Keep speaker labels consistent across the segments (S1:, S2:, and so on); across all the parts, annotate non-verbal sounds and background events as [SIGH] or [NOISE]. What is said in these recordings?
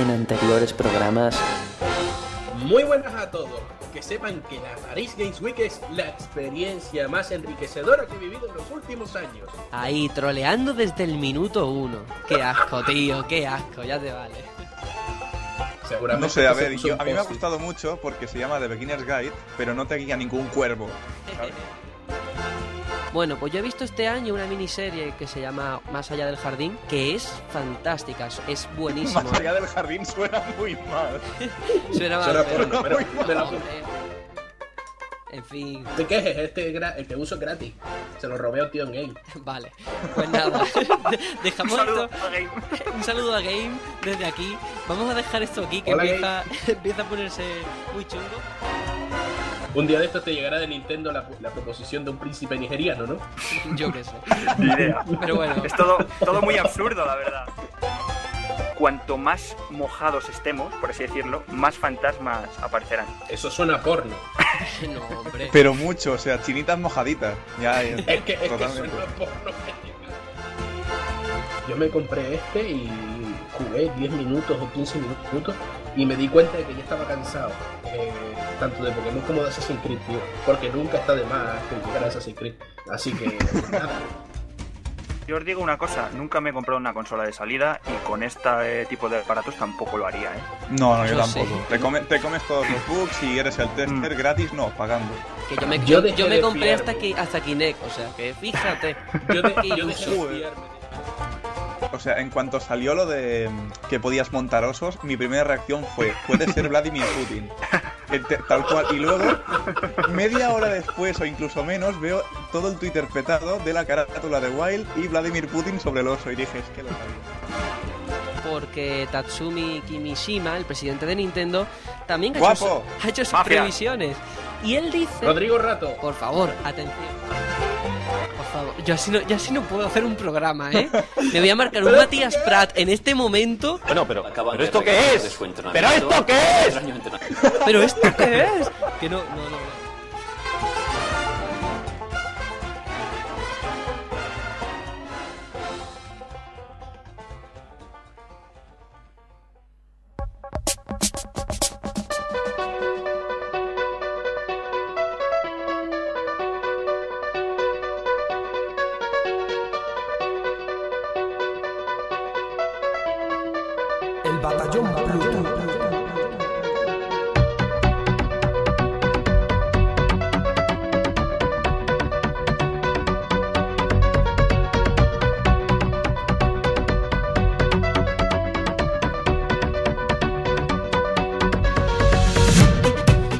S1: en anteriores programas.
S2: Muy buenas a todos. Que sepan que la Paris Games Week es la experiencia más enriquecedora que he vivido en los últimos años.
S3: Ahí, troleando desde el minuto uno. Qué asco, tío, qué asco, ya te vale.
S2: Seguramente
S4: No sé, a ver, yo- a mí me ha gustado mucho porque se llama The Beginner's Guide, pero no te guía ningún cuervo. ¿sabes? [LAUGHS]
S3: Bueno, pues yo he visto este año una miniserie que se llama Más allá del jardín, que es fantástica, es- buenísimo.
S4: Más allá del jardín suena muy mal. [LAUGHS]
S3: Suena mal,
S2: Suena
S3: pero-
S2: pero [LAUGHS]
S3: Hombre. En fin,
S2: ¿De qué es? Este el que uso es gratis. Se lo robé a tío en game. [LAUGHS]
S3: vale. Pues nada, dejamos
S5: Un saludo
S3: esto.
S5: a Game.
S3: Un saludo a Game desde aquí. Vamos a dejar esto aquí que
S2: Hola,
S3: empieza, empieza a ponerse muy chungo.
S2: Un día de estos te llegará de Nintendo la, la proposición de un príncipe nigeriano, ¿no?
S3: Yo qué sé.
S5: Ni idea.
S3: Pero bueno,
S5: Es todo, todo muy absurdo, la verdad. Cuanto más mojados estemos, por así decirlo, más fantasmas aparecerán.
S2: Eso suena a porno. [LAUGHS]
S3: no, hombre.
S4: Pero mucho, o sea, chinitas mojaditas. Ya, ya.
S2: Es que, es que
S4: Totalmente.
S2: suena a porno. Yo me compré este y jugué 10 minutos o 15 minutos y me di cuenta de que ya estaba cansado. eh, tanto de Pokémon como de Assassin's Creed, tío. Porque nunca está de más criticar a Assassin's Creed. Así que, [LAUGHS] nada.
S5: Yo os digo una cosa, nunca me he comprado una consola de salida y con este tipo de aparatos tampoco lo haría, ¿eh?
S4: No, no, yo
S3: sí.
S4: tampoco. Te, come- te comes todos los bugs y eres el tester
S5: Mm.
S4: gratis, no, pagando.
S3: Que yo me,
S2: Yo
S3: yo,
S2: dejé
S3: yo me compré
S2: fiarme.
S3: hasta, ki, hasta Kinect, o sea, que fíjate.
S2: Yo, [LAUGHS] de- yo dejé de fiarme.
S4: O sea, en cuanto salió lo de mm, que podías montar osos, mi primera reacción fue, puede ser Vladimir Putin. [LAUGHS] Tal cual. Y luego, media hora después o incluso menos, veo todo el Twitter petado de la carátula de Wild y Vladimir Putin sobre el oso. Y dije, es que lo sabía.
S3: Porque Tatsumi Kimishima, el presidente de Nintendo, también ha hecho, ha hecho sus
S5: Mafia.
S3: previsiones. Y él dice...
S2: Rodrigo Rato.
S3: Por favor, atención. Por favor, yo así no, yo así no puedo hacer un programa, ¿eh? [LAUGHS] Me voy a marcar un Matías Prat en este momento.
S6: Bueno, pero, ¿pero esto qué es? ¿Pero esto qué es?
S3: ¿Pero esto qué es? Que no, no, no. no.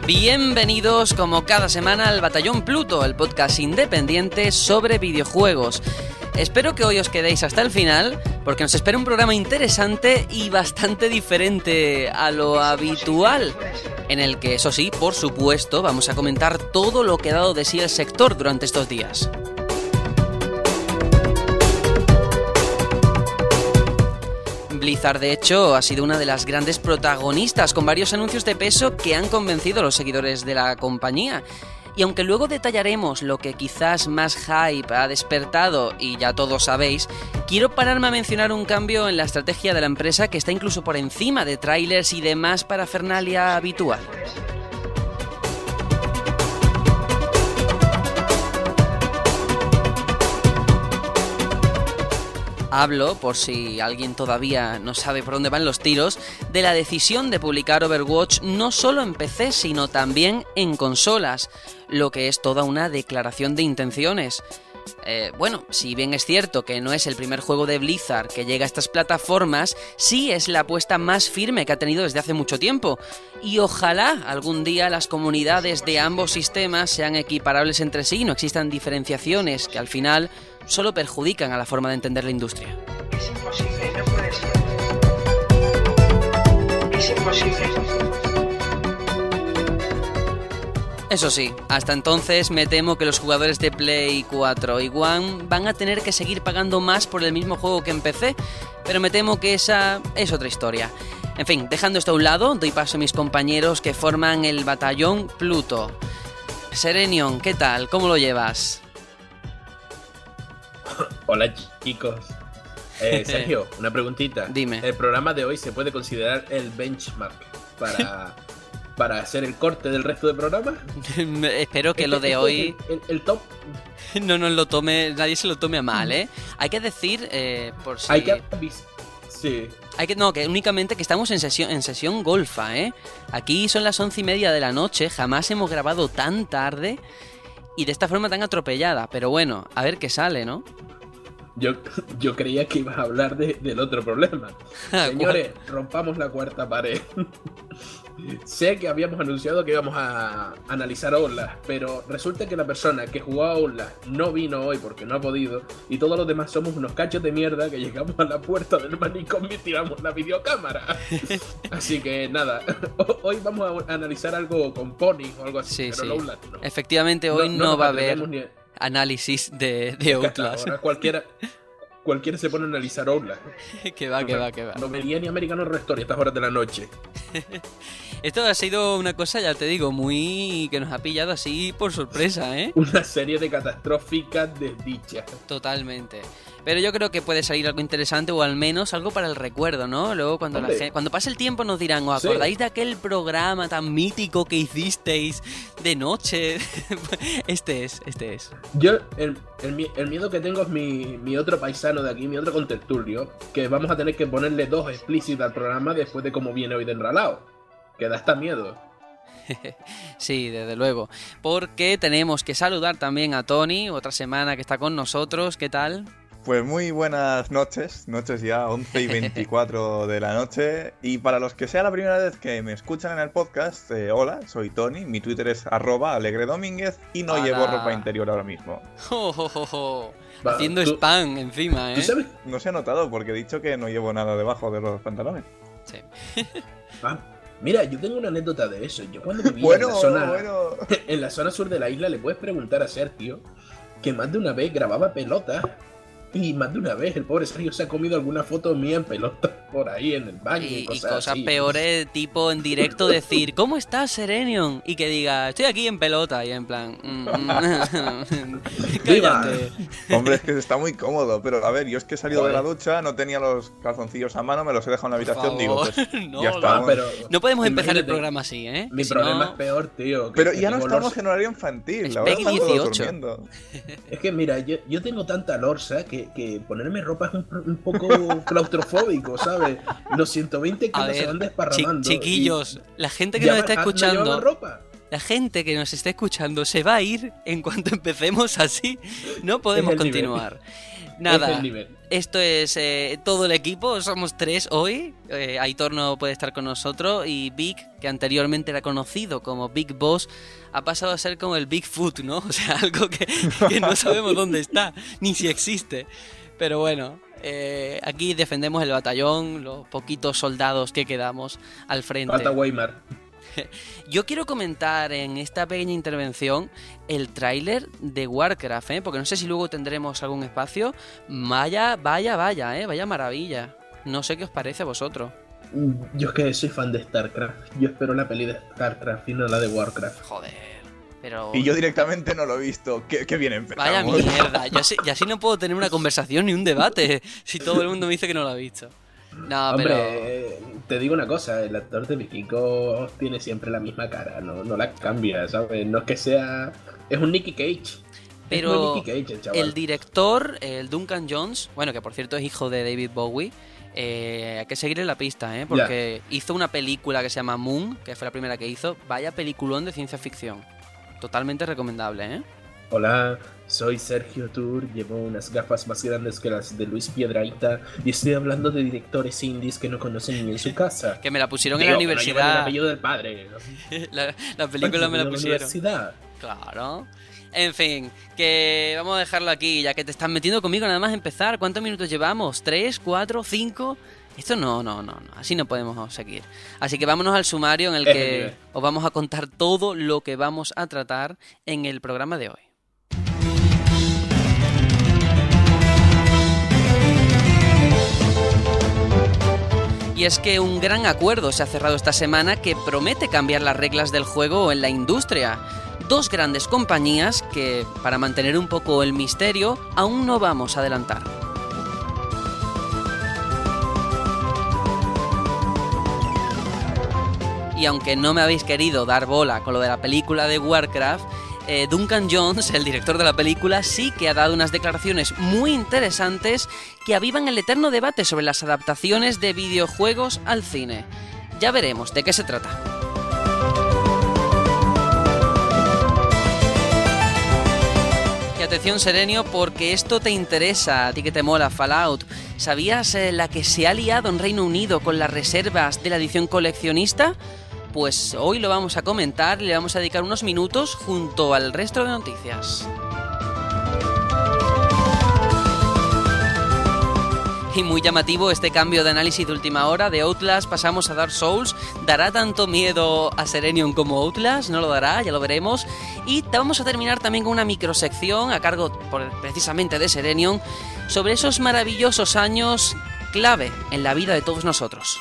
S3: Bienvenidos como cada semana al Batallón Pluto, el podcast independiente sobre videojuegos. Espero que hoy os quedéis hasta el final, porque nos espera un programa interesante y bastante diferente a lo habitual, en el que, eso sí, por supuesto, vamos a comentar todo lo que ha dado de sí el sector durante estos días. De hecho, ha sido una de las grandes protagonistas, con varios anuncios de peso que han convencido a los seguidores de la compañía. Y aunque luego detallaremos lo que quizás más hype ha despertado, y ya todos sabéis, quiero pararme a mencionar un cambio en la estrategia de la empresa que está incluso por encima de trailers y demás parafernalia habitual. Hablo, por si alguien todavía no sabe por dónde van los tiros, de la decisión de publicar Overwatch no solo en PC, sino también en consolas, lo que es toda una declaración de intenciones. Eh, bueno, si bien es cierto que no es el primer juego de Blizzard que llega a estas plataformas, sí es la apuesta más firme que ha tenido desde hace mucho tiempo. Y ojalá algún día las comunidades de ambos sistemas sean equiparables entre sí y no existan diferenciaciones que al final solo perjudican a la forma de entender la industria.
S7: Es imposible, no puede ser. Es imposible.
S3: Eso sí, hasta entonces me temo que los jugadores de Play 4 y One van a tener que seguir pagando más por el mismo juego que en PC, pero me temo que esa es otra historia. En fin, dejando esto a un lado, doy paso a mis compañeros que forman el batallón Pluto. Serenion, ¿qué tal? ¿Cómo lo llevas? [COUGHS]
S2: Hola chicos. Eh, [LAUGHS] Sergio, una preguntita.
S3: Dime.
S2: El programa de hoy se puede considerar el benchmark para, [LAUGHS] para hacer el corte del resto del programa. [LAUGHS]
S3: Espero que
S2: Este-
S3: lo de
S2: este
S3: hoy
S2: El, el- el top. [LAUGHS]
S3: no nos lo tome, nadie se lo tome a mal, ¿eh? Hay que decir, eh, por si...
S2: Hay que Sí.
S3: Hay que, no, que únicamente que estamos en sesión, en sesión golfa, ¿eh? Aquí son las once y media de la noche, jamás hemos grabado tan tarde y de esta forma tan atropellada. Pero bueno, a ver qué sale, ¿no?
S2: Yo, yo creía que ibas a hablar de- del otro problema. [LAUGHS] Señores, rompamos la cuarta pared. Sé que habíamos anunciado que íbamos a analizar Outlast, pero resulta que la persona que jugó a Outlast no vino hoy porque no ha podido, y todos los demás somos unos cachos de mierda que llegamos a la puerta del manicomio y tiramos la videocámara. [LAUGHS] así que nada, [LAUGHS] hoy vamos a analizar algo con Pony o algo así,
S3: Sí,
S2: pero
S3: sí.
S2: no Outlast. no.
S3: Efectivamente, hoy no, va a haber
S2: ni
S3: análisis de, de [LAUGHS] Outlast.
S2: Ahora cualquiera, cualquiera se pone a analizar Outlast. [LAUGHS]
S3: que va, que va, que va.
S2: No vería ni American Horror Story a estas horas de la noche. [LAUGHS]
S3: Esto ha sido una cosa, ya te digo, muy... que nos ha pillado así por sorpresa, ¿eh? [LAUGHS]
S2: Una serie de catastróficas desdichas.
S3: Totalmente. Pero yo creo que puede salir algo interesante o al menos algo para el recuerdo, ¿no? Luego cuando, la
S2: Hombre.
S3: gen- cuando pase el tiempo nos dirán, ¿os
S2: Sí.
S3: acordáis de aquel programa tan mítico que hicisteis de noche? este es, este es.
S2: Yo, el, el mi- el miedo que tengo es mi, mi otro paisano de aquí, mi otro contertulio, que vamos a tener que ponerle dos explícitas al programa después de cómo viene hoy de enralado. Que da hasta miedo. [LAUGHS]
S3: Sí, desde luego. Porque tenemos que saludar también a Tony, otra semana que está con nosotros. ¿Qué tal?
S4: Pues muy buenas noches, noches ya 11 y [LAUGHS] 24 de la noche. Y para los que sea la primera vez que me escuchan en el podcast, eh, hola, soy Tony, mi Twitter es arroba alegredomínguez y no
S3: ¡Hala!
S4: llevo ropa interior ahora mismo.
S3: Jo, [LAUGHS] jo.
S2: Va,
S3: Haciendo
S2: tú-
S3: spam encima,
S2: ¿Tú
S3: ¿eh?
S2: sabes?
S4: No se ha notado porque he dicho que no llevo nada debajo de los pantalones.
S3: Sí. [LAUGHS]
S2: Ah, mira, yo tengo una anécdota de eso. Yo cuando vivía
S4: Bueno,
S2: en, la zona,
S4: bueno.
S2: en la zona sur de la isla le puedes preguntar a Sergio que más de una vez grababa pelotas y más de una vez el pobre Sergio se ha comido alguna foto mía en pelotas [LAUGHS] por ahí en el baño y,
S3: Y, y
S2: cosas,
S3: cosas
S2: así.
S3: peores, tipo en directo [LAUGHS] decir, ¿cómo estás, Serenion? Y que diga, estoy aquí en pelota, y en plan, mm, mm, [LAUGHS] cállate.
S4: Hombre, es que está muy cómodo, pero a ver, yo es que he salido de la ducha, no tenía los calzoncillos a mano, me los he dejado en la habitación, digo, pues
S3: no,
S4: ya
S3: no.
S4: está.
S2: Pero
S3: No podemos empezar el programa así, ¿eh?
S2: Mi
S3: Si
S2: problema
S3: no-
S2: es peor, tío. que-
S4: Pero
S2: que
S4: ya no estamos
S2: lorsa.
S4: en horario infantil,
S3: Es
S4: están todos
S3: 18.
S4: durmiendo.
S2: Es que mira, yo, yo tengo tanta lorsa que, que ponerme ropa es un, un poco claustrofóbico, ¿sabes? Los 120
S3: A
S2: kilos se
S3: ver,
S2: van
S3: chi-
S2: desparramando.
S3: chiquillos, la gente que nos está
S2: ¿no llevaban
S3: escuchando,
S2: ropa?
S3: la gente que nos está escuchando se va a ir en cuanto [LAUGHS] empecemos así. No podemos
S2: nivel. Es
S3: Nada,
S2: el nivel.
S3: Esto es eh, todo el equipo, somos tres hoy. Eh, Aitor no puede estar con nosotros y Vic, que anteriormente era conocido como Big Boss, ha pasado a ser como el Bigfoot, ¿no? [LAUGHS] O sea, algo que, que no sabemos dónde está, ni si existe. Pero bueno, eh, aquí defendemos el batallón, los poquitos soldados que quedamos al frente.
S2: Falta Weimar. [LAUGHS]
S3: Yo quiero comentar en esta pequeña intervención el tráiler de Warcraft, ¿eh? porque no sé si luego tendremos algún espacio. Vaya, vaya, vaya, ¿eh? vaya maravilla. No sé qué os parece a vosotros.
S2: Yo es que soy fan de StarCraft. Yo espero la peli de StarCraft y no la de Warcraft.
S3: Joder, pero...
S4: Y yo directamente no lo he visto. Qué, qué bien
S3: Vaya
S4: empezamos.
S3: mierda, yo así, [LAUGHS] y así no puedo tener una conversación ni un debate si todo el mundo me dice que no lo ha visto. No,
S2: Hombre,
S3: pero...
S2: te digo una cosa, el actor de Vikingo tiene siempre la misma cara, no, no la cambia, ¿sabes? No es que sea... Es un Nicky Cage.
S3: Pero
S2: Nicky Cage. El
S3: director, el Duncan Jones, bueno, que por cierto es hijo de David Bowie, eh, hay que seguirle la pista, ¿eh? Porque hizo una película que se llama Moon, que fue la primera que hizo. Vaya peliculón de ciencia ficción. Totalmente recomendable, ¿eh?
S2: Hola, soy Sergio Tour, llevo unas gafas más grandes que las de Luis Piedraita y estoy hablando de directores indies que no conocen ni en su casa.
S3: Que me la pusieron en la
S2: llevan el
S3: universidad.
S2: apellido del padre. [LAUGHS]
S3: la, la película me la
S2: En
S3: pusieron.
S2: universidad.
S3: Claro. En fin, que vamos a dejarlo aquí, ya que te estás metiendo conmigo nada más empezar. ¿Cuántos minutos llevamos? ¿Tres? ¿Cuatro? ¿Cinco? Esto no, no, no, no, así no podemos seguir. Así que vámonos al sumario en el que os vamos a contar todo lo que vamos a tratar en el programa de hoy. Y es que un gran acuerdo se ha cerrado esta semana que promete cambiar las reglas del juego en la industria. Dos grandes compañías que, para mantener un poco el misterio, aún no vamos a adelantar. Y aunque no me habéis querido dar bola con lo de la película de Warcraft, eh, Duncan Jones, el director de la película, sí que ha dado unas declaraciones muy interesantes que avivan el eterno debate sobre las adaptaciones de videojuegos al cine. Ya veremos de qué se trata. Atención Serenio, porque esto te interesa, a ti que te mola Fallout. ¿Sabías eh, la que se ha liado en Reino Unido con las reservas de la edición coleccionista? Pues hoy lo vamos a comentar le vamos a dedicar unos minutos junto al resto de noticias. Y muy llamativo este cambio de análisis de última hora. De Outlast pasamos a Dark Souls. ¿Dará tanto miedo a Serenion como Outlast? No lo dará, ya lo veremos. Y vamos a terminar también con una microsección a cargo precisamente de Serenion sobre esos maravillosos años clave en la vida de todos nosotros.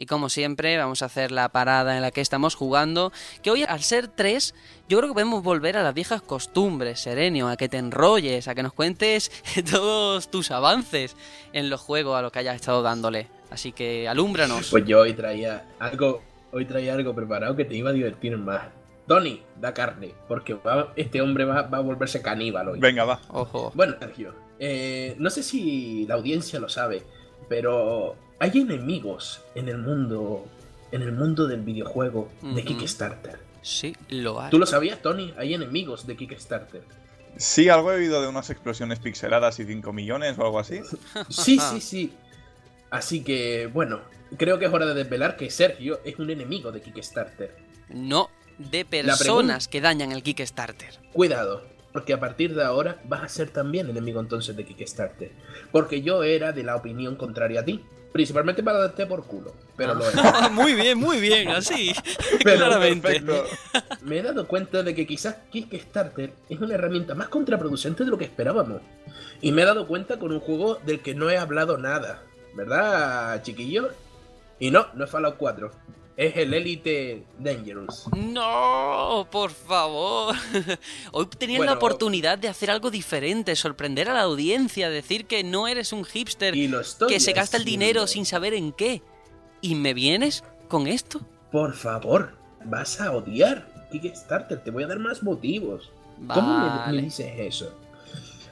S3: Y como siempre, vamos a hacer la parada en la que estamos jugando. Que hoy, al ser tres, yo creo que podemos volver a las viejas costumbres, Serenio, a que te enrolles, a que nos cuentes [LAUGHS] todos tus avances en los juegos a los que hayas estado dándole. Así que alúmbranos.
S2: Pues yo hoy traía algo, hoy traía algo preparado que te iba a divertir más. Tony, da carne, porque va- este hombre va, va a volverse caníbal hoy.
S4: Venga, va.
S3: Ojo.
S2: Bueno, Sergio, eh, no sé si la audiencia lo sabe, pero hay enemigos en el mundo, en el mundo del videojuego de. Kickstarter.
S3: Sí, lo hay.
S2: ¿Tú lo sabías, Tony? Hay enemigos de Kickstarter.
S4: Sí, algo he oído de unas explosiones pixeladas y 5 millones o algo así. [LAUGHS]
S2: Sí, sí, sí. Así que, bueno, creo que es hora de desvelar que Sergio es un enemigo de Kickstarter.
S3: No de personas que dañan el Kickstarter.
S2: Cuidado, porque a partir de ahora vas a ser también enemigo entonces de Kickstarter. Porque yo era de la opinión contraria a ti. Principalmente para darte por culo. Pero lo era. [LAUGHS]
S3: muy bien, muy bien, así. [LAUGHS]
S2: Pero
S3: Claramente.
S4: Perfecto.
S2: Me he dado cuenta de que quizás Kickstarter es una herramienta más contraproducente de lo que esperábamos. Y me he dado cuenta con un juego del que no he hablado nada. ¿Verdad, chiquillo? Y no, no es Fallout 4. Es el Elite Dangerous.
S3: No, por favor. [LAUGHS] Hoy tenías
S2: Bueno,
S3: la oportunidad de hacer algo diferente, sorprender a la audiencia, decir que no eres un hipster
S2: Y lo estoy
S3: que se gasta el dinero sin saber en qué. ¿Y me vienes con esto?
S2: Por favor, vas a odiar Kickstarter. Te voy a dar más motivos. ¿Cómo me- me, dices eso?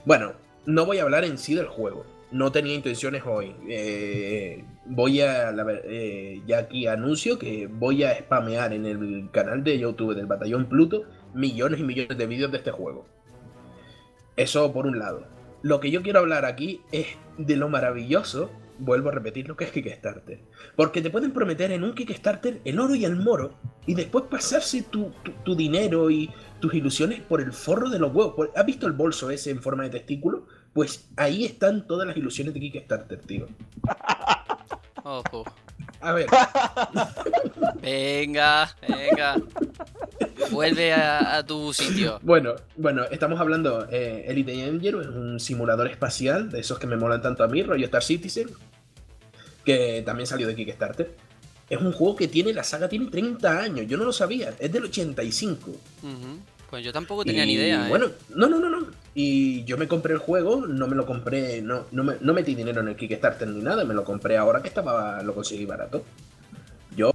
S2: Bueno, no voy a hablar en sí del juego. No tenía intenciones hoy. Eh, voy a. la eh, ya aquí anuncio que voy a spamear en el canal de YouTube del Batallón Pluto millones y millones de vídeos de este juego. Eso por un lado. Lo que yo quiero hablar aquí es de lo maravilloso. Vuelvo a repetir lo que es Kickstarter. Porque te pueden prometer en un Kickstarter el oro y el moro. Y después pasarse tu, tu- tu dinero y tus ilusiones por el forro de los huevos. ¿Has visto el bolso ese en forma de testículo? Pues ahí están todas las ilusiones de Kickstarter, tío.
S3: Ojo.
S2: A ver, [LAUGHS]
S3: Venga, venga. Vuelve a, a tu sitio.
S2: bueno, bueno, estamos hablando. Eh, Elite Dangerous es un simulador espacial de esos que me molan tanto a mí, rollo Star Citizen. Que también salió de Kickstarter. Es un juego que tiene, la saga tiene 30 años, yo no lo sabía, es del 85.
S3: Ujú. Pues yo tampoco tenía ni idea. ¿eh?
S2: Bueno, no, no, no, no. Y yo me compré el juego, no me lo compré, no, no, me- no metí dinero en el Kickstarter ni nada, me lo compré ahora que estaba, lo conseguí barato. Yo,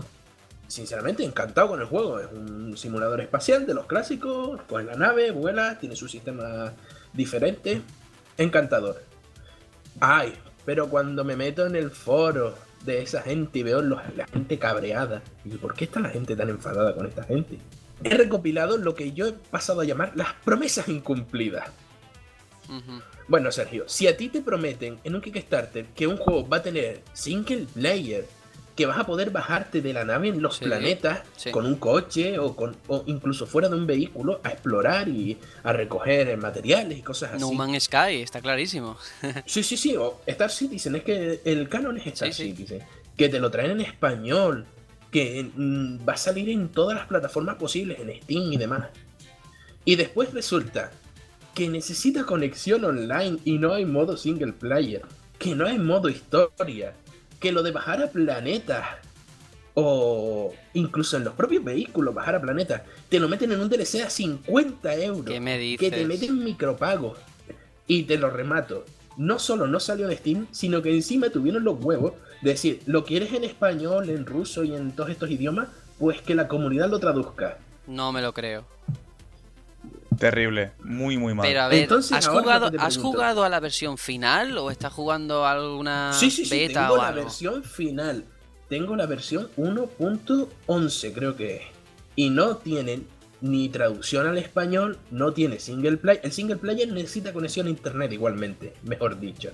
S2: sinceramente, encantado con el juego. Es un simulador espacial de los clásicos, coge la nave, vuela, tiene su sistema diferente. Encantador. Ay, pero cuando me meto en el foro de esa gente y veo los- la gente cabreada, y ¿por qué está la gente tan enfadada con esta gente? He recopilado lo que yo he pasado a llamar las promesas incumplidas. Bueno, Sergio, si a ti te prometen en un Kickstarter que un juego va a tener single player, que vas a poder bajarte de la nave en los
S3: Sí,
S2: planetas
S3: sí.
S2: con un coche o, con, o incluso fuera de un vehículo a explorar y a recoger materiales y cosas así.
S3: No Man's Sky, está clarísimo. [LAUGHS]
S2: Sí, sí, sí. O Star Citizen, es que el canon es Star
S3: Sí.
S2: Citizen. Que te lo traen en español. Que mm, va a salir en todas las plataformas posibles, en Steam y demás. Y después resulta que necesita conexión online y no hay modo single player. Que no hay modo historia. Que lo de bajar a planetas. O incluso en los propios vehículos, bajar a planetas. Te lo meten en un DLC a 50 euros
S3: ¿Qué me
S2: que te
S3: dices?
S2: meten micropagos. Y te lo remato. no solo no salió en Steam, sino que encima tuvieron los huevos de decir, ¿lo quieres en español, en ruso y en todos estos idiomas? Pues que la comunidad lo traduzca.
S3: No me lo creo.
S4: Terrible, muy, muy mal.
S3: Pero a ver,
S2: Entonces,
S3: ¿has, jugado, ¿has jugado a la versión final o estás jugando a alguna
S2: sí, sí, sí,
S3: beta
S2: tengo
S3: o
S2: la
S3: algo?
S2: versión final. Tengo la versión 1.11, creo que es. Y no tienen ni traducción al español, no tiene single player. El single player necesita conexión a internet igualmente, mejor dicho.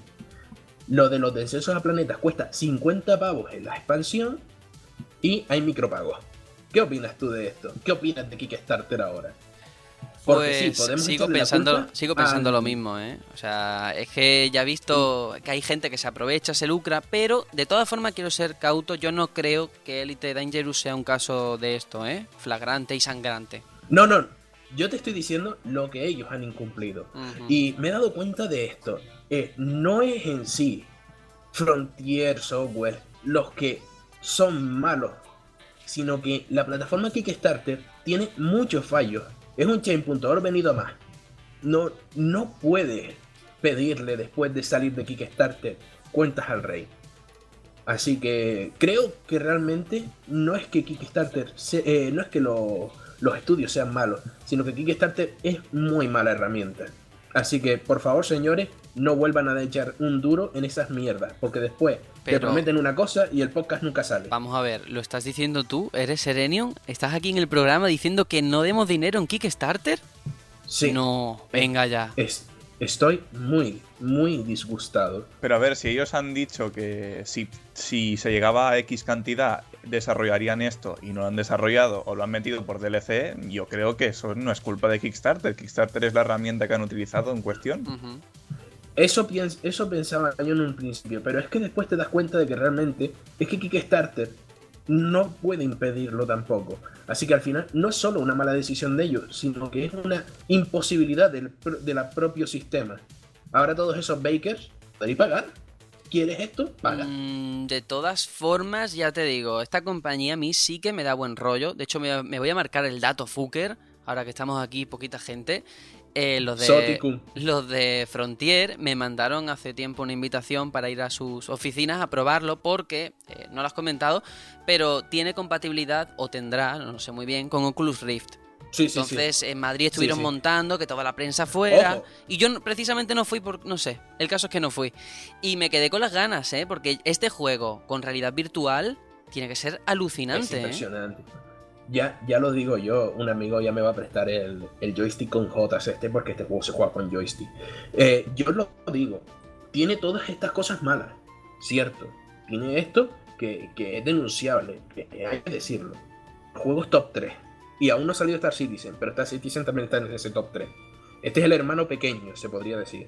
S2: Lo de los descensos a planetas cuesta 50 pavos en la expansión y hay micropagos. ¿Qué opinas tú de esto? ¿Qué opinas de Kickstarter ahora? Sí,
S3: Pues
S2: podemos
S3: sigo pensando, sigo pensando lo mismo, ¿eh? O sea, es que ya he visto que hay gente que se aprovecha, se lucra, pero de todas formas quiero ser cauto. Yo no creo que Elite Dangerous sea un caso de esto, ¿eh? Flagrante y sangrante.
S2: No, no, yo te estoy diciendo lo que ellos han incumplido. Y me he dado cuenta de esto. Eh, no es en sí Frontier Software los que son malos, sino que la plataforma Kickstarter tiene muchos fallos. Es un chain.org venido a más. No, no puedes pedirle después de salir de Kickstarter cuentas al rey. Así que creo que realmente no es que Kickstarter, se- eh, no es que lo- los estudios sean malos, sino que Kickstarter es muy mala herramienta. Así que, por favor, señores, no vuelvan a echar un duro en esas mierdas, porque después te prometen una cosa y el podcast nunca sale.
S3: Vamos a ver, ¿lo estás diciendo tú? ¿Eres Serenion? ¿Estás aquí en el programa diciendo que no demos dinero en Kickstarter?
S2: Sí,
S3: No, venga ya.
S2: es- estoy muy, muy disgustado.
S4: Pero a ver, si ellos han dicho que si, si se llegaba a X cantidad desarrollarían esto y no lo han desarrollado o lo han metido por DLC, yo creo que eso no es culpa de Kickstarter. Kickstarter es la herramienta que han utilizado en cuestión.
S3: Ujú.
S2: Eso, eso pensaba yo en un principio, pero es que después te das cuenta de que realmente es que Kickstarter no puede impedirlo tampoco. Así que al final no es solo una mala decisión de ellos, sino que es una imposibilidad del, propio sistema. Ahora todos esos bakers, ¿podéis pagar? ¿Quieres esto? Paga.
S3: Mm, de todas formas, ya te digo, esta compañía a mí sí que me da buen rollo. De hecho, me, me voy a marcar el dato Fuker, ahora que estamos aquí poquita gente. Eh, los, de,
S2: Soticum.
S3: los de Frontier me mandaron hace tiempo una invitación para ir a sus oficinas a probarlo porque, eh, no lo has comentado, pero tiene compatibilidad, o tendrá, no sé muy bien, con Oculus Rift.
S2: Sí, sí, sí.
S3: Entonces en Madrid estuvieron
S2: sí.
S3: montando, que toda la prensa fuera.
S2: Ojo.
S3: Y yo precisamente no fui por, no sé, el caso es que no fui. Y me quedé con las ganas, ¿eh? Porque este juego con realidad virtual tiene que ser
S2: Es
S3: alucinante, ¿eh?
S2: Ya, ya lo digo yo, un amigo ya me va a prestar el, el joystick con J este porque este juego se juega con joystick. Eh, yo lo digo, tiene todas estas cosas malas, cierto. Tiene esto que, que es denunciable, que hay que decirlo. El juego es top 3 y aún no ha salido Star Citizen, pero Star Citizen también está en ese top 3. Este es el hermano pequeño, se podría decir.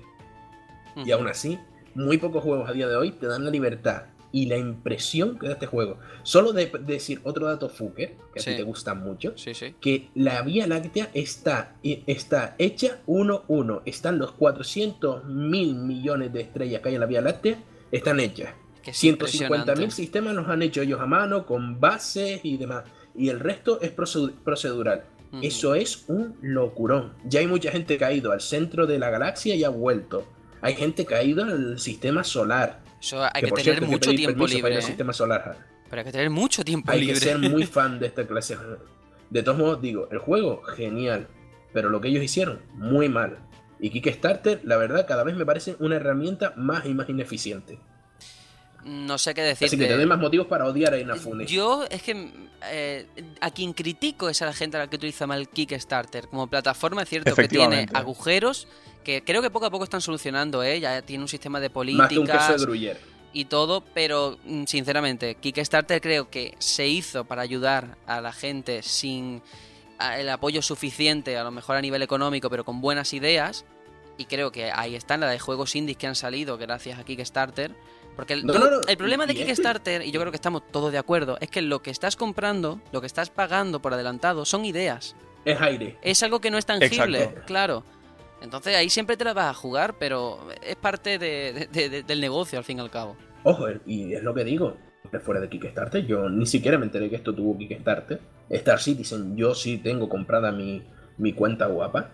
S2: Y aún así, muy pocos juegos a día de hoy te dan la libertad y la impresión que da este juego. Solo de, de decir otro dato Fuker, que a ti te gusta mucho,
S3: Sí, sí.
S2: que la Vía Láctea está, eh, está hecha 1-1. Están los 400 mil millones de estrellas que hay en la Vía Láctea, están hechas.
S3: Que es
S2: 150 mil sistemas los han hecho ellos a mano, con bases y demás. Y el resto es procedu- procedural. Eso es un locurón. Ya hay mucha gente que ha ido al centro de la galaxia y ha vuelto. Hay gente que ha ido al sistema solar.
S3: Hay que,
S2: por
S3: tener
S2: cierto, hay que
S3: mucho tiempo
S2: para
S3: libre,
S2: al
S3: ¿eh?
S2: sistema solar.
S3: Pero hay que tener mucho tiempo
S2: Hay
S3: libre.
S2: que ser muy [LAUGHS] fan de esta clase. De todos modos, digo, el juego, genial. Pero lo que ellos hicieron, muy mal. Y Kickstarter, la verdad, cada vez me parece una herramienta más y más ineficiente.
S3: No sé qué
S2: Así que te
S3: decirte.
S2: doy más motivos para odiar a Inafune.
S3: Yo es que eh, a quien critico es a la gente a la que utiliza mal Kickstarter. Como plataforma es cierto que tiene agujeros que creo que poco a poco están solucionando, ¿eh? Ya tiene un sistema de
S2: Más que un queso de
S3: políticas y todo, pero mm, sinceramente, Kickstarter creo que se hizo para ayudar a la gente sin el apoyo suficiente, a lo mejor a nivel económico, pero con buenas ideas. Y creo que ahí están la de juegos indies que han salido gracias a Kickstarter. Porque el,
S2: No,
S3: tú-
S2: no, no,
S3: el problema de Kickstarter, y yo creo que estamos todos de acuerdo, es que lo que estás comprando, lo que estás pagando por adelantado, son ideas.
S2: Es aire.
S3: Es algo que no es tangible,
S4: Exacto.
S3: claro. Entonces ahí siempre te la vas a jugar, pero es parte de- de- de- del negocio al fin y al cabo.
S2: Ojo, y es lo que digo. Fuera de Kickstarter, yo ni siquiera me enteré que esto tuvo Kickstarter. Star Citizen, yo sí tengo comprada mi, mi cuenta guapa.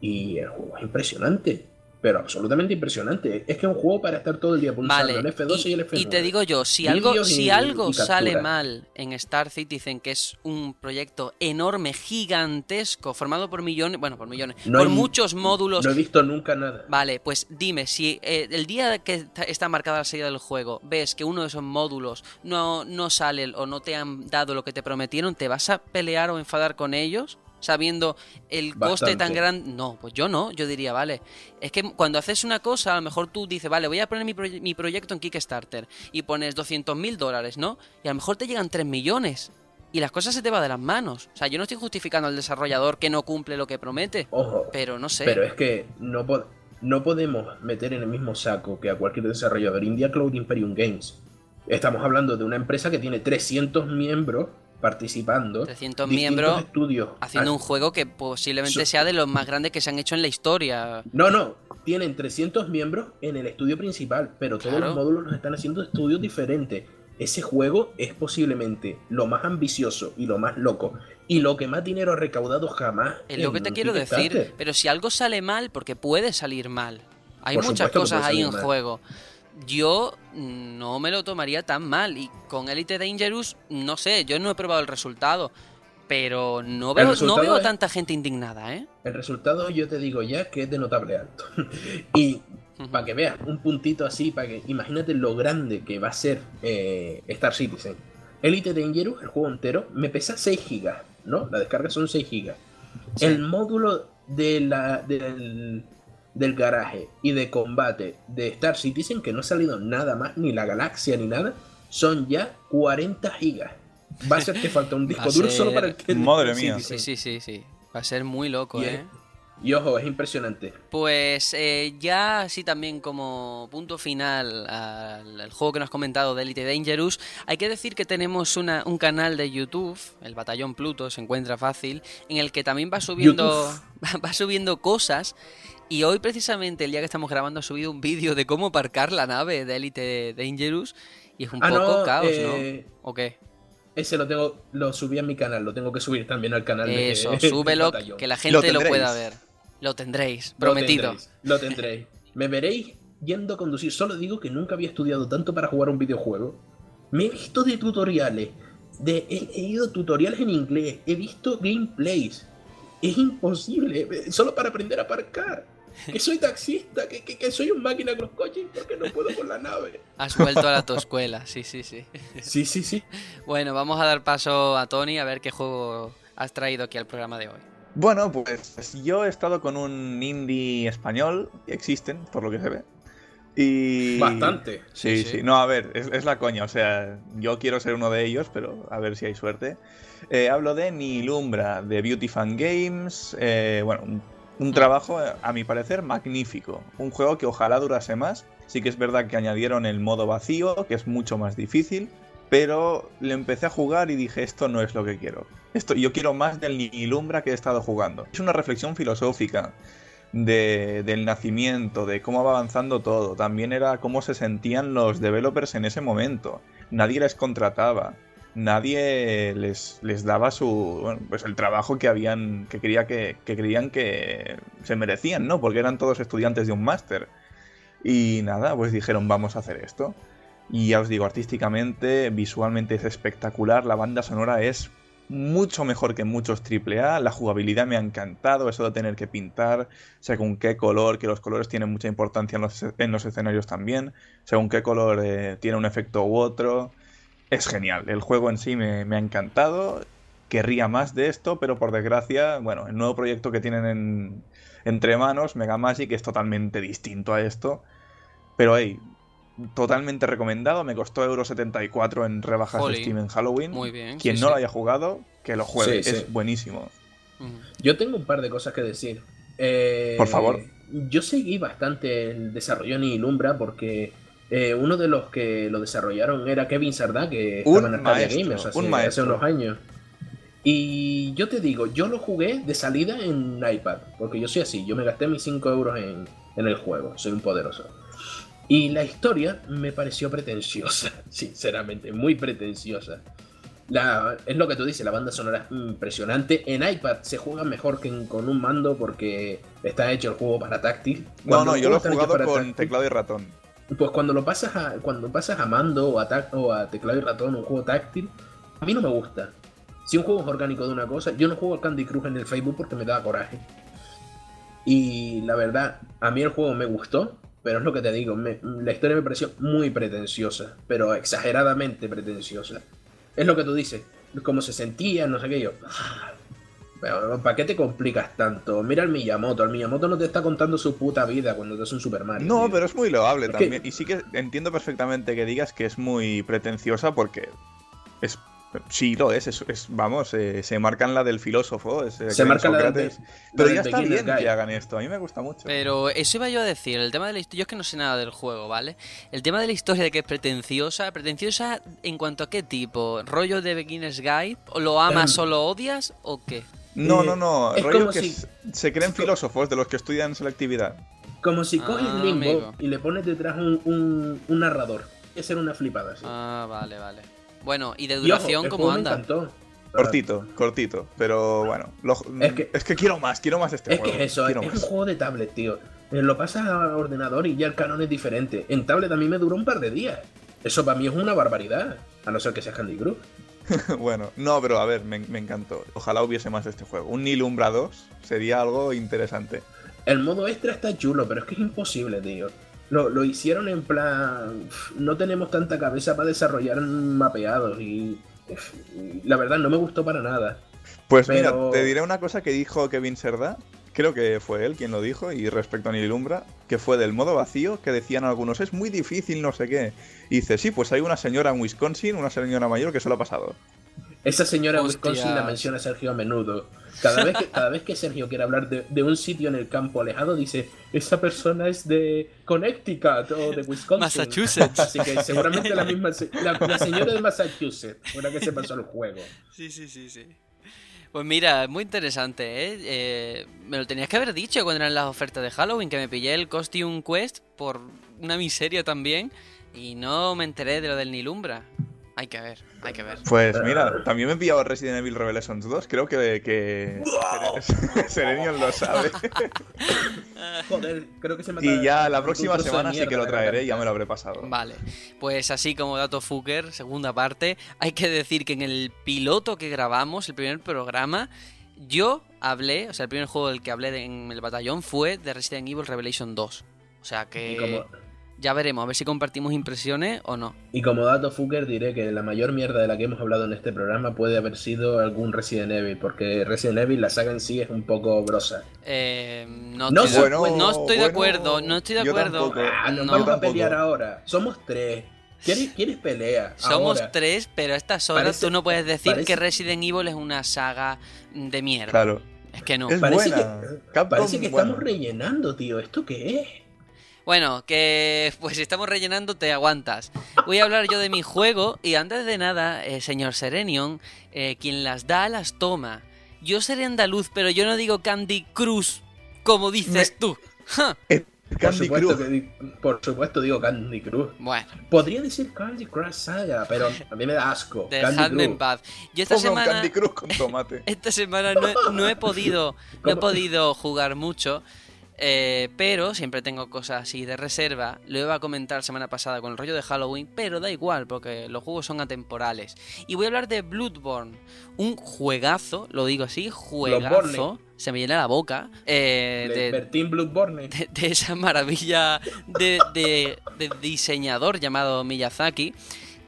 S2: Y el juego es impresionante. Pero absolutamente impresionante. Es que es un juego para estar todo el día pulsando
S3: Vale,
S2: el F12 y,
S3: y,
S2: el F9.
S3: y te digo yo, si algo, si
S2: y-
S3: algo
S2: y
S3: sale mal en Star Citizen, que es un proyecto enorme, gigantesco, formado por millones, bueno, por millones,
S2: No
S3: por muchos módulos.
S2: No he visto nunca nada.
S3: Vale, pues dime, si eh, el día que está marcada la salida del juego ves que uno de esos módulos no, no sale o no te han dado lo que te prometieron, ¿te vas a pelear o enfadar con ellos? Sabiendo el coste tan grande. No, pues yo no, yo diría, vale. Es que cuando haces una cosa, a lo mejor tú dices, vale, voy a poner mi, proye- mi proyecto en Kickstarter y pones 200 mil dólares, ¿no? Y a lo mejor te llegan 3 millones. Y las cosas se te van de las manos. O sea, yo no estoy justificando al desarrollador que no cumple lo que promete.
S2: Ojo,
S3: Pero no sé.
S2: pero es que no, po- no podemos meter en el mismo saco que a cualquier desarrollador India Cloud Imperium Games. Estamos hablando de una empresa que tiene 300 miembros participando.
S3: 300
S2: distintos
S3: miembros
S2: estudios.
S3: haciendo un juego que posiblemente sea de los más grandes que se han hecho en la historia.
S2: No, no, tienen 300 miembros en el estudio principal, pero todos
S3: Claro.
S2: los módulos los están haciendo estudios diferentes. Ese juego es posiblemente lo más ambicioso y lo más loco y lo que más dinero ha recaudado jamás.
S3: Es lo que te quiero decir. Pero si algo sale mal, porque puede salir mal. Hay
S2: Por
S3: muchas cosas ahí en
S2: mal.
S3: juego. Yo no me lo tomaría tan mal. Y con Elite Dangerous, no sé, yo no he probado el resultado. Pero no veo, no
S2: resultado
S3: veo
S2: es-
S3: tanta gente indignada, ¿eh?
S2: El resultado yo te digo ya que es de notable alto. [LAUGHS] y para que veas un puntito así, para que imagínate lo grande que va a ser eh, Star Citizen. Elite Dangerous, el juego entero, me pesa 6 gigas, ¿no? La descarga son 6 gigas.
S3: Sí.
S2: El módulo de la, del, del garaje y de combate de Star Citizen, que no ha salido nada más, ni la galaxia ni nada, son ya 40 gigas. Va a ser que falta un [LAUGHS] disco duro
S3: ser-
S2: solo para el que [LAUGHS]
S4: Madre mía.
S3: Sí, sí, sí, sí. Va a ser muy loco,
S2: Y,
S3: ¿eh?
S2: y ojo, es impresionante.
S3: Pues eh, ya así también como punto final al, al juego que nos has comentado de Elite Dangerous, hay que decir que tenemos una- un canal de YouTube, el Batallón Pluto, se encuentra fácil, en el que también va subiendo, [LAUGHS] va subiendo cosas. Y hoy precisamente, el día que estamos grabando, ha subido un vídeo de cómo aparcar la nave de Elite Dangerous. Y es un
S2: Ah,
S3: poco
S2: no,
S3: caos,
S2: eh,
S3: ¿no? ¿O qué?
S2: Ese lo tengo, lo subí a mi canal, lo tengo que subir también al canal de
S3: Eso, [LAUGHS]
S2: del
S3: súbelo, que la gente lo,
S4: tendréis.
S3: pueda ver. Lo tendréis,
S2: Lo
S3: prometido.
S2: tendréis, Lo tendréis. Me veréis yendo a conducir. Solo digo que nunca había estudiado tanto para jugar un videojuego. Me he visto de tutoriales. De, he, he ido a tutoriales en inglés. He visto gameplays. Es imposible. eh, Solo para aprender a aparcar. [LAUGHS] Que soy taxista, que, que- que soy un máquina con los coches porque no puedo con la nave. [LAUGHS]
S3: Has vuelto a la tu escuela, sí, sí, sí. [LAUGHS]
S2: Sí, sí, sí.
S3: Bueno, vamos a dar paso a Tony a ver qué juego has traído aquí al programa de hoy.
S4: Bueno, pues yo he estado con un indie español, existen, por lo que se ve. Y...
S2: Bastante.
S4: Sí,
S3: Sí,
S4: sí,
S3: sí.
S4: No, a ver, es, es la coña. O sea, yo quiero ser uno de ellos, pero a ver si hay suerte. Eh, hablo de Nilumbra, de Beauty Fan Games. eh, bueno, un, un trabajo, a mi parecer, magnífico. Un juego que ojalá durase más. Sí que es verdad que añadieron el modo vacío, que es mucho más difícil. Pero le empecé a jugar y dije, esto no es lo que quiero. Esto, yo quiero más del Nilumbra que he estado jugando. Es una reflexión filosófica de- del nacimiento, de cómo va avanzando todo. También era cómo se sentían los developers en ese momento. Nadie les contrataba. Nadie les, les daba su pues el trabajo que habían que que, que creían que se merecían, ¿no? Porque eran todos estudiantes de un máster. Y nada, pues dijeron, vamos a hacer esto. Y ya os digo, artísticamente, visualmente es espectacular, la banda sonora es mucho mejor que muchos AAA, la jugabilidad me ha encantado, eso de tener que pintar, según qué color, que los colores tienen mucha importancia en los, en los escenarios también, según qué color eh, tiene un efecto u otro, es genial, el juego en sí me, me ha encantado, querría más de esto, pero por desgracia, bueno, el nuevo proyecto que tienen en- entre manos, Mega Magic, es totalmente distinto a esto, pero hey, totalmente recomendado, me costó euro 74 en rebajas de Steam en Halloween.
S3: Muy bien.
S4: Quien
S3: sí,
S4: no
S3: sí.
S4: lo haya jugado, que lo juegue,
S2: Sí, sí.
S4: es buenísimo.
S2: Yo tengo un par de cosas que decir. Eh,
S4: Por favor.
S2: Yo seguí bastante el desarrollo de Ilumbra porque eh, uno de los que lo desarrollaron era Kevin Sardá, que
S4: Un
S2: estaba en Arcadia Gamers hace,
S4: un
S2: hace unos años. Y yo te digo, yo lo jugué de salida en iPad, porque yo soy así, yo me gasté mis 5 euros en, en el juego, soy un poderoso. Y la historia me pareció pretenciosa, [LAUGHS] sinceramente, muy pretenciosa. La, es lo que tú dices, la banda sonora es impresionante. En iPad se juega mejor que en- con un mando porque está hecho el juego para táctil.
S4: No,
S2: Cuando
S4: no, yo lo he jugado con
S2: táctil,
S4: teclado y ratón.
S2: Pues cuando lo pasas a, cuando pasas a mando o a, o a teclado y ratón, un juego táctil, a mí no me gusta. Si un juego es orgánico de una cosa, yo no juego al Candy Crush en el Facebook porque me da coraje. Y la verdad, a mí el juego me gustó, pero es lo que te digo, me- la historia me pareció muy pretenciosa, pero exageradamente pretenciosa. Es lo que tú dices, cómo se sentía, no sé qué yo. "Ah, Pero, ¿para qué te complicas tanto? Mira al Miyamoto, al Miyamoto no te está contando su puta vida cuando te hace un Super Mario.
S4: No,
S2: tío.
S4: pero es muy loable
S2: Es que-
S4: también. Y sí que entiendo perfectamente que digas que es muy pretenciosa porque es. Sí, lo es, es, es- vamos, eh, se marcan la del filósofo. es, eh,
S2: Se
S4: que
S2: marca la del-
S4: Pero ya está bien que hagan esto, a mí me gusta mucho.
S3: Pero eso iba yo a decir, el tema de la historia, yo es que no sé nada del juego, ¿vale? El tema de la historia de que es pretenciosa, pretenciosa en cuanto a qué tipo, rollo de Beginner's Guide, ¿O lo amas
S2: Em.
S3: o lo odias o qué?
S4: No,
S2: Eh,
S4: no, no,
S2: es
S4: rollo
S2: como
S4: que
S2: si-
S4: se creen filósofos de los que estudian selectividad.
S2: Como si coges
S3: Ah,
S2: Limbo
S3: amigo.
S2: y le pones detrás un, un, un narrador. Es ser una flipada, sí.
S3: Ah, vale, vale. Bueno, ¿y de
S2: Y ojo,
S3: duración
S2: el
S3: cómo
S2: juego me
S3: anda?
S2: encantó.
S4: Cortito, cortito, pero bueno. lo-
S2: Es que-
S4: es que quiero más, quiero más de este
S2: Es que
S4: juego.
S2: es eso,
S4: quiero
S2: es un juego de tablet, tío. Eh, Lo pasas a ordenador y ya el canon es diferente. En tablet a mí me duró un par de días. Eso para mí es una barbaridad. A no ser que sea Candy Crush. [LAUGHS]
S4: bueno, no, pero a ver, me, me encantó. Ojalá hubiese más de este juego. Un Nilumbra 2 sería algo interesante.
S2: El modo extra está chulo, pero es que es imposible, tío. Lo, lo hicieron en plan. "Uf, No tenemos tanta cabeza para desarrollar mapeados y. La verdad, no me gustó para nada.
S4: Pues
S2: Pero-
S4: mira, te diré una cosa que dijo Kevin Serda. Creo que fue él quien lo dijo, y respecto a Nilumbra, que fue del modo vacío, que decían algunos, es muy difícil, no sé qué. Y dice, sí, pues hay una señora en Wisconsin, una señora mayor, que se lo ha pasado.
S2: Esa señora
S3: Hostias.
S2: Wisconsin la menciona Sergio a menudo. Cada vez que, [LAUGHS] cada vez que Sergio quiere hablar de, de un sitio en el campo alejado, dice: Esa persona es de Connecticut o de Wisconsin.
S3: Massachusetts.
S2: Así que seguramente la [LAUGHS] misma. La, la señora de Massachusetts fue la que se pasó el juego.
S3: Sí, sí, sí, sí. Pues mira, muy interesante, ¿eh? Eh, Me lo tenías que haber dicho cuando eran las ofertas de Halloween, que me pillé el Costume Quest por una miseria también y no me enteré de lo del Nilumbra. Hay que ver, hay que ver.
S4: Pues mira, también me he pillado Resident Evil Revelations 2, creo que, que [LAUGHS] Serenion lo sabe. [LAUGHS]
S2: Joder, creo que se me
S4: Y ya la próxima semana sí que lo traeré, ya me lo habré pasado.
S3: Vale, pues así como dato Fuker, segunda parte, hay que decir que en el piloto que grabamos, el primer programa, yo hablé, o sea, el primer juego del que hablé de- en el batallón fue de Resident Evil Revelation 2. O sea
S2: Y
S3: que
S2: como,
S3: ya veremos, a ver si compartimos impresiones o no.
S2: y como dato Fuker diré que la mayor mierda de la que hemos hablado en este programa puede haber sido algún Resident Evil, porque Resident Evil, la saga en sí, es un poco brosa.
S3: Eh, no,
S2: No
S3: estoy, no estoy de acuerdo, no estoy de
S4: yo
S3: acuerdo.
S4: tampoco.
S2: Ah, nos
S3: No.
S2: vamos a pelear ahora. Somos tres. ¿Quieres, quieres pelea?
S3: Somos
S2: ahora.
S3: tres, pero a estas horas
S2: Parece-
S3: tú no puedes decir
S2: parece-
S3: que Resident Evil es una saga de mierda.
S4: Claro.
S3: Es que no.
S4: Es
S2: Parece
S4: buena.
S2: que,
S4: Capcom,
S2: parece que
S4: bueno.
S2: estamos rellenando, tío. ¿Esto qué es?
S3: Bueno, que pues si estamos rellenando, te aguantas. Voy a hablar yo de mi juego y antes de nada, eh, señor Serenion, eh, quien las da, las toma. Yo seré andaluz, pero yo no digo Candy Cruz, como dices tú. Ja.
S2: Por
S4: Candy
S2: supuesto,
S4: Crush.
S2: que por supuesto digo Candy Crush.
S3: Bueno,
S2: Podría decir Candy Crush Saga, pero a mí me da asco. [LAUGHS] Candy
S3: dejadme en paz. Yo esta
S4: Ponga un
S3: semana...
S4: Candy Crush con tomate. [LAUGHS]
S3: Esta semana no he, no he podido no he podido jugar mucho, eh, pero siempre tengo cosas así de reserva. Lo iba a comentar semana pasada con el rollo de Halloween, pero da igual porque los juegos son atemporales. Y voy a hablar de Bloodborne, un juegazo, lo digo así, juegazo.
S2: Bloodborne.
S3: Se me llena la boca. eh,
S2: Le-
S3: de,
S2: Bloodborne.
S3: de, de esa maravilla de, de- de diseñador llamado Miyazaki,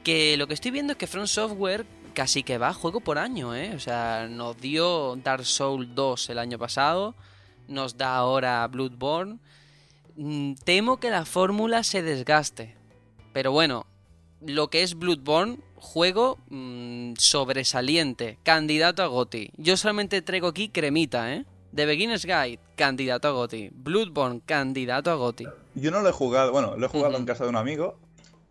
S3: que lo que estoy viendo es que From Software casi que va juego por año, ¿eh? O sea, nos dio Dark Souls 2 el año pasado, nos da ahora Bloodborne. Mm, Temo que la fórmula se desgaste, pero bueno, lo que es Bloodborne, juego mm, sobresaliente, candidato a GOTY. Yo solamente traigo aquí cremita, ¿eh? The Beginner's Guide, candidato a GOTY. Bloodborne, candidato a GOTY.
S4: Yo no lo he jugado, bueno, lo he jugado en casa de un amigo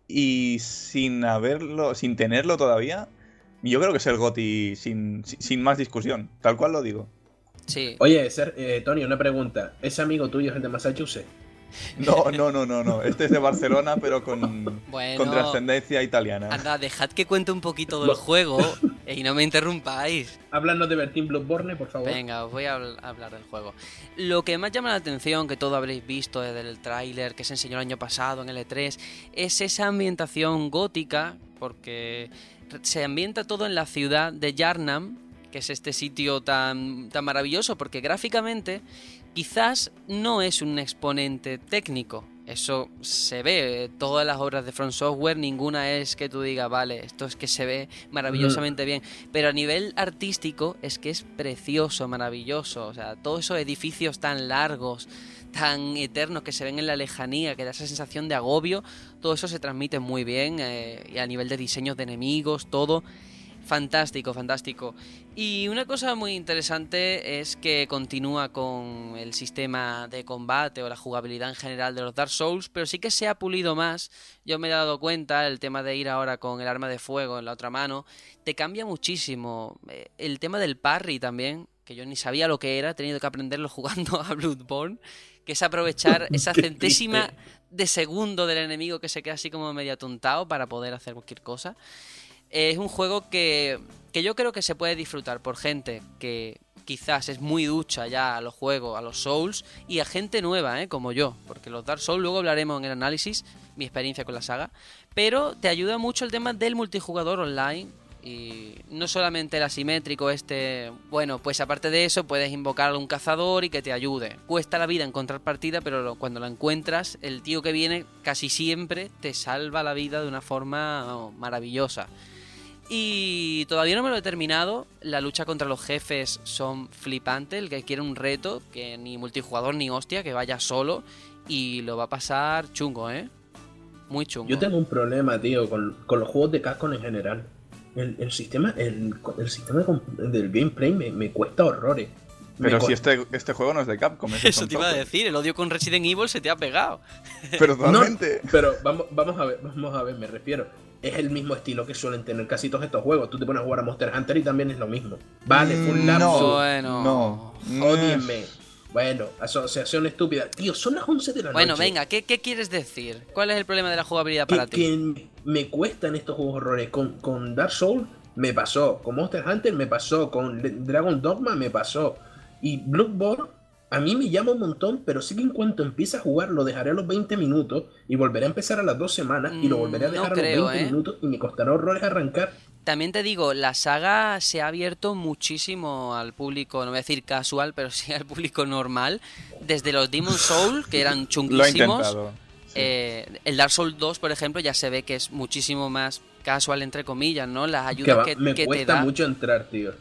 S4: y sin haberlo, sin tenerlo todavía, yo creo que es el GOTI sin, sin más discusión, tal cual lo digo.
S3: Sí.
S2: Oye, Ser- eh, Tony, una pregunta. ¿Ese amigo tuyo es el de Massachusetts? [LAUGHS]
S4: No, no, no, no, no. Este es de Barcelona, pero con, [LAUGHS]
S3: Bueno.
S4: con trascendencia italiana.
S3: Anda, dejad que cuente un poquito del juego. [LAUGHS] Y no me interrumpáis.
S2: Háblanos de Bertín Bloodborne, por favor.
S3: Venga, os voy a hablar del juego. Lo que más llama la atención, que todo habréis visto desde el tráiler que se enseñó el año pasado en el E3, es esa ambientación gótica, porque se ambienta todo en la ciudad de Yarnam, que es este sitio tan, tan maravilloso, porque gráficamente quizás no es un exponente técnico. Eso se ve, todas las obras de From Software, ninguna es que tú digas, vale, esto es que se ve maravillosamente bien. Pero a nivel artístico es que es precioso, maravilloso. O sea, todos esos edificios tan largos, tan eternos que se ven en la lejanía, que da esa sensación de agobio, todo eso se transmite muy bien. eh, y a nivel de diseños de enemigos, todo. Fantástico, fantástico. Y una cosa muy interesante es que continúa con el sistema de combate o la jugabilidad en general de los Dark Souls, pero sí que se ha pulido más. Yo me he dado cuenta, el tema de ir ahora con el arma de fuego en la otra mano, te cambia muchísimo. Eh, El tema del parry también, que yo ni sabía lo que era, he tenido que aprenderlo [LAUGHS] jugando a Bloodborne, que es aprovechar [LAUGHS] esa centésima de segundo del enemigo que se queda así como medio atontado para poder hacer cualquier cosa. Es un juego que, que yo creo que se puede disfrutar por gente que quizás es muy ducha ya a los juegos, a los Souls, y a gente nueva, ¿eh? como yo, porque los Dark Souls, luego hablaremos en el análisis, mi experiencia con la saga, pero te ayuda mucho el tema del multijugador online, y no solamente el asimétrico este, bueno, pues aparte de eso puedes invocar a un cazador y que te ayude. Cuesta la vida encontrar partida, pero cuando la encuentras, el tío que viene casi siempre te salva la vida de una forma maravillosa. Y todavía no me lo he terminado. La lucha contra los jefes son flipantes. El que quiere un reto, que ni multijugador ni hostia, que vaya solo. Y lo va a pasar chungo, ¿eh? Muy chungo.
S2: Yo tengo un problema, tío, con, con los juegos de Capcom en general. El, el sistema, el, el sistema de del gameplay me, me cuesta horrores.
S4: Pero si este, este juego no es de Capcom, es
S3: Eso te iba a decir. El odio con Resident Evil se te ha pegado.
S4: Pero
S2: No,
S4: totalmente.
S2: pero vamos, vamos a ver, vamos a ver, me refiero. Es el mismo estilo que suelen tener casi todos estos juegos. Tú te pones a jugar a Monster Hunter y también es lo mismo. Vale, full
S4: Mm,
S2: lapsus.
S4: no,
S3: Bueno.
S4: no.
S2: Ódienme. Bueno, asociación estúpida. Tío, son las 11 de la
S3: Bueno,
S2: noche.
S3: venga, ¿qué, qué quieres decir? ¿Cuál es el problema de la jugabilidad para ti?
S2: que me cuestan estos juegos horrores. Con, con Dark Souls me pasó, con Monster Hunter me pasó, con Dragon Dogma me pasó. Y Bloodborne a mí me llama un montón, pero sí que en cuanto empiece a jugar lo dejaré a los 20 minutos y volveré a empezar a las dos semanas y lo volveré a
S3: Mm,
S2: dejar
S3: no
S2: a
S3: creo,
S2: los 20
S3: ¿eh?
S2: minutos y me costará horrores arrancar.
S3: También te digo, la saga se ha abierto muchísimo al público, no voy a decir casual, pero sí al público normal. Desde los Demon Soul, que eran [LAUGHS] chunguísimos.
S4: sí.
S3: eh, el Dark Souls 2, por ejemplo, ya se ve que es muchísimo más casual, entre comillas, ¿no? Las ayudas que,
S2: me
S3: que te
S2: cuesta
S3: da.
S2: mucho entrar, tío.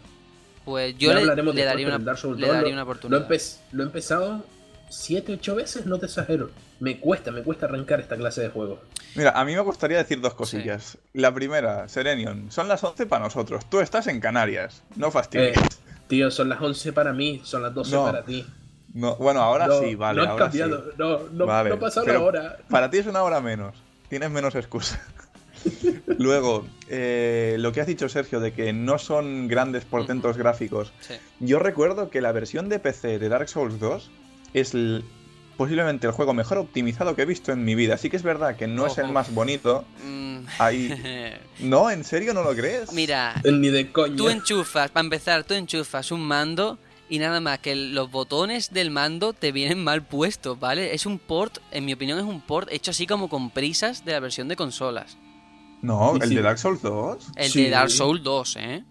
S3: Pues yo le, daría una,
S2: el Dark Souls
S3: le
S2: 2
S3: daría
S2: lo-
S3: una
S2: Lo
S3: oportunidad.
S2: empe- lo he empezado 7, 8 veces, no te exagero. Me cuesta, me cuesta arrancar esta clase de juegos.
S4: Mira, a mí me gustaría decir dos cosillas. La primera, Serenion, son las 11 para nosotros. Tú estás en Canarias. No
S2: Eh,
S4: fastidies.
S2: tío, son las 11 para mí, son las 12
S4: No,
S2: para ti.
S4: No, bueno, ahora
S2: no,
S4: sí, vale.
S2: No
S4: ahora
S2: cambiado,
S4: sí.
S2: no, no,
S4: Vale,
S2: no ha pasado
S4: pero
S2: la hora.
S4: Para ti es una hora menos. Tienes menos excusa. [LAUGHS] Luego, eh, lo que has dicho, Sergio, de que no son grandes portentos gráficos.
S3: Sí.
S4: Yo recuerdo que la versión de PC de Dark Souls 2 es el- posiblemente el juego mejor optimizado que he visto en mi vida. Sí que es verdad que no es el más bonito.
S3: Mm,
S4: Ahí... [LAUGHS] No, ¿en serio no lo crees?
S3: Mira,
S2: Ni de coña.
S3: tú enchufas, para empezar, tú enchufas un mando y nada más que los botones del mando te vienen mal puestos, ¿vale? Es un port, en mi opinión es un port hecho así como con prisas de la versión de consolas.
S4: No,
S2: Sí,
S4: el
S2: sí.
S4: de Dark Souls 2.
S3: El
S2: Sí.
S3: de Dark Souls 2, ¿eh?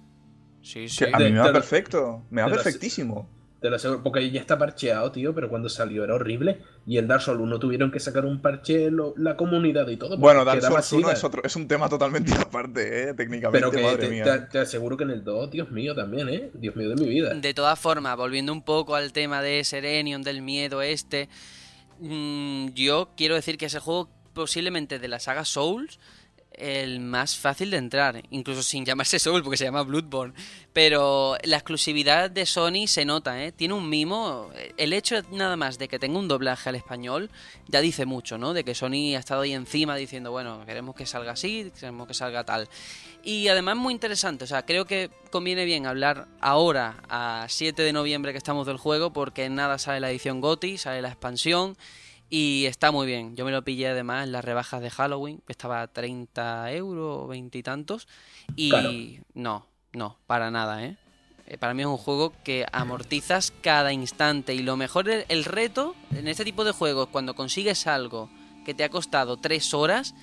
S3: Sí, sí.
S4: Que a mí me va perfecto. Me va perfectísimo.
S2: Te lo aseguro, porque ya está parcheado, tío, pero cuando salió era horrible. Y el Dark Souls 1 tuvieron que sacar un parche lo- la comunidad y todo.
S4: Bueno, Dark Souls 1
S2: ciega.
S4: es, otro, es un tema totalmente [LAUGHS] aparte, ¿eh? Técnicamente,
S2: Pero que
S4: madre
S2: te,
S4: mía.
S2: te- te aseguro que en el 2, Dios mío, también, ¿eh? Dios mío de mi vida.
S3: De todas formas, volviendo un poco al tema de Serenion, del miedo este, mm, yo quiero decir que ese juego posiblemente de la saga Souls el más fácil de entrar, incluso sin llamarse [LAUGHS] Soul porque se llama Bloodborne, pero la exclusividad de Sony se nota, ¿eh? Tiene un mimo, el hecho nada más de que tenga un doblaje al español ya dice mucho, ¿no? De que Sony ha estado ahí encima diciendo, bueno, queremos que salga así, queremos que salga tal. Y además muy interesante, o sea, creo que conviene bien hablar ahora, a 7 de noviembre que estamos del juego, porque nada sale la edición GOTI, sale la expansión y está muy bien. Yo me lo pillé además en las rebajas de Halloween, que estaba a 30 euros, 20 y tantos. Y
S2: Claro.
S3: no, No, para nada, ¿eh? Eh, Para mí es un juego que amortizas cada instante y lo mejor es el reto en este tipo de juegos, cuando consigues algo que te ha costado tres horas,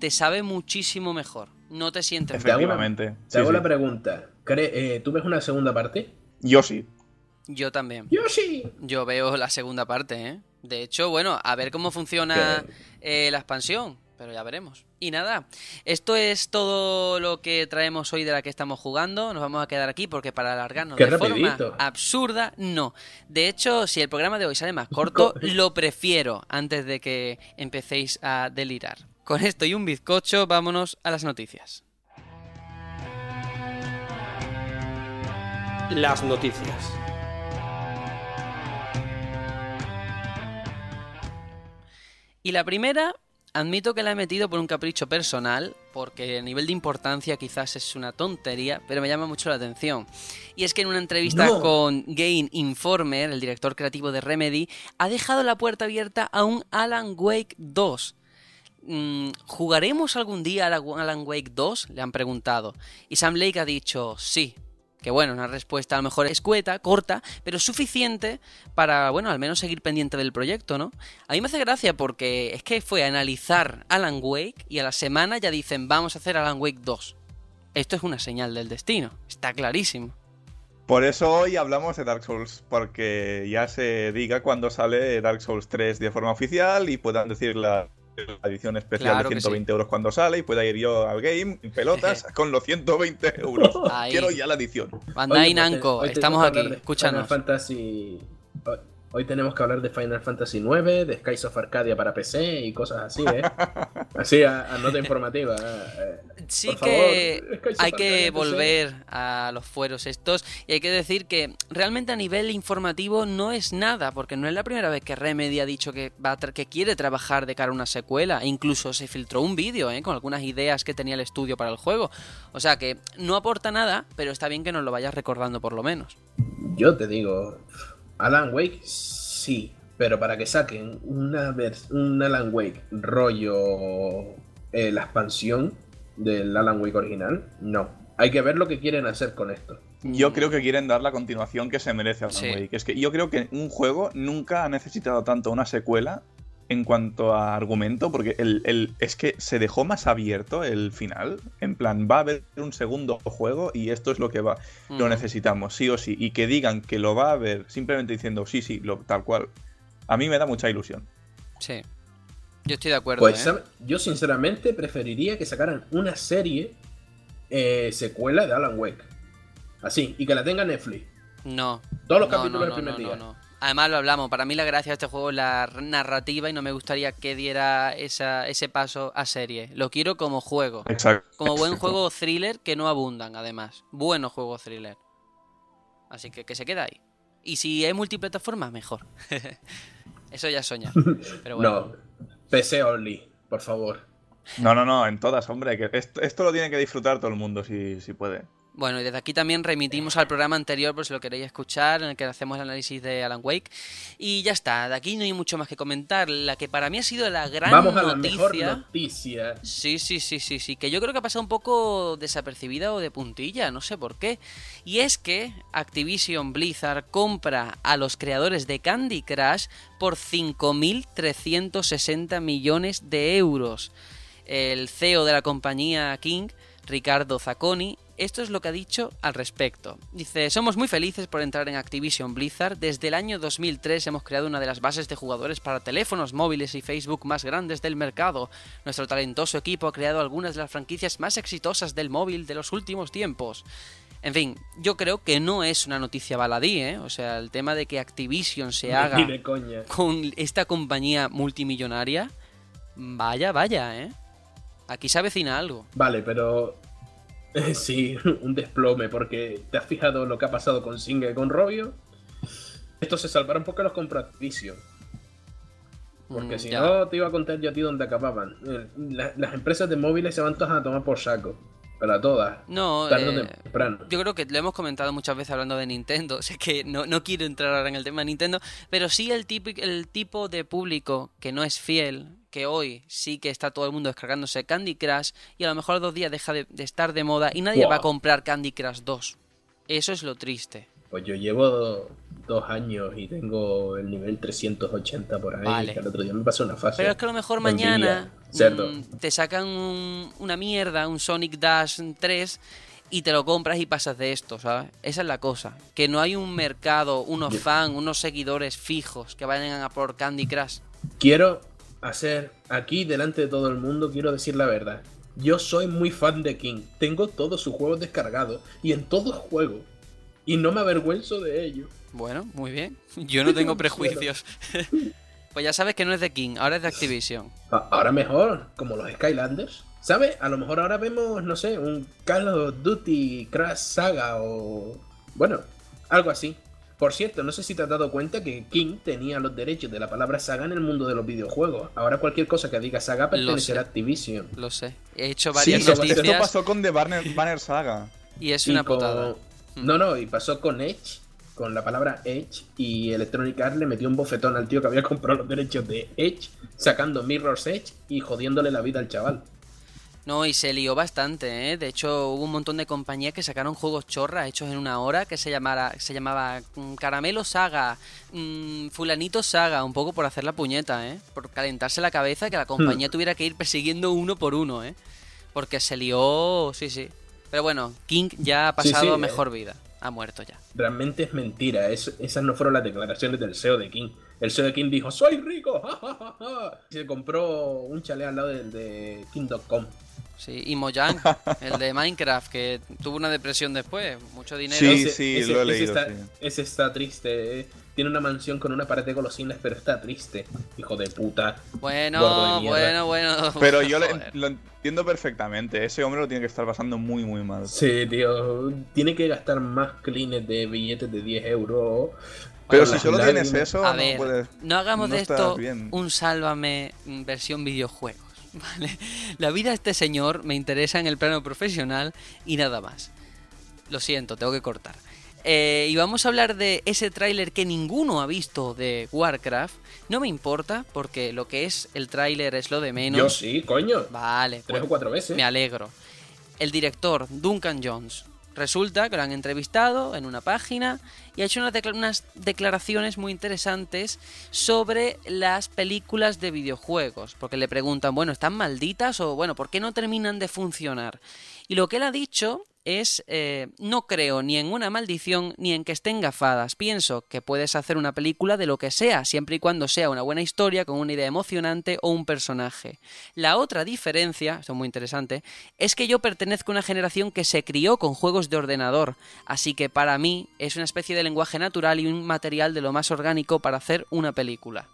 S3: te sabe muchísimo mejor. No te sientes mal.
S4: Efectivamente.
S2: Te
S4: Sí,
S2: hago
S4: sí.
S2: la pregunta. ¿Cree- eh, ¿Tú ves una segunda parte?
S4: Yo sí.
S3: Yo también.
S2: Yo sí.
S3: Yo veo la segunda parte, ¿eh? De hecho, bueno, a ver cómo funciona eh, la expansión, pero ya veremos. Y nada, esto es todo lo que traemos hoy de la que estamos jugando. Nos vamos a quedar aquí porque para alargarnos
S2: Qué
S3: de forma absurda, no. De hecho, si el programa de hoy sale más [LAUGHS] corto, lo prefiero antes de que empecéis a delirar. Con esto y un bizcocho, vámonos a las noticias.
S8: Las noticias.
S3: Y la primera, admito que la he metido por un capricho personal, porque a nivel de importancia quizás es una tontería, pero me llama mucho la atención. Y es que en una entrevista
S2: No.
S3: con Game Informer, el director creativo de Remedy, ha dejado la puerta abierta a un Alan Wake 2. Mm, ¿Jugaremos algún día a la- Alan Wake 2? Le han preguntado. Y Sam Lake ha dicho sí. Que bueno, una respuesta a lo mejor escueta, corta, pero suficiente para, bueno, al menos seguir pendiente del proyecto, ¿no? A mí me hace gracia porque es que fue a analizar Alan Wake y a la semana ya dicen vamos a hacer Alan Wake 2. Esto es una señal del destino, está clarísimo.
S4: Por eso hoy hablamos de Dark Souls, porque ya se diga cuando sale Dark Souls 3 de forma oficial y puedan decir la, la edición especial
S3: Claro
S4: de
S3: que
S4: 120 euros cuando sale y pueda ir yo al game en pelotas [LAUGHS] con los 120 euros. [LAUGHS]
S3: Ahí.
S4: Quiero ya la edición.
S3: Bandai Namco, estamos aquí, escúchanos.
S2: Final Fantasy... hoy- Hoy tenemos que hablar de Final Fantasy IX, de Skies of Arcadia para PC y cosas así, ¿eh? [LAUGHS] Así, a, a nota informativa. eh.
S3: Sí
S2: Por
S3: que [LAUGHS]
S2: favor,
S3: hay que volver a los fueros estos y hay que decir que realmente a nivel informativo no es nada, porque no es la primera vez que Remedy ha dicho que, va a que quiere trabajar de cara a una secuela, e incluso se filtró un vídeo ¿eh? con algunas ideas que tenía el estudio para el juego. O sea que no aporta nada, pero está bien que nos lo vayas recordando por lo menos.
S2: Yo te digo, Alan Wake sí, pero para que saquen una un Alan Wake rollo eh, la expansión del Alan Wake original, no. Hay que ver lo que quieren hacer con esto.
S4: Yo creo que quieren dar la continuación que se merece a Alan
S3: Sí.
S4: Wake. Es que yo creo que un juego nunca ha necesitado tanto una secuela en cuanto a argumento, porque el, el- es que se dejó más abierto el final. En plan, va a haber un segundo juego y esto es lo que va. Lo necesitamos, sí o sí. Y que digan que lo va a haber simplemente diciendo sí, sí, lo, tal cual. A mí me da mucha ilusión.
S3: Sí. Yo estoy de acuerdo.
S2: Pues
S3: ¿eh?
S2: yo sinceramente preferiría que sacaran una serie eh, secuela de Alan Wake. Así, y que la tenga Netflix.
S3: No.
S2: Todos los
S3: No,
S2: capítulos
S3: no,
S2: del
S3: no,
S2: primer
S3: no,
S2: día.
S3: no, no. Además lo hablamos, para mí la gracia de este juego es la narrativa y no me gustaría que diera esa, ese paso a serie. Lo quiero como juego.
S4: Exacto.
S3: Como buen juego thriller que no abundan, además. Buenos juegos thriller. Así que que se queda ahí. Y si hay multiplataforma, mejor. [LAUGHS] Eso ya. [LAUGHS] Pero bueno.
S2: No, PC only, por favor.
S4: No, no, no, en todas, hombre. Que esto, esto lo tiene que disfrutar todo el mundo si, si puede.
S3: Bueno, y desde aquí también remitimos al programa anterior por si lo queréis escuchar, en el que hacemos el análisis de Alan Wake. Y ya está, de aquí no hay mucho más que comentar. La que para mí ha sido la gran
S2: Vamos a la
S3: noticia.
S2: mejor noticia.
S3: Sí, sí, sí, sí, sí, que yo creo que ha pasado un poco desapercibida o de puntilla, no sé por qué. Y es que Activision Blizzard compra a los creadores de Candy Crush por 5.360 millones de euros. El CEO de la compañía King, Ricardo Zacconi, esto es lo que ha dicho al respecto. Dice, somos muy felices por entrar en Activision Blizzard. Desde el año 2003 hemos creado una de las bases de jugadores para teléfonos móviles y Facebook más grandes del mercado. Nuestro talentoso equipo ha creado algunas de las franquicias más exitosas del móvil de los últimos tiempos. En fin, yo creo que no es una noticia baladí, ¿eh? O sea, el tema de que Activision se haga con esta compañía multimillonaria, vaya, vaya, ¿eh? Aquí se avecina algo.
S2: Vale, pero. [LAUGHS] sí, un desplome, porque ¿te has fijado lo que ha pasado con Singa y con Robio? Esto se salvaron porque los compró Activision. Porque
S3: Mm,
S2: si
S3: ya.
S2: no, te iba a contar yo a ti dónde acababan. Eh, la- las empresas de móviles se van todas a tomar por saco. Para todas.
S3: No,
S2: Tarde o
S3: eh,
S2: temprano.
S3: Yo creo que lo hemos comentado muchas veces hablando de Nintendo, [LAUGHS] sé que no, no quiero entrar ahora en el tema de Nintendo, pero sí el tipo, el tipo de público que no es fiel, que hoy sí que está todo el mundo descargándose Candy Crush y a lo mejor a dos días deja de, de estar de moda y nadie va a comprar Candy Crush 2. Eso es lo triste.
S2: Pues yo llevo dos años y tengo el nivel 380 por ahí.
S3: Vale.
S2: que el otro día me pasó una fase.
S3: Pero es que a lo mejor mañana mm, te sacan un- una mierda, un Sonic Dash 3 y te lo compras y pasas de esto, ¿sabes? Esa es la cosa. Que no hay un mercado, unos fans, unos seguidores fijos que vayan a por Candy Crush.
S2: Quiero hacer aquí delante de todo el mundo, quiero decir la verdad. Yo soy muy fan de King. Tengo todos sus juegos descargados y en todos juego. Y no me avergüenzo de ello.
S3: Bueno, muy bien. Yo no tengo [LAUGHS] prejuicios. [LAUGHS] pues ya sabes que no es de King, ahora es de Activision.
S2: A- Ahora mejor, como los Skylanders. ¿Sabes? A lo mejor ahora vemos, no sé, un Call of Duty Crash Saga o... Bueno, algo así. Por cierto, no sé si te has dado cuenta que King tenía los derechos de la palabra saga en el mundo de los videojuegos. Ahora cualquier cosa que diga saga pertenecerá a. Activision.
S3: Lo sé. He hecho
S4: Sí,
S3: varias
S4: esto,
S2: noticias.
S4: esto pasó con The Banner, Banner Saga.
S3: y es
S2: Y
S3: una
S2: con-
S3: putada.
S2: No, no, y pasó con Edge, con la palabra Edge, y Electronic Arts le metió un bofetón al tío que había [LAUGHS] comprado los derechos de Edge, sacando Mirror's Edge y jodiéndole la vida al chaval.
S3: No, y se lió bastante, ¿eh? De hecho, hubo un montón de compañías que sacaron juegos chorras hechos en una hora que se llamara, se llamaba mm, Caramelo Saga, mm, Fulanito Saga, un poco por hacer la puñeta, ¿eh? Por calentarse la cabeza que la compañía tuviera que ir persiguiendo uno por uno, ¿eh? Porque se lió, sí, sí. Pero bueno, King ya ha pasado
S2: sí, eh.
S3: mejor vida. Ha muerto ya.
S2: Realmente es mentira, es- esas no fueron las declaraciones del CEO de King. El CEO de King dijo, soy rico, ja, ja, ja, ja". Y se compró un chalet al lado del de King.com.
S3: Sí, y Mojang, el de Minecraft, que tuvo una depresión después, mucho dinero.
S4: Sí, sí, lo he leído,
S2: Está,
S4: sí.
S2: Ese está triste, eh. tiene una mansión con una pared de golosinas, pero está triste. Hijo de puta.
S3: Bueno,
S2: de
S3: bueno, bueno.
S4: Pero yo le- [LAUGHS] lo entiendo perfectamente. Ese hombre lo tiene que estar pasando muy, muy mal.
S2: Sí, tío, tiene que gastar más cleans de billetes de 10 euros.
S4: Pero si solo tienes eso,
S3: A
S4: no
S3: ver,
S4: puedes.
S3: no hagamos
S4: no
S3: de esto
S4: bien.
S3: un sálvame mm, versión videojuegos, [LAUGHS] ¿vale? La vida de este señor me interesa en el plano profesional y nada más. Lo siento, tengo que cortar. Eh, y vamos a hablar de ese tráiler que ninguno ha visto de Warcraft. No me importa, porque lo que es el tráiler es lo de menos.
S2: Yo sí, coño.
S3: Vale,
S2: Tres
S3: pues
S2: o cuatro veces.
S3: me alegro. El director, Duncan Jones, resulta que lo han entrevistado en una página y ha hecho unas, decla- unas declaraciones muy interesantes sobre las películas de videojuegos. Porque le preguntan, bueno, ¿están malditas o bueno, por qué no terminan de funcionar? Y lo que él ha dicho es, eh, no creo ni en una maldición ni en que estén gafadas. Pienso que puedes hacer una película de lo que sea, siempre y cuando sea una buena historia, con una idea emocionante o un personaje. La otra diferencia, esto es muy interesante, es que yo pertenezco a una generación que se crió con juegos de ordenador, así que para mí es una especie de lenguaje natural y un material de lo más orgánico para hacer una película.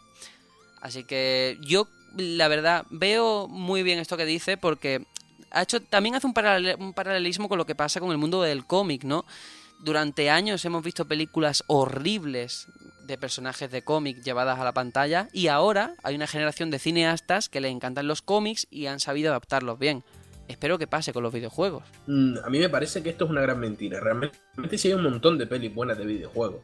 S3: Así que yo, la verdad, veo muy bien esto que dice porque ha hecho, también hace un, paralel- un paralelismo con lo que pasa con el mundo del cómic, ¿no? Durante años hemos visto películas horribles de personajes de cómic llevadas a la pantalla y ahora hay una generación de cineastas que le encantan los cómics y han sabido adaptarlos bien. Espero que pase con los videojuegos.
S2: Mm, a mí me parece que esto es una gran mentira. Realmente sí hay un montón de pelis buenas de videojuegos.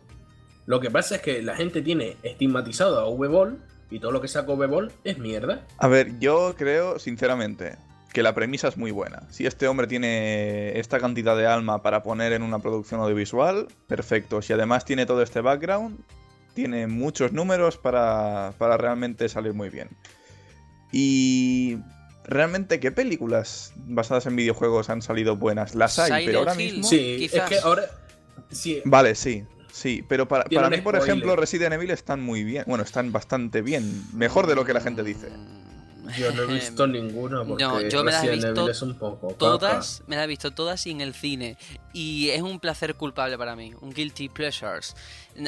S2: Lo que pasa es que la gente tiene estigmatizado a V-Ball y todo lo que saca V-Ball es mierda.
S4: A ver, yo creo, sinceramente, que la premisa es muy buena. Si este hombre tiene esta cantidad de alma para poner en una producción audiovisual, perfecto. Si además tiene todo este background, tiene muchos números para, para realmente salir muy bien. Y realmente, ¿qué películas basadas en videojuegos han salido buenas? Las hay,
S3: Silent
S4: pero ahora
S3: Hill,
S4: mismo...
S2: Sí,
S3: Quizás.
S2: es que ahora. Sí,
S4: Vale, sí. Sí, pero para, para mí, por
S2: spoiler.
S4: ejemplo, Resident Evil están muy bien. Bueno, están bastante bien. Mejor de lo que la gente dice.
S2: Yo no he [LAUGHS] visto ninguno porque
S3: No, yo me las he visto
S2: es un poco. papa.
S3: Todas, me las he visto todas y en el cine. Y es un placer culpable para mí, un guilty pleasures.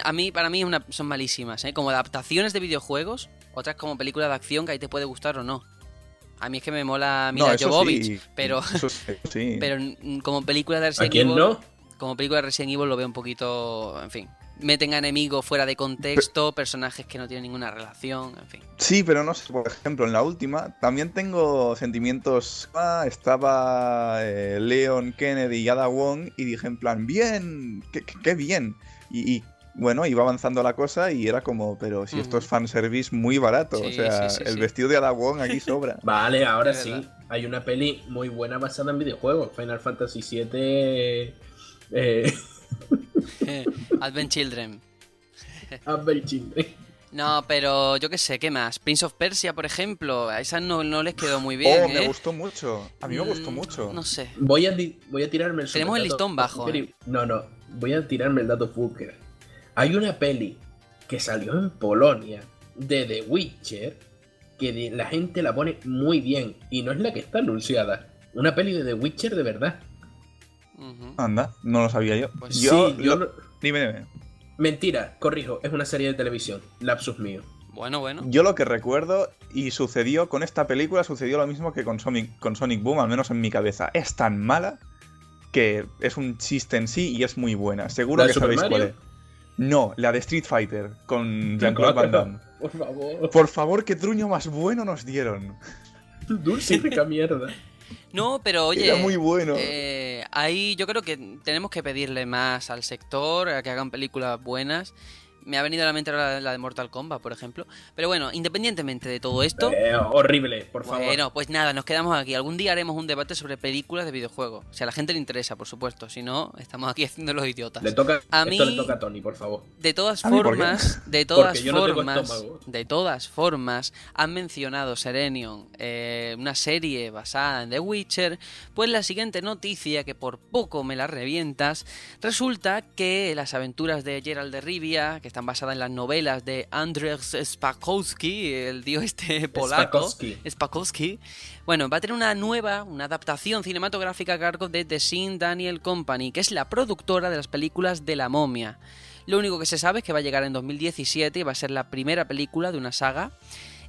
S3: A mí, para mí una- son malísimas, ¿eh? Como adaptaciones de videojuegos, otras como películas de acción que ahí te puede gustar o no. A mí es que me mola Mila
S4: eso
S3: Jovovich,
S4: sí,
S3: pero,
S4: sí, [LAUGHS]
S3: pero como película de
S2: ¿A
S3: Resident
S2: quién
S3: Evil,
S2: no?
S3: como película de Resident Evil lo veo un poquito, en fin, meten a enemigos fuera de contexto, personajes que no tienen ninguna relación, en fin.
S4: Sí, pero no sé, por ejemplo, en la última también tengo sentimientos. Ah, estaba eh, Leon Kennedy y Ada Wong y dije en plan, bien, qué, bien. Y, y, bueno, iba avanzando la cosa y era como, pero si esto es fanservice muy barato.
S3: Sí,
S4: o sea,
S3: sí, sí,
S4: el
S3: sí.
S4: vestido de Ada Wong aquí [LAUGHS] sobra.
S2: Vale, ahora sí. Hay una peli muy buena basada en videojuegos. Final Fantasy VII. Eh, [LAUGHS]
S3: Advent Children.
S2: Advent Children.
S3: No, pero yo qué sé, ¿qué más? Prince of Persia, por ejemplo, a esas no, no les quedó muy bien,
S4: oh, me
S3: ¿eh?
S4: gustó mucho. A mí me gustó
S3: Mm,
S4: mucho.
S3: No sé.
S2: Voy a, voy a tirarme el
S3: Tenemos el listón bajo, eh.
S2: No, no. Voy a tirarme el dato Fucker. Hay una peli que salió en Polonia de The Witcher que la gente la pone muy bien y no es la que está anunciada. Una peli de The Witcher de verdad.
S4: Anda, no lo sabía yo.
S3: Pues
S4: yo,
S2: sí, yo
S4: lo- dime, dime.
S2: Mentira, corrijo, es una serie de televisión. Lapsus mío.
S3: Bueno, bueno.
S4: Yo lo que recuerdo, y sucedió con esta película, sucedió lo mismo que con Sonic, con Sonic Boom, al menos en mi cabeza. Es tan mala que es un chiste en sí y es muy buena. Seguro
S2: ¿La
S4: que
S2: Super
S4: sabéis cuál es. No, la de Street Fighter, con Jean-Claude Van Damme. [LAUGHS]
S2: Por favor.
S4: Por favor, qué truño más bueno nos dieron.
S2: Dulce rica mierda.
S3: No, pero oye,
S4: Era muy bueno.
S3: eh, ahí yo creo que tenemos que pedirle más al sector, a que hagan películas buenas. Me ha venido a la mente ahora la de Mortal Kombat, por ejemplo. Pero bueno, independientemente de todo esto,
S2: Eh, horrible, por favor.
S3: bueno, pues nada, nos quedamos aquí. Algún día haremos un debate sobre películas de videojuegos. Si a la gente le interesa, por supuesto. Si no, estamos aquí [LAUGHS] haciendo los idiotas.
S2: Le toca,
S3: A
S2: esto
S3: mí-
S2: le toca a Tony, por favor.
S3: De todas formas, [LAUGHS] de todas
S2: Porque yo no tengo
S3: formas,
S2: estómago.
S3: de todas formas, han mencionado Serenion, eh, una serie basada en The Witcher, pues la siguiente noticia, que por poco me la revientas, resulta que las aventuras de Gerald de Rivia, que están basadas en las novelas de Andrzej Spakowski, el dios este [LAUGHS] polaco,
S2: Spakowski.
S3: Spakowski, bueno, va a tener una nueva, una adaptación cinematográfica a cargo de The Sin Daniel Company, que es la productora de las películas de la momia. Lo único que se sabe es que va a llegar en 2017 y va a ser la primera película de una saga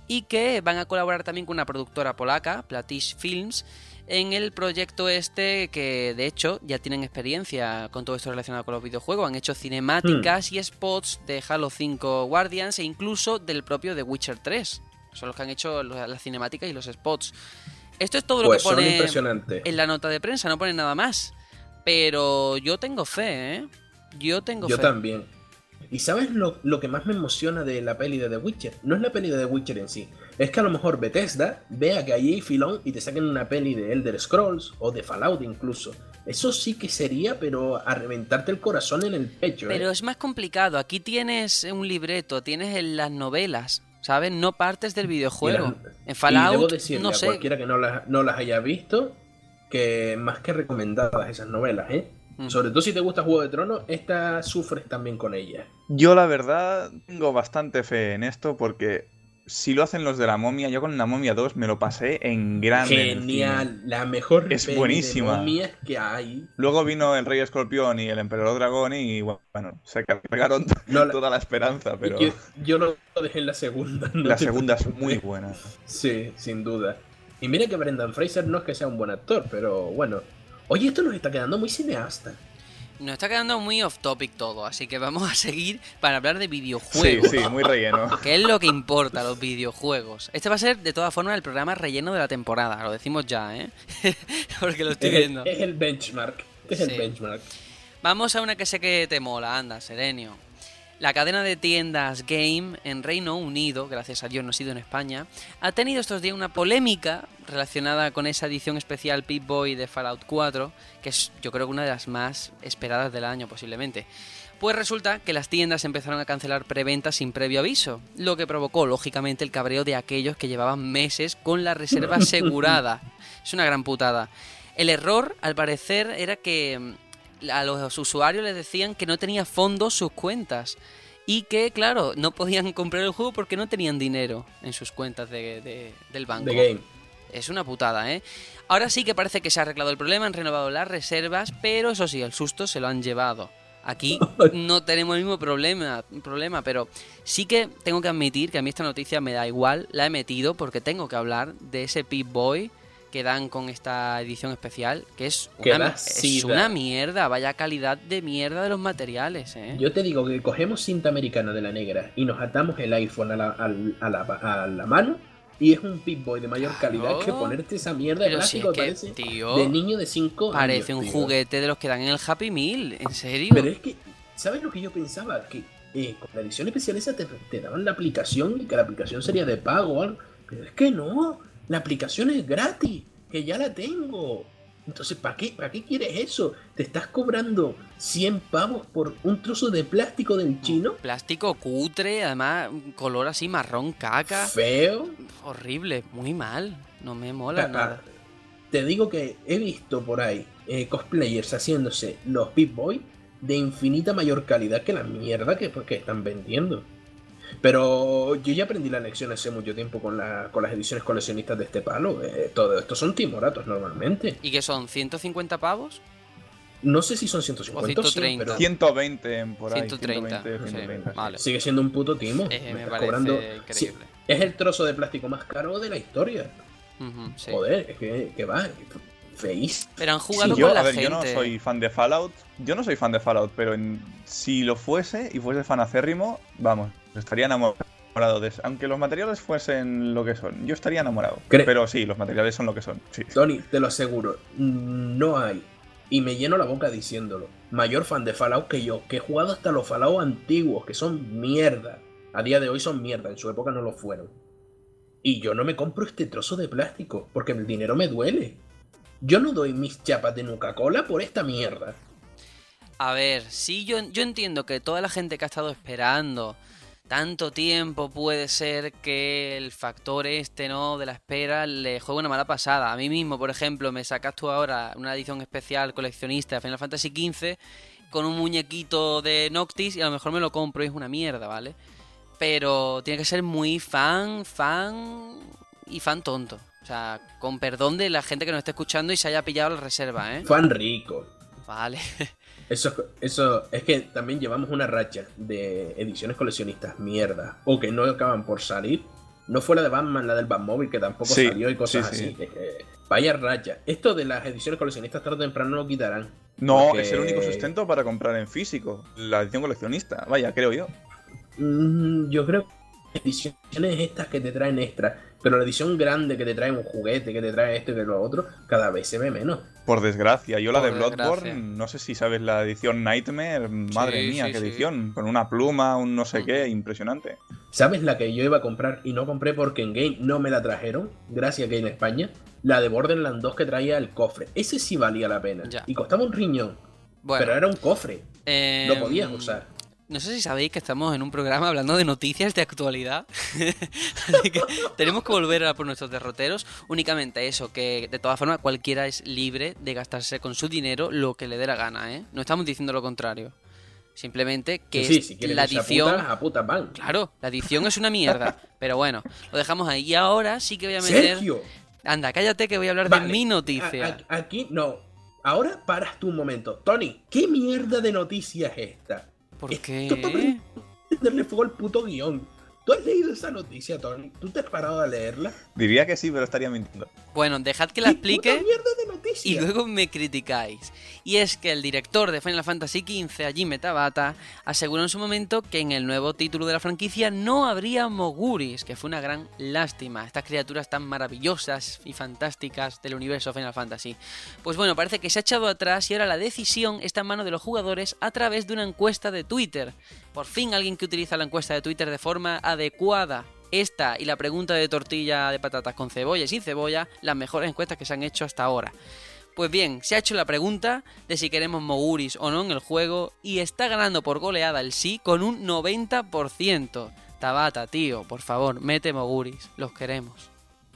S3: y que van a colaborar también con una productora polaca, Platish Films, en el proyecto este que de hecho ya tienen experiencia con todo esto relacionado con los videojuegos, han hecho cinemáticas y spots de Halo 5 Guardians e incluso del propio The Witcher 3. Son los que han hecho las cinemáticas y los spots. Esto es todo lo
S2: Pues
S3: que pone en la nota de prensa, no pone nada más. Pero yo tengo fe, ¿eh? Yo tengo
S2: Yo
S3: fe.
S2: también. ¿Y sabes lo, lo que más me emociona de la peli de The Witcher? No es la peli de The Witcher en sí. Es que a lo mejor Bethesda vea que ahí hay filón y te saquen una peli de Elder Scrolls o de Fallout incluso. Eso sí que sería, pero a reventarte el corazón en el pecho. ¿eh?
S3: Pero es más complicado. Aquí tienes un libreto, tienes en las novelas, ¿sabes? No partes del videojuego. En
S2: y debo
S3: Fallout,
S2: decirle
S3: no
S2: a
S3: sé.
S2: cualquiera que no las, no las haya visto que más que recomendadas esas novelas, ¿eh?
S3: Mm.
S2: Sobre todo si te gusta Juego de Tronos, esta sufres también con ellas.
S4: Yo la verdad tengo bastante fe en esto porque si lo hacen los de la momia, yo con la momia 2 me lo pasé en grande.
S2: Genial, la mejor
S4: Es buenísima.
S2: de momias que hay.
S4: Luego vino el Rey Escorpión y el Emperador Dragón y bueno, se cargaron
S2: No,
S4: toda la esperanza, pero
S2: Yo, yo lo dejé en la segunda. no
S4: la segunda es muy buena.
S2: Sí, sin duda. Y mira que Brendan Fraser no es que sea un buen actor, pero bueno. Oye, esto nos está quedando muy cineasta.
S3: Nos está quedando muy off topic todo, así que vamos a seguir para hablar de
S4: Sí,
S3: videojuegos.
S4: sí, muy relleno. [LAUGHS]
S3: Que es lo que importa, los videojuegos. Este va a ser, de todas formas, el programa relleno de la temporada. Lo decimos ya, ¿eh? [LAUGHS] Porque lo estoy
S2: Es el,
S3: viendo.
S2: es el benchmark. Es
S3: Sí.
S2: el benchmark.
S3: Vamos a una que sé que te mola, anda, Serenio. La cadena de tiendas Game en Reino Unido, gracias a Dios no ha sido en España, ha tenido estos días una polémica relacionada con esa edición especial Pip-Boy de Fallout 4, que es yo creo que una de las más esperadas del año posiblemente. Pues resulta que las tiendas empezaron a cancelar preventas sin previo aviso, lo que provocó lógicamente el cabreo de aquellos que llevaban meses con la reserva [LAUGHS] asegurada. Es una gran putada. El error, al parecer, era que mm, a los usuarios les decían que no tenía fondos sus cuentas y que, claro, no podían [LAUGHS] comprar el juego porque no tenían dinero en sus cuentas de- de- del banco.
S2: The Game.
S3: Es una putada, ¿eh? Ahora sí que parece que se ha arreglado el problema, han renovado las reservas, pero eso sí, el susto se lo han llevado. Aquí [LAUGHS] no tenemos el mismo problema, problema, pero sí que tengo que admitir que a mí esta noticia me da igual, la he metido porque tengo que hablar de ese Pip Boy que dan con esta edición especial, que es una, es mierda, vaya calidad de mierda de los materiales, ¿eh?
S2: Yo te digo que cogemos cinta americana de la negra y nos atamos el iPhone a la, a la, a la mano y es un Pip-Boy de mayor calidad que ponerte esa mierda de
S3: si
S2: plástico
S3: es que,
S2: parece
S3: tío,
S2: de niño de 5 años.
S3: Parece un
S2: tío.
S3: juguete de los que dan en el Happy Meal, ¿en serio?
S2: Pero es que, ¿sabes lo que yo pensaba? Que eh, con la edición especial esa te, te daban la aplicación y que la aplicación sería de pago o algo. Pero es que no, la aplicación es gratis, que ya la tengo. Entonces, ¿para qué, ¿para qué quieres eso? Te estás cobrando 100 pavos por un trozo de plástico del chino.
S3: Plástico cutre, además, color así marrón caca.
S2: Feo.
S3: Horrible, muy mal. No me mola
S2: Ah,
S3: nada.
S2: Te digo que he visto por ahí eh, cosplayers haciéndose los Pip Boy de infinita mayor calidad que la mierda que, pues, que están vendiendo. Pero yo ya aprendí la lección hace mucho tiempo con, la- con las ediciones coleccionistas de este palo. Eh, todo esto son timoratos normalmente.
S3: ¿Y qué son? ¿150 pavos?
S2: No sé si son 150 o 100,
S3: 130.
S2: pero
S4: 120 en por ahí.
S3: 130,
S4: 120,
S3: sí,
S4: 130.
S3: vale.
S2: sigue siendo un puto timo.
S3: Eh,
S2: Me
S3: me
S2: estás
S3: parece
S2: cobrando- Sí,
S3: increíble.
S2: es el trozo de plástico más caro de la historia.
S3: Sí.
S2: Joder, es que, que va, feísimo.
S3: Pero han jugado
S4: yo,
S3: con la
S4: a ver,
S3: gente.
S4: yo no soy fan de Fallout. Yo no soy fan de Fallout, pero en- si lo fuese y fuese fan acérrimo, vamos, estaría enamorado de eso. Aunque los materiales fuesen lo que son, yo estaría enamorado. Pero sí, los materiales son lo que son. Sí.
S2: Tony, te lo aseguro, no hay, y me lleno la boca diciéndolo, mayor fan de Fallout que yo, que he jugado hasta los Fallout antiguos, que son mierda. A día de hoy son mierda, en su época no lo fueron. Y yo no me compro este trozo de plástico, porque el dinero me duele. Yo no doy mis chapas de Nuca-Cola por esta mierda.
S3: A ver, sí, yo, yo entiendo que toda la gente que ha estado esperando tanto tiempo puede ser que el factor este, ¿no? De la espera le juegue una mala pasada. A mí mismo, por ejemplo, me sacas tú ahora una edición especial coleccionista de Final Fantasy XV con un muñequito de Noctis y a lo mejor me lo compro y es una mierda, ¿vale? Pero tiene que ser muy fan, fan y fan tonto. O sea, con perdón de la gente que nos esté escuchando y se haya pillado la reserva, ¿eh?
S2: Fan rico.
S3: Vale. [LAUGHS]
S2: Eso, eso es que también llevamos una racha de ediciones coleccionistas mierda o que no acaban por salir. No fue la de Batman, la del Batmóvil que tampoco
S4: Sí,
S2: salió y cosas
S4: sí, sí.
S2: así. Que, vaya racha. Esto de las ediciones coleccionistas tarde o temprano lo quitarán.
S4: No,
S2: Porque-
S4: es el único sustento para comprar en físico. La edición coleccionista, vaya, creo yo.
S2: Mm, yo creo que ediciones estas que te traen extra, pero la edición grande que te trae un juguete, que te trae esto y que lo otro, cada vez se ve menos.
S4: Por desgracia, yo la
S3: Por
S4: de Bloodborne,
S3: desgracia.
S4: no sé si sabes la edición Nightmare, madre
S3: Sí,
S4: mía,
S3: sí,
S4: qué
S3: sí.
S4: edición, con una pluma, un no sé qué, impresionante.
S2: ¿Sabes la que yo iba a comprar y no compré porque en Game no me la trajeron? Gracias a Game España. La de Borderlands 2 que traía el cofre. Ese sí valía la pena.
S3: Ya.
S2: Y costaba un riñón.
S3: Bueno,
S2: Pero era un cofre.
S3: eh,
S2: Lo podías usar.
S3: No sé si sabéis que estamos en un programa hablando de noticias de actualidad. [LAUGHS] Así que tenemos que volver a por nuestros derroteros. Únicamente eso, que de todas formas cualquiera es libre de gastarse con su dinero lo que le dé la gana, ¿eh? No estamos diciendo lo contrario. Simplemente que
S2: sí, si
S3: la
S2: a
S3: edición.
S2: putas, a putas van.
S3: Claro, la edición es una mierda. [LAUGHS] Pero bueno, lo dejamos ahí. Y ahora sí que voy a meter.
S2: Sergio.
S3: Anda, cállate que voy a hablar
S2: Vale,
S3: de mi
S2: a-
S3: noticia.
S2: a- aquí no. Ahora paras tú un momento. Tony, ¿qué mierda de noticia es esta?
S3: ¿Por
S2: Esto
S3: qué?
S2: para prenderle [LAUGHS] fuego al puto guion. ¿Tú has leído esa noticia, Tony? ¿Tú te has parado a leerla?
S4: Diría que sí, pero estaría mintiendo.
S3: Bueno, dejad que la
S2: ¿Qué puta
S3: explique.
S2: mierda de noticia?
S3: Y luego me criticáis. Y es que el director de Final Fantasy XV, Hajime Tabata, aseguró en su momento que en el nuevo título de la franquicia no habría Moguris, que fue una gran lástima. Estas criaturas tan maravillosas y fantásticas del universo Final Fantasy. Pues bueno, parece que se ha echado atrás y ahora la decisión está en manos de los jugadores a través de una encuesta de Twitter. Por fin alguien que utiliza la encuesta de Twitter de forma adecuada. Esta y la pregunta de tortilla de patatas con cebolla y sin cebolla, las mejores encuestas que se han hecho hasta ahora. Pues bien, se ha hecho la pregunta de si queremos Moguris o no en el juego y está ganando por goleada el sí con un 90%. Tabata, tío, por favor, mete Moguris, los queremos.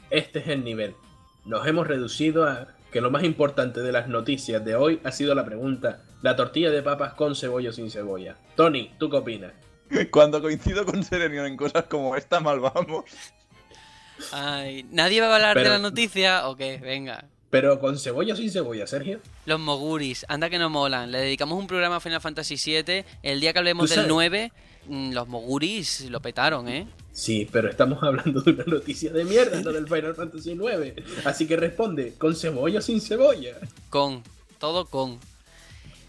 S2: Este es el nivel. Nos hemos reducido a que lo más importante de las noticias de hoy ha sido la pregunta, ¿la tortilla de papas con cebolla o sin cebolla? Tony, ¿tú qué opinas?
S4: Cuando coincido con Serenion en cosas como esta, mal vamos.
S3: Ay, ¿nadie va a hablar
S2: Pero-
S3: de la noticia? ¿O qué? Venga.
S2: Pero con cebolla o sin cebolla, Sergio.
S3: Los Moguris, anda que no molan. Le dedicamos un programa a Final Fantasy VII. El día que hablemos del
S2: sabes-
S3: 9, mm, los Moguris lo petaron, ¿eh?
S2: Sí, pero estamos hablando de una noticia de mierda, no del Final Fantasy IX. Así que responde, ¿con cebolla o sin cebolla?
S3: Con, todo con.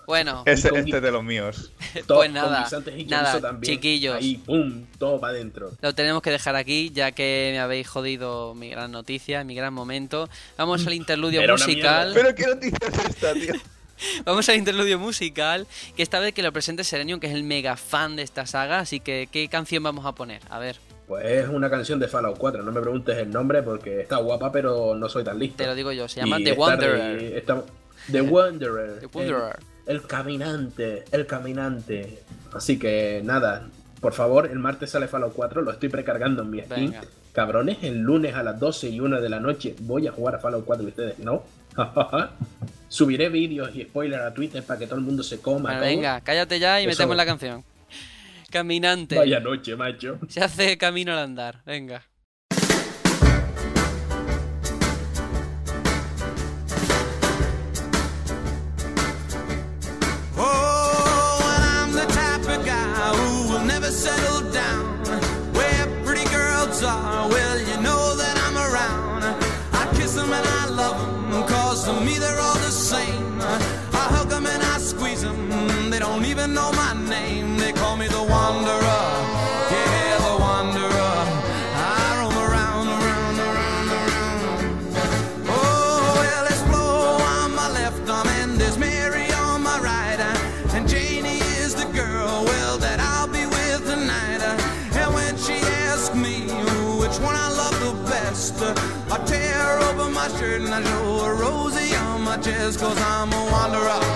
S3: Bueno,
S4: Este,
S2: con-
S4: este es de los míos. [LAUGHS]
S3: Pues nada, nada, chiquillos.
S2: Ahí, pum, todo para adentro.
S3: Lo tenemos que dejar aquí, ya que me habéis jodido mi gran noticia, mi gran momento. Vamos al interludio
S2: Era
S3: musical.
S4: Pero qué noticia es esta, tío. [LAUGHS]
S3: Vamos al interludio musical, que esta vez que lo presente Serenium, que es el mega fan de esta saga. Así que, ¿qué canción vamos a poner? A ver,
S2: Pues es una canción de Fallout 4, no me preguntes el nombre porque está guapa, pero no soy tan listo.
S3: te lo digo yo, se llama
S2: Y
S3: The Wanderer.
S2: The Wanderer.
S3: The Wanderer.
S2: El, caminante, el caminante. Así que nada, por favor, el martes sale Fallout 4, lo estoy precargando en mi Steam.
S3: Venga.
S2: Cabrones, el lunes a las 12 y 1 de la noche voy a jugar a Fallout 4 y ustedes no. [LAUGHS] Subiré vídeos y spoilers a Twitter para que todo el mundo se coma.
S3: Bueno, venga, cállate ya y
S2: Eso.
S3: metemos la canción. Caminante.
S2: Vaya noche, macho.
S3: Se hace camino al andar. Venga.
S6: cause I'm a wanderer.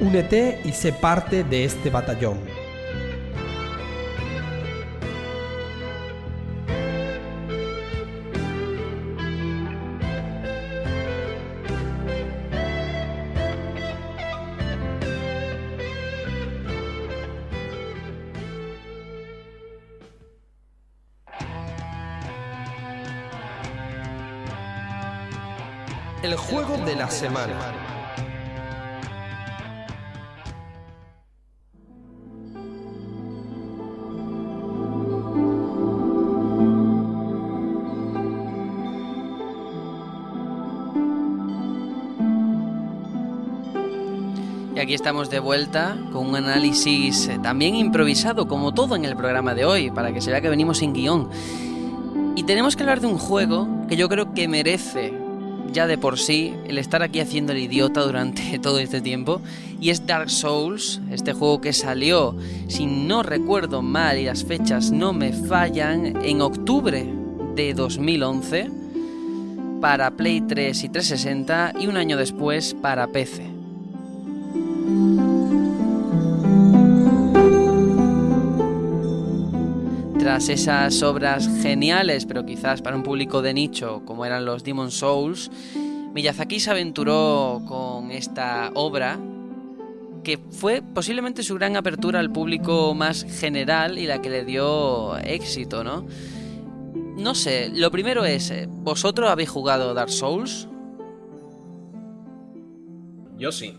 S8: Únete y sé parte de este batallón. El juego de la semana.
S3: Aquí estamos de vuelta con un análisis eh, también improvisado, como todo en el programa de hoy, para que se vea que venimos sin guion. Y tenemos que hablar de un juego que yo creo que merece ya de por sí el estar aquí haciendo el idiota durante [LAUGHS] todo este tiempo, y es Dark Souls, este juego que salió, si no recuerdo mal y las fechas no me fallan, en octubre de 2011 para Play 3 y 360 y un año después para PC. Tras esas obras geniales, pero quizás para un público de nicho, como eran los Demon Souls, Miyazaki se aventuró con esta obra que fue posiblemente su gran apertura al público más general y la que le dio éxito, ¿no? No sé, lo primero es, eh, ¿vosotros habéis jugado Dark Souls?
S2: Yo sí.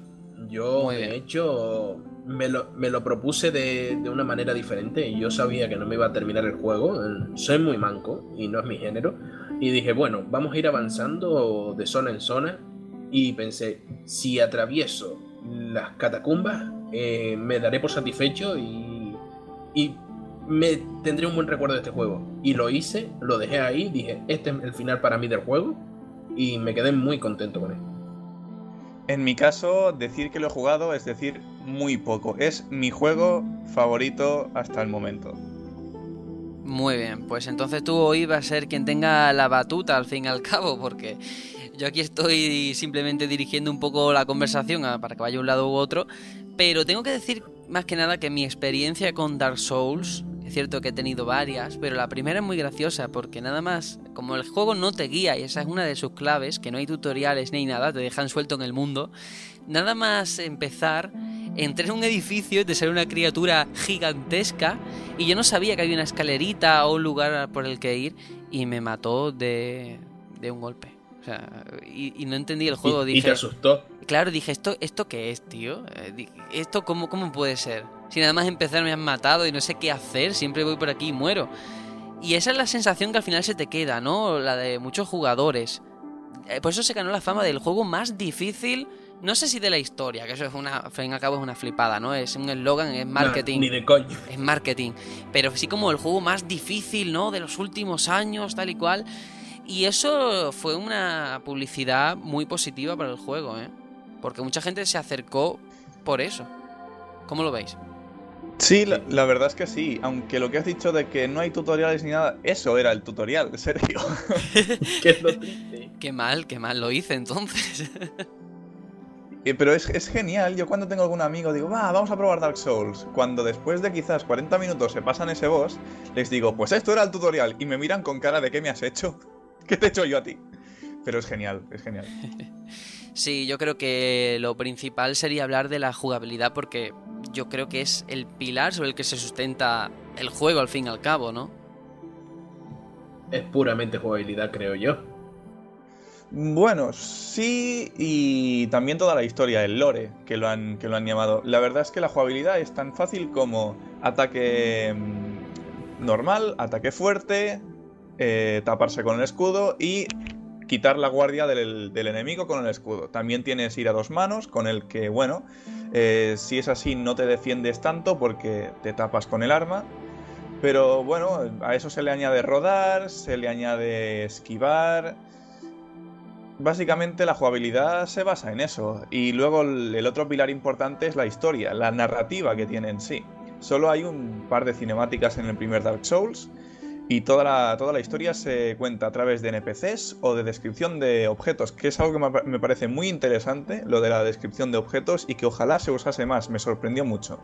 S2: Yo,
S3: Muy
S2: de
S3: bien.
S2: hecho, me lo, me lo propuse de, de una manera diferente yo sabía que no me iba a terminar el juego. Soy muy manco y no es mi género. Y dije, bueno, vamos a ir avanzando de zona en zona. Y pensé, si atravieso las catacumbas, eh, me daré por satisfecho y, y me tendré un buen recuerdo de este juego. Y lo hice, lo dejé ahí, dije, este es el final para mí del juego. Y me quedé muy contento con él.
S4: En mi caso, decir que lo he jugado es decir muy poco. Es mi juego favorito hasta el momento.
S3: Muy bien, pues entonces tú hoy vas a ser quien tenga la batuta al fin y al cabo, porque yo aquí estoy simplemente dirigiendo un poco la conversación a- para que vaya un lado u otro, pero tengo que decir más que nada que mi experiencia con Dark Souls, es cierto que he tenido varias, pero la primera es muy graciosa porque nada más, como el juego no te guía y esa es una de sus claves, que no hay tutoriales ni nada, te dejan suelto en el mundo, nada más empezar, entré en un edificio y te sale una criatura gigantesca y yo no sabía que había una escalerita o un lugar por el que ir y me mató de, de un golpe. O sea, y, y no entendí el juego.
S2: y, y te asustó.
S3: Claro, dije, ¿esto, ¿esto qué es, tío? Eh, ¿Esto cómo, cómo puede ser? Si nada más empezar me han matado y no sé qué hacer, siempre voy por aquí y muero. Y esa es la sensación que al final se te queda, ¿no? La de muchos jugadores. Eh, Por eso se ganó la fama del juego más difícil, no sé si de la historia, que eso es una, al fin y al cabo es una flipada, ¿no? Es un eslogan, es marketing.
S2: No, ni de coño.
S3: Es marketing. Pero sí como el juego más difícil, ¿no? De los últimos años, tal y cual. Y eso fue una publicidad muy positiva para el juego, ¿eh? Porque mucha gente se acercó por eso. ¿Cómo lo veis?
S4: Sí, la, la verdad es que sí. Aunque lo que has dicho de que no hay tutoriales ni nada, eso era el tutorial, Sergio. [LAUGHS]
S2: Que es lo triste.
S3: Qué mal, qué mal lo hice entonces.
S4: Eh, Pero es, es genial. Yo cuando tengo algún amigo digo, va, vamos a probar Dark Souls. Cuando después de quizás 40 minutos se pasan ese boss, les digo, pues esto era el tutorial. Y me miran con cara de ¿qué me has hecho? [LAUGHS] ¿Qué te he hecho yo a ti? Pero es genial, es genial. [LAUGHS]
S3: Sí, yo creo que lo principal sería hablar de la jugabilidad porque yo creo que es el pilar sobre el que se sustenta el juego al fin y al cabo, ¿no?
S2: Es puramente jugabilidad, creo yo.
S4: Bueno, sí, y también toda la historia, el lore que lo han, que lo han llamado. La verdad es que la jugabilidad es tan fácil como ataque mm, normal, ataque fuerte, eh, taparse con el escudo y quitar la guardia del, enemigo con el escudo. También tienes ir a dos manos, con el que, bueno, eh, si es así no te defiendes tanto porque te tapas con el arma. Pero bueno, a eso se le añade rodar, se le añade esquivar. Básicamente la jugabilidad se basa en eso. Y luego el otro pilar importante es la historia, la narrativa que tiene en sí. Solo hay un par de cinemáticas en el primer Dark Souls. Y toda la, toda la historia se cuenta a través de NPCs o de descripción de objetos, que es algo que me pa- me parece muy interesante, lo de la descripción de objetos, y que ojalá se usase más, me sorprendió mucho.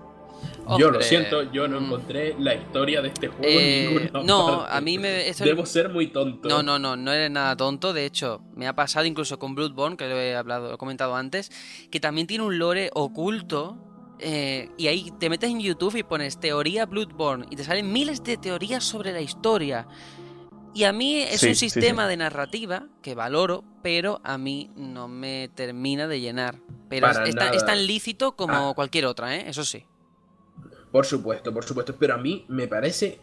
S2: Yo lo siento, yo no
S3: mm,
S2: encontré la historia de este juego
S3: eh,
S2: en ninguna
S3: no, [LAUGHS]
S2: parte.
S3: a mí me...
S2: Debo ser muy tonto.
S3: No, no, no, no eres nada tonto. De hecho, me ha pasado incluso con Bloodborne, que lo he hablado, lo he comentado antes, que también tiene un lore oculto. Eh, y ahí te metes en YouTube y pones teoría Bloodborne y te salen miles de teorías sobre la historia. Y a mí es
S4: Sí,
S3: un sistema
S4: sí.
S3: de narrativa que valoro, pero a mí no me termina de llenar. Pero es, es tan,
S2: nada.
S3: es tan lícito como
S2: Ah.
S3: cualquier otra, ¿eh? Eso sí.
S2: Por supuesto, por supuesto. Pero a mí me parece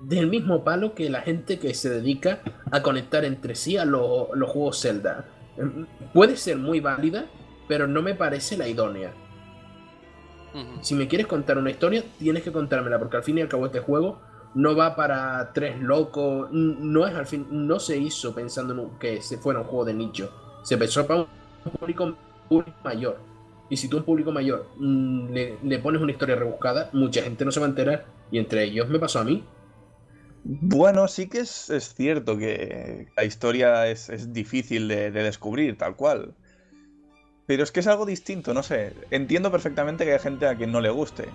S2: del mismo palo que la gente que se dedica a conectar entre sí a lo- los juegos Zelda. Puede ser muy válida, pero no me parece la idónea. Si me quieres contar una historia, tienes que contármela, porque al fin y al cabo este juego no va para tres locos, no es al fin, no se hizo pensando en un- que se fuera un juego de nicho, se pensó para un público, público mayor. Y si tú a un público mayor mm, le, le pones una historia rebuscada, mucha gente no se va a enterar, y entre ellos me pasó a mí.
S4: Bueno, sí que es, es cierto que la historia es, es difícil de, de descubrir, tal cual. Pero es que es algo distinto, no sé. Entiendo perfectamente que hay gente a quien no le guste.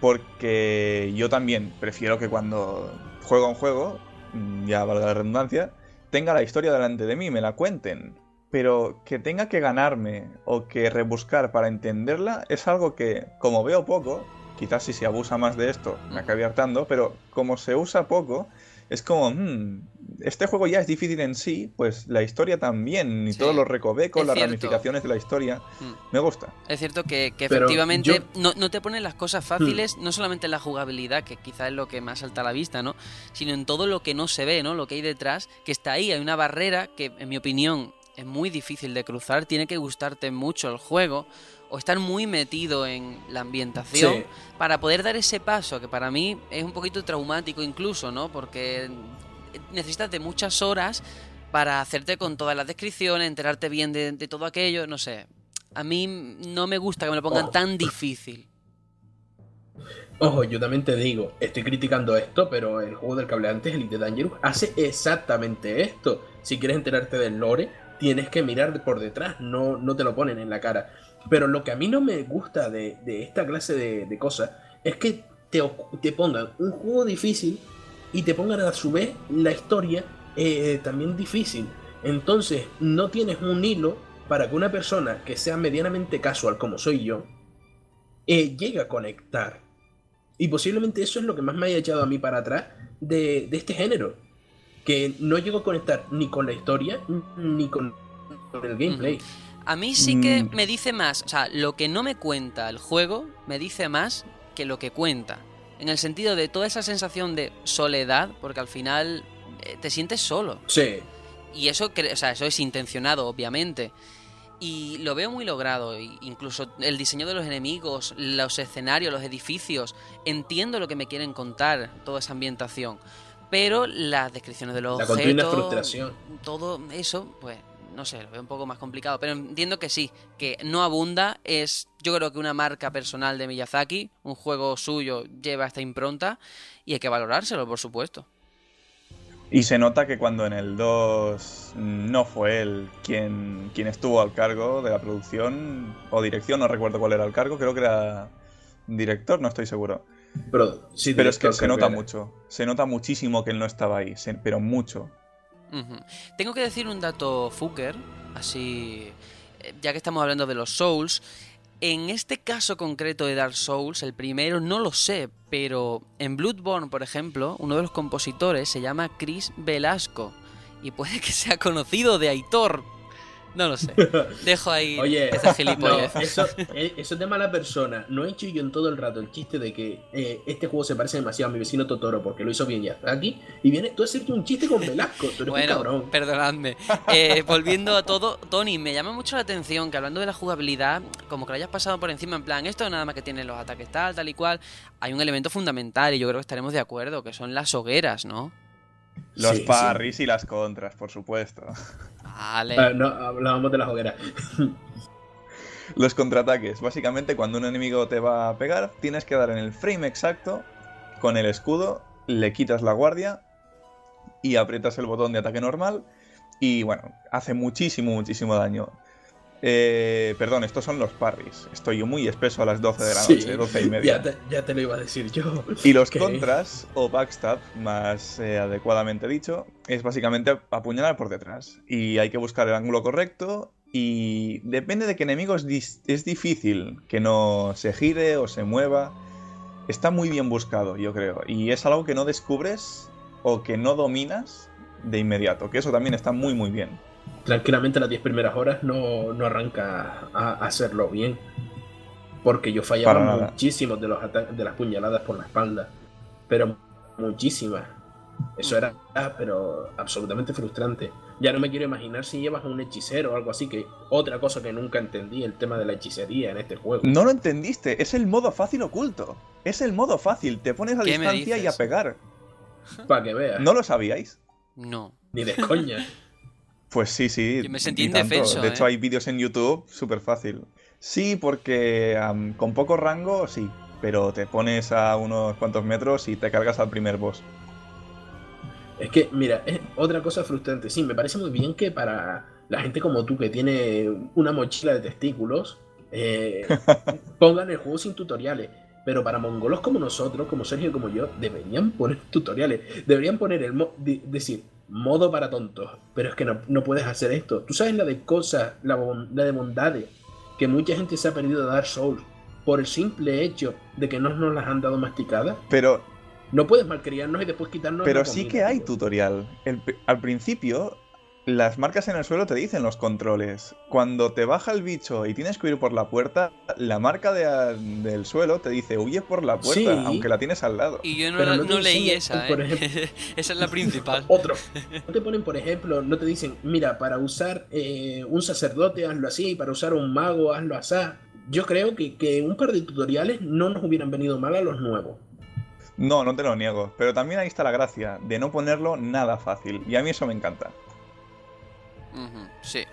S4: Porque yo también prefiero que cuando juego un juego, mm, ya valga la redundancia, tenga la historia delante de mí, me la cuenten. Pero que tenga que ganarme o que rebuscar para entenderla es algo que, como veo poco, quizás si se abusa más de esto me acabe hartando, pero como se usa poco, es como, "Hmm, este juego ya es difícil en sí, pues la historia también, y
S3: Sí,
S4: todos los recovecos,
S3: es
S4: las
S3: cierto.
S4: ramificaciones de la historia,
S3: Mm.
S4: me gusta.
S3: Es cierto que, efectivamente
S2: yo-
S3: no, no te ponen las cosas fáciles, no solamente en la jugabilidad, que quizás es lo que más salta a la vista, ¿no? Sino en todo lo que no se ve, ¿no? Lo que hay detrás, que está ahí. Hay una barrera que, en mi opinión, es muy difícil de cruzar. Tiene que gustarte mucho el juego o estar muy metido en la ambientación
S2: Sí.
S3: para poder dar ese paso, que para mí es un poquito traumático incluso, ¿no? Porque necesitas de muchas horas para hacerte con todas las descripciones, enterarte bien de, de todo aquello, no sé. A mí no me gusta que me lo pongan tan difícil.
S2: Ojo, yo también te digo, estoy criticando esto, pero el juego del cable antes, Elite Dangerous, hace exactamente esto. Si quieres enterarte del lore, tienes que mirar por detrás, no, no te lo ponen en la cara. Pero lo que a mí no me gusta de, de esta clase de, de cosas es que te pongan un juego difícil y te pongan a su vez la historia eh, también difícil. Entonces, no tienes un hilo para que una persona que sea medianamente casual como soy yo, eh, llegue a conectar. Y posiblemente eso es lo que más me haya echado a mí para atrás de, de este género. Que no llego a conectar ni con la historia ni con, con el gameplay.
S3: A mí sí que
S4: Mm.
S3: me dice más, o sea, lo que no me cuenta el juego me dice más que lo que cuenta. En el sentido de toda esa sensación de soledad, porque al final eh, te sientes solo.
S2: Sí,
S3: Y eso, o sea, eso es intencionado, obviamente. Y lo veo muy logrado. Incluso el diseño de los enemigos, los escenarios, los edificios. Entiendo lo que me quieren contar, toda esa ambientación. Pero las descripciones de los
S2: La
S3: objetos,
S2: frustración.
S3: todo eso, pues no sé, lo veo un poco más complicado. Pero entiendo que sí, que no abunda. Es, yo creo que una marca personal de Miyazaki. Un juego suyo lleva esta impronta. Y hay que valorárselo, por supuesto.
S4: Y se nota que cuando en el 2 no fue él quien, quien estuvo al cargo de la producción o dirección, no recuerdo cuál era el cargo, creo que era director, no estoy seguro.
S2: pero sí.
S4: Pero es que se nota mucho, se nota muchísimo que él no estaba ahí, se- pero mucho.
S3: Tengo que decir un dato fucker, así, eh, ya que estamos hablando de los Souls. En este caso concreto de Dark Souls, el primero, no lo sé, pero en Bloodborne, por ejemplo, uno de los compositores se llama Chris Velasco y puede que sea conocido de Aitor. No lo sé. [LAUGHS] Dejo ahí
S2: Oye,
S3: esa
S2: no,
S3: gilipollez.
S2: eso, eh, eso es de mala persona. No he hecho yo en todo el rato el chiste de que eh, este juego se parece demasiado a mi vecino Totoro porque lo hizo bien ya aquí. Y viene tú a hacerte un chiste con Velasco. Tú eres un
S3: Bueno,
S2: cabrón.
S3: perdonadme. [LAUGHS] Eh, volviendo a todo, Tony, me llama mucho la atención que hablando de la jugabilidad, como que lo hayas pasado por encima, en plan, esto nada más que tiene los ataques tal, tal y cual, hay un elemento fundamental y yo creo que estaremos de acuerdo, que son las hogueras, ¿no?
S4: Los
S2: Sí, sí.
S4: parries y las contras, por supuesto.
S3: Vale.
S2: No, hablábamos de las hogueras. [LAUGHS]
S4: Los contraataques, básicamente cuando un enemigo te va a pegar, tienes que dar en el frame exacto, con el escudo, le quitas la guardia y aprietas el botón de ataque normal y bueno, hace muchísimo, muchísimo daño. Eh, perdón, estos son los parries. Estoy muy espeso a las 12 de la
S2: Sí,
S4: noche, 12 y media.
S2: Ya te, ya te lo iba a decir yo.
S4: Y los contras, o backstab, más eh, adecuadamente dicho, es básicamente apuñalar por detrás. Y hay que buscar el ángulo correcto. Y depende de qué enemigo es, es difícil que no se gire o se mueva. Está muy bien buscado, yo creo. Y es algo que no descubres o que no dominas de inmediato. Que eso también está muy, muy bien.
S2: Tranquilamente las 10 primeras horas no, no arranca a, a hacerlo bien. Porque yo fallaba
S4: Para nada.
S2: muchísimo de, los de las puñaladas por la espalda. Pero muchísimas. Eso era, pero absolutamente frustrante. Ya no me quiero imaginar si llevas a un hechicero o algo así, que otra cosa que nunca entendí, el tema de la hechicería en este juego.
S4: No lo entendiste, es el modo fácil oculto. Es el modo fácil, te pones a
S3: ¿Qué me
S4: distancia y a pegar.
S2: Para que veas.
S4: ¿No lo sabíais?
S3: No.
S2: Ni de coña. [LAUGHS]
S4: Pues sí, sí.
S3: Yo me sentí indefenso,
S4: De hecho,
S3: ¿eh?
S4: hay vídeos en YouTube súper fácil. Sí, porque con poco rango, sí. Pero te pones a unos cuantos metros y te cargas al primer boss.
S2: Es que, mira, es otra cosa frustrante. Sí, me parece muy bien que para la gente como tú que tiene una mochila de testículos, eh, [LAUGHS] pongan el juego sin tutoriales. Pero para mongolos como nosotros, como Sergio y como yo, deberían poner tutoriales. Deberían poner el mo- decir modo para tontos. Pero es que no, no puedes hacer esto. Tú sabes la de cosas, la, la de bondades, que mucha gente se ha perdido de Dark Souls por el simple hecho de que no nos las han dado masticadas.
S4: Pero,
S2: No puedes malcriarnos y después quitarnos.
S4: pero
S2: la
S4: sí que hay tutorial. El al principio, las marcas en el suelo te dicen los controles. Cuando te baja el bicho y tienes que huir por la puerta, la marca de- del suelo te dice huye por la puerta,
S2: Sí.
S4: aunque la tienes al lado.
S3: Y yo no,
S2: Pero
S3: la-
S2: no te
S3: no leí
S2: enseñan,
S3: esa,
S2: por
S3: ¿eh?
S2: ejemplo- [LAUGHS]
S3: esa es la principal.
S2: Otro. No te ponen, por ejemplo, no te dicen, mira, para usar eh, un sacerdote hazlo así, para usar un mago hazlo así. Yo creo que, que un par de tutoriales no nos hubieran venido mal a los nuevos.
S4: No, no te lo niego. Pero también ahí está la gracia, de no ponerlo nada fácil. Y a mí eso me encanta.
S3: Sí.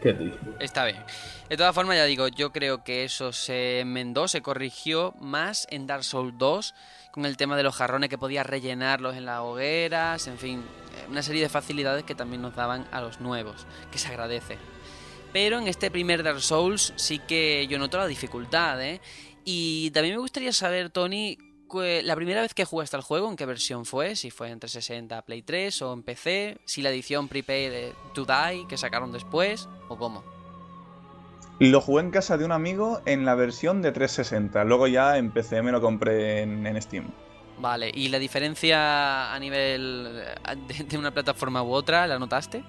S3: Está bien. De todas formas, ya digo, yo creo que eso se enmendó, se corrigió más en Dark Souls 2, con el tema de los jarrones que podías rellenarlos en las hogueras, en fin, eh, una serie de facilidades que también nos daban a los nuevos, que se agradece. Pero en este primer Dark Souls sí que yo noto la dificultad, ¿eh? Y también me gustaría saber, Tony, la primera vez que jugaste al juego, ¿en qué versión fue? Si fue en 360, Play 3 o en PC, si la edición prepaid de To Die que sacaron después, o cómo.
S4: Lo jugué en casa de un amigo en la versión de 360. Luego ya empecé, me lo compré en, en Steam.
S3: Vale, ¿y la diferencia a nivel eh, de, de una plataforma u otra, la notaste?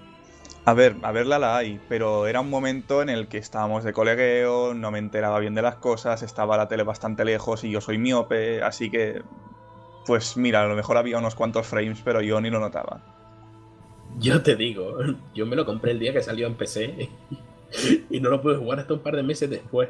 S4: A ver, a verla la hay, pero era un momento en el que estábamos de colegueo, no me enteraba bien de las cosas, estaba la tele bastante lejos y yo soy miope, así que... Pues mira, a lo mejor había unos cuantos frames, pero yo ni lo notaba.
S2: Yo te digo, [LAUGHS] yo me lo compré el día que salió en PC [LAUGHS] y no lo pude jugar hasta un par de meses después.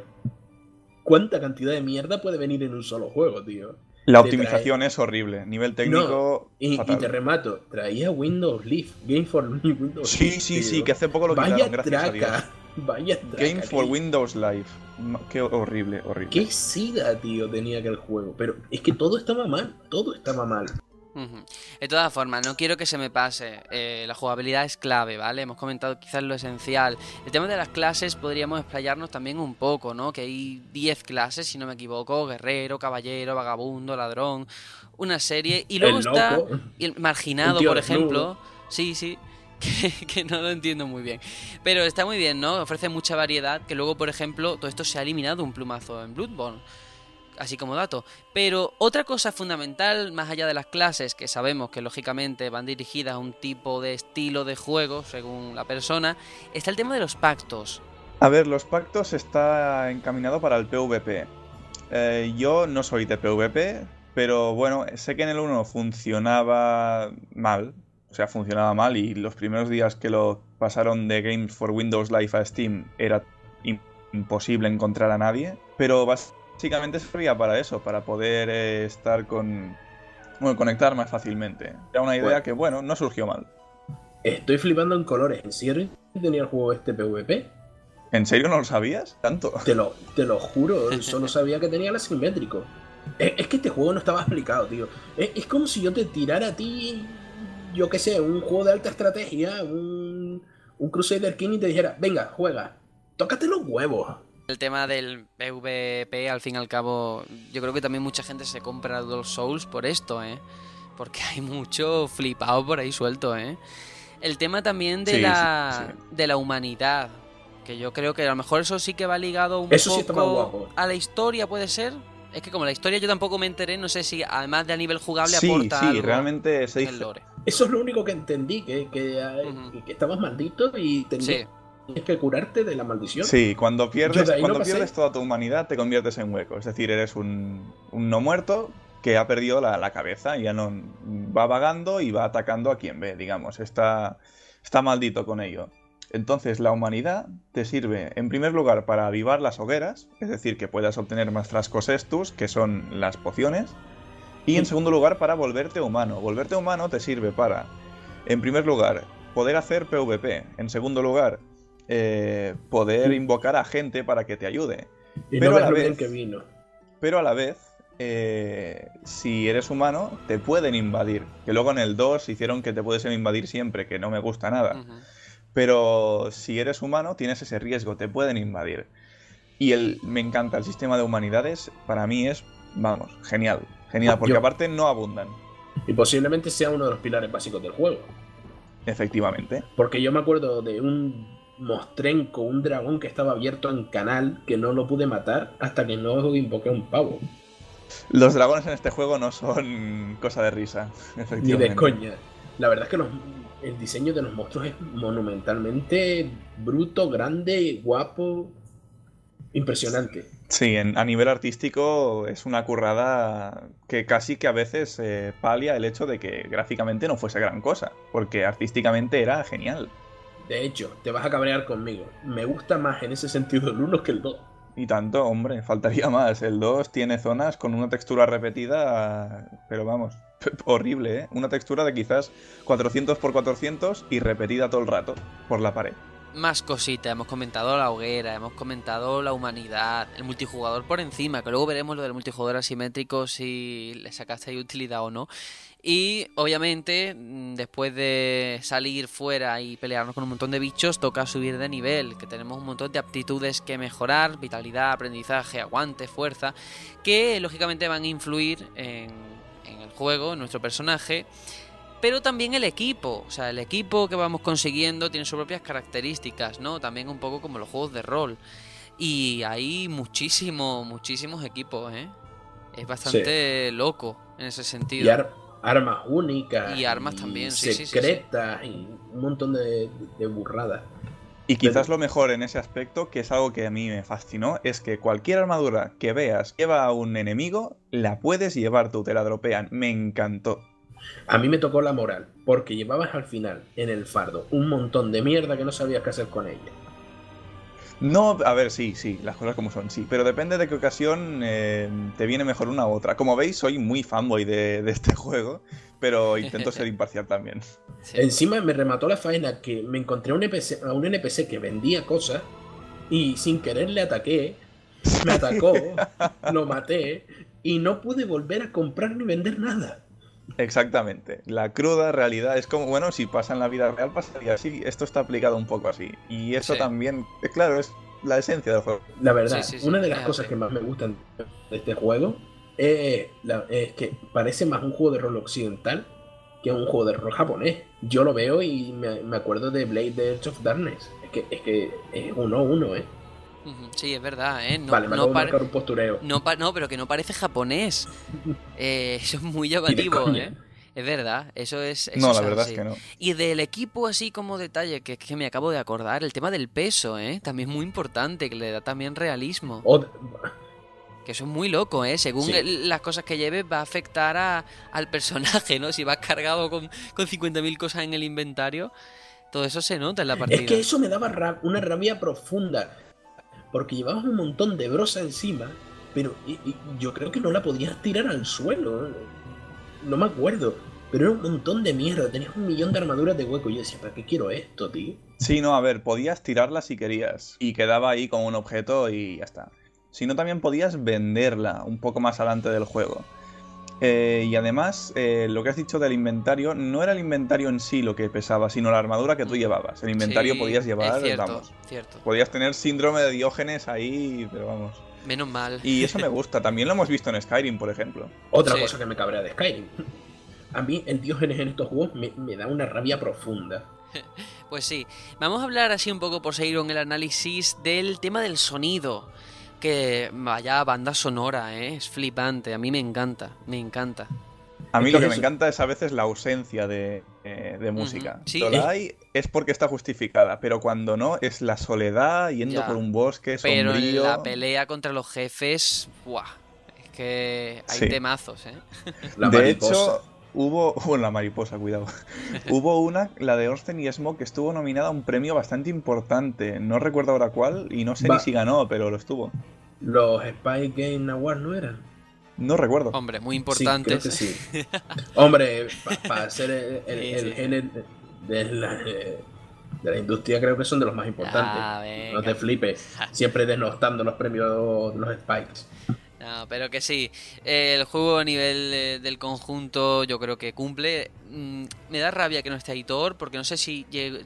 S2: ¿Cuánta cantidad de mierda puede venir en un solo juego, tío?
S4: La optimización es horrible, nivel técnico...
S2: Y, y
S4: fatal.
S2: te remato, traía Windows Live, Game for Windows
S4: Sí,
S2: Live,
S4: sí, sí,
S2: tío.
S4: que hace poco lo
S2: Vaya
S4: quitaron, gracias a Dios.
S2: traca, [LAUGHS] vaya traca.
S4: Game for Windows Live. Qué horrible, horrible.
S2: Qué sida, tío, tenía aquel juego. Pero es que todo estaba mal, todo estaba mal.
S3: De todas formas, no quiero que se me pase. eh, la jugabilidad es clave, ¿vale? Hemos comentado quizás lo esencial. El tema de las clases podríamos explayarnos también un poco, ¿no? Que hay 10 clases, si no me equivoco: guerrero, caballero, vagabundo, ladrón. Una serie. Y luego
S2: El
S3: está
S2: loco.
S3: y el marginado, por ejemplo. Sí, sí. [LAUGHS] Que, que no lo entiendo muy bien. Pero está muy bien, ¿no? Ofrece mucha variedad. Que luego, por ejemplo, todo esto se ha eliminado un plumazo en Bloodborne así como dato. Pero otra cosa fundamental, más allá de las clases, que sabemos que lógicamente van dirigidas a un tipo de estilo de juego, según la persona, está el tema de los pactos.
S4: A ver, los pactos está encaminado para el PvP. Eh, yo no soy de PvP, pero bueno, sé que en el 1 funcionaba mal. O sea, funcionaba mal y los primeros días que lo pasaron de Games for Windows Live a Steam era im- imposible encontrar a nadie. Pero servía para eso, para poder eh, estar con... Bueno, conectar más fácilmente. Era una idea
S2: Bueno.
S4: que, bueno, no surgió mal.
S2: Estoy flipando en colores. ¿En serio tenía el juego este PvP?
S4: ¿En serio no lo sabías? ¿Tanto?
S2: Te lo, te lo juro, [LAUGHS] solo sabía que tenía el asimétrico. Es, es que este juego no estaba explicado, tío. Es, es como si yo te tirara a ti, yo qué sé, un juego de alta estrategia, un, un Crusader King y te dijera, venga, juega, tócate los huevos.
S3: El tema del PvP, al fin y al cabo, yo creo que también mucha gente se compra los Souls por esto, ¿eh? Porque hay mucho flipado por ahí suelto, ¿eh? El tema también de,
S4: Sí,
S3: la,
S4: sí,
S3: de la humanidad, que yo creo que a lo mejor eso sí que va ligado un
S2: Eso sí está más
S3: poco
S2: guapo.
S3: a la historia, ¿puede ser? Es que como la historia yo tampoco me enteré, no sé si además de a nivel jugable
S4: Sí,
S3: aporta
S4: sí,
S3: algo
S4: realmente se dice...
S3: lore.
S2: Eso es lo único que entendí, que, que, eh,
S3: Ujú.
S2: que estabas maldito y tenías
S3: Sí,
S2: que curarte de la maldición.
S4: Sí, cuando pierdes, cuando pierdes toda tu humanidad te conviertes en hueco. Es decir, eres un, un no muerto que ha perdido la, la cabeza, ya no va vagando y va atacando a quien ve, digamos. Está, está maldito con ello. Entonces, la humanidad te sirve, en primer lugar, para avivar las hogueras, es decir, que puedas obtener más frascos estus, que son las pociones. Y en segundo lugar, para volverte humano. Volverte humano te sirve para, en primer lugar, poder hacer PvP. En segundo lugar, eh, poder invocar a gente para que te ayude.
S2: Y
S4: Pero
S2: no
S4: a la vez-
S2: que vino.
S4: Pero a la vez, eh, si eres humano, te pueden invadir. Que luego en el 2 hicieron que te puedes invadir siempre, que no me gusta nada. Pero si eres humano, tienes ese riesgo, te pueden invadir. Y el, me encanta el sistema de humanidades, para mí es, vamos, genial. Genial, porque
S2: Yo-
S4: aparte no abundan,
S2: Y posiblemente sea uno de los pilares básicos del juego.
S4: efectivamente.
S2: Porque yo me acuerdo de un mostrenco, un dragón que estaba abierto en canal, que no lo pude matar hasta que no invoqué a un pavo.
S4: Los dragones en este juego no son cosa de risa, [LAUGHS]
S2: Ni de coña. La verdad es que los- el diseño de los monstruos es monumentalmente bruto, grande, guapo, impresionante.
S4: Sí, en- a nivel artístico es una currada que casi que a veces eh, palia el hecho de que gráficamente no fuese gran cosa, porque artísticamente era genial.
S2: De hecho, te vas a cabrear conmigo. Me gusta más en ese sentido el 1 que el 2.
S4: Y tanto, hombre, faltaría más. El 2 tiene zonas con una textura repetida, pero vamos, [LAUGHS] horrible, ¿eh? Una textura de quizás 400 x 400 y repetida todo el rato por la pared.
S3: Más cositas, hemos comentado la hoguera, hemos comentado la humanidad, el multijugador por encima, que luego veremos lo del multijugador asimétrico si le sacaste ahí utilidad o no. Y obviamente, mm, después de salir fuera y pelearnos con un montón de bichos, toca subir de nivel, que tenemos un montón de aptitudes que mejorar, vitalidad, aprendizaje, aguante, fuerza, que lógicamente van a influir en, en el juego, en nuestro personaje, pero también el equipo, o sea, el equipo que vamos consiguiendo tiene sus propias características, ¿no? También un poco como los juegos de rol. Y hay muchísimo, muchísimos equipos, ¿eh? Es bastante loco en ese sentido.
S2: Y ar- armas únicas.
S3: Y armas también, sí, sí, sí, sí.
S2: Secretas y un montón de, de burradas.
S4: Y quizás lo mejor en ese aspecto, que es algo que a mí me fascinó, es que cualquier armadura que veas lleva a un enemigo, la puedes llevar tú, te la dropean. Me encantó.
S2: A mí me tocó la moral, porque llevabas al final en el fardo un montón de mierda que no sabías qué hacer con ella.
S4: No, a ver, sí, sí, las cosas como son, sí. Pero depende de qué ocasión eh, te viene mejor una u otra. Como veis, soy muy fanboy de, de este [LAUGHS] juego, pero intento ser imparcial también.
S3: Sí.
S2: Encima me remató la faena que me encontré a un NPC, a un NPC que vendía cosas y sin querer le ataqué, me atacó, [LAUGHS] lo maté y no pude volver a comprar ni vender nada.
S4: Exactamente. La cruda realidad es como, bueno, si pasa en la vida real, pasaría así. Esto está aplicado un poco así. Y eso
S3: Sí.
S4: también, eh, claro, es la esencia del juego.
S2: La verdad,
S3: Sí, sí, sí,
S2: una de las cosas que más me gustan de este juego es, la- es que parece más un juego de rol occidental que un juego de rol japonés. Yo lo veo y me, me acuerdo de Blade the Edge of Darkness. Es que es, que es uno a uno, ¿eh?
S3: Sí, es verdad, ¿eh? No,
S2: vale, me
S3: no,
S2: marcar un postureo.
S3: no, pero que no parece japonés. [LAUGHS] Eh, eso es muy llamativo,
S2: coña.
S3: ¿eh? Es verdad, eso es... eso
S4: No, la
S3: es
S4: verdad
S3: así.
S4: es que no.
S3: Y del equipo, así como detalle, que, que me acabo de acordar, el tema del peso, ¿eh? También es muy importante, que le da también realismo. Que eso es muy loco, ¿eh? Según
S2: Sí.
S3: las cosas que lleves, va a afectar a- al personaje, ¿no? Si vas cargado con, con 50.000 cosas en el inventario, todo eso se nota en la partida.
S2: Es que eso me daba una rabia profunda. Porque llevabas un montón de brosa encima, pero yo creo que no la podías tirar al suelo. No me acuerdo. Pero era un montón de mierda. Tenías un millón de armaduras de hueco. Y yo decía, ¿para qué quiero esto, tío?
S4: Sí, no, a ver, podías tirarla si querías. Y quedaba ahí como un objeto y ya está. Si no, también podías venderla un poco más adelante del juego. Eh, y además, eh, lo que has dicho del inventario, no era el inventario en sí lo que pesaba, sino la armadura que tú llevabas. El inventario
S3: Sí,
S4: podías llevar,
S3: cierto,
S4: vamos.
S3: cierto.
S4: Podías tener síndrome de Diógenes ahí, pero vamos.
S3: Menos mal.
S4: Y eso me gusta. También lo hemos visto en Skyrim, por ejemplo.
S2: Otra
S3: Sí.
S2: cosa que me cabrea de Skyrim. A mí el Diógenes en estos juegos me, me da una rabia profunda. [LAUGHS]
S3: Pues sí, vamos a hablar así un poco por seguir con el análisis del tema del sonido. Que vaya banda sonora, ¿eh? es flipante, a mí me encanta, me encanta.
S4: A mí lo
S2: que
S4: me encanta es a veces la ausencia de, eh, de música.
S2: Es-
S4: la hay es porque está justificada, pero cuando no es la soledad yendo
S3: Ya.
S4: por un bosque
S3: Pero en
S4: sombrío.
S3: la pelea contra los jefes, ¡buah! Es Es que hay
S4: Sí.
S3: temazos, ¿eh?
S2: La
S4: de
S2: mariposa.
S4: hecho, hubo. [LAUGHS] Bueno, la mariposa, cuidado. [LAUGHS] hubo una, la de Orsten y Smoke, que estuvo nominada a un premio bastante importante. No recuerdo ahora cuál y no sé
S2: Va.
S4: ni si ganó, pero lo estuvo.
S2: Los Spy Game Awards no eran.
S4: No recuerdo.
S3: Hombre, muy
S2: Sí, sí. [LAUGHS] Hombre, para ser el, el,
S3: Sí,
S2: el
S3: sí.
S2: género de la, de la industria, creo que son de los más importantes.
S3: Ah,
S2: no te flipes. Siempre denostando los premios de los Spikes.
S3: No, pero que sí. El juego a nivel eh, del conjunto yo creo que cumple. Mm, me da rabia que no esté Aitor, porque no sé si,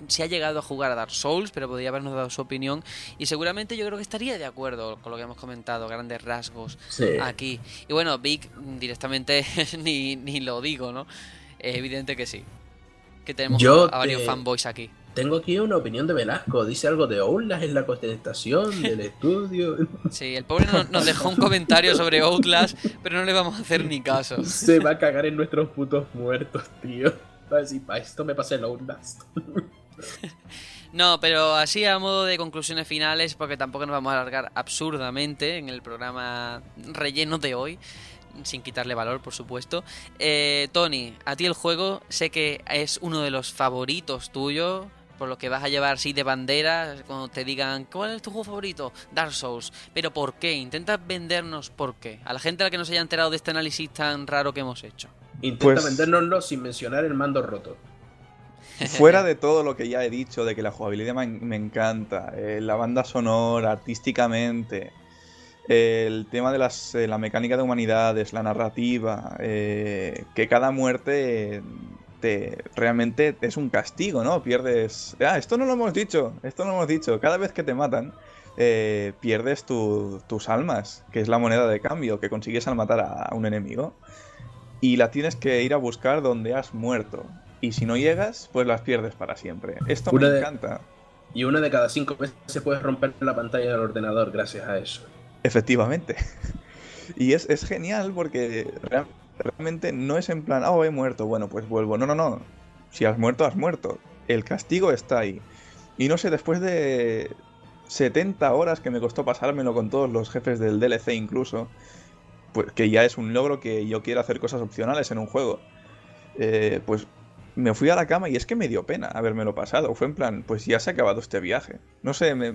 S3: si ha llegado a jugar a Dark Souls, pero podría habernos dado su opinión. Y seguramente yo creo que estaría de acuerdo con lo que hemos comentado, grandes rasgos
S2: Sí.
S3: aquí. Y bueno, Vic directamente [LAUGHS] ni, ni lo digo, ¿no? Es evidente que sí. Que tenemos
S2: Yo
S3: a varios
S2: te-
S3: fanboys aquí.
S2: Tengo aquí una opinión de Velasco. Dice algo de Oulas en la contestación del [LAUGHS] estudio.
S3: Sí, el pobre no- nos dejó un comentario sobre Outlast, pero no le vamos a hacer ni caso.
S2: Se va a cagar en nuestros putos muertos, tío. Va a decir, para esto me pasé el Outlast. [LAUGHS]
S3: No, pero así a modo de conclusiones finales, porque tampoco nos vamos a alargar absurdamente en el programa relleno de hoy, sin quitarle valor, por supuesto. Eh, Tony, a ti el juego sé que es uno de los favoritos tuyos, por lo que vas a llevar así de bandera cuando te digan, ¿cuál es tu juego favorito? Dark Souls. Pero ¿por qué? Intenta vendernos por qué. A la gente a la que no se haya enterado de este análisis tan raro que hemos hecho.
S2: Intenta
S4: Pues-
S2: vendérnoslo sin mencionar el mando roto. [LAUGHS]
S4: Fuera de todo lo que ya he dicho, de que la jugabilidad me, me encanta, eh, la banda sonora, artísticamente, eh, el tema de las, eh, la mecánica de humanidades, la narrativa, eh, que cada muerte te, realmente es un castigo, ¿no? Pierdes... Ah, esto no lo hemos dicho, esto no lo hemos dicho. Cada vez que te matan, eh, pierdes tu- tus almas, que es la moneda de cambio que consigues al matar a, a un enemigo. Y la tienes que ir a buscar donde has muerto. Y si no llegas, pues las pierdes para siempre. Esto
S2: Una
S4: me
S2: de-
S4: encanta.
S2: Y una de cada cinco veces se puede romper la pantalla del ordenador gracias a eso.
S4: Efectivamente. [LAUGHS] Y es, es genial porque real- realmente no es en plan, oh, he muerto, bueno, pues vuelvo. No, no, no. Si has muerto, has muerto. El castigo está ahí. Y no sé, después de 70 horas que me costó pasármelo con todos los jefes del DLC incluso, pues que ya es un logro que yo quiero hacer cosas opcionales en un juego, eh, pues me fui a la cama y es que me dio pena habérmelo pasado. Fue en plan, pues ya se ha acabado este viaje. No sé, me,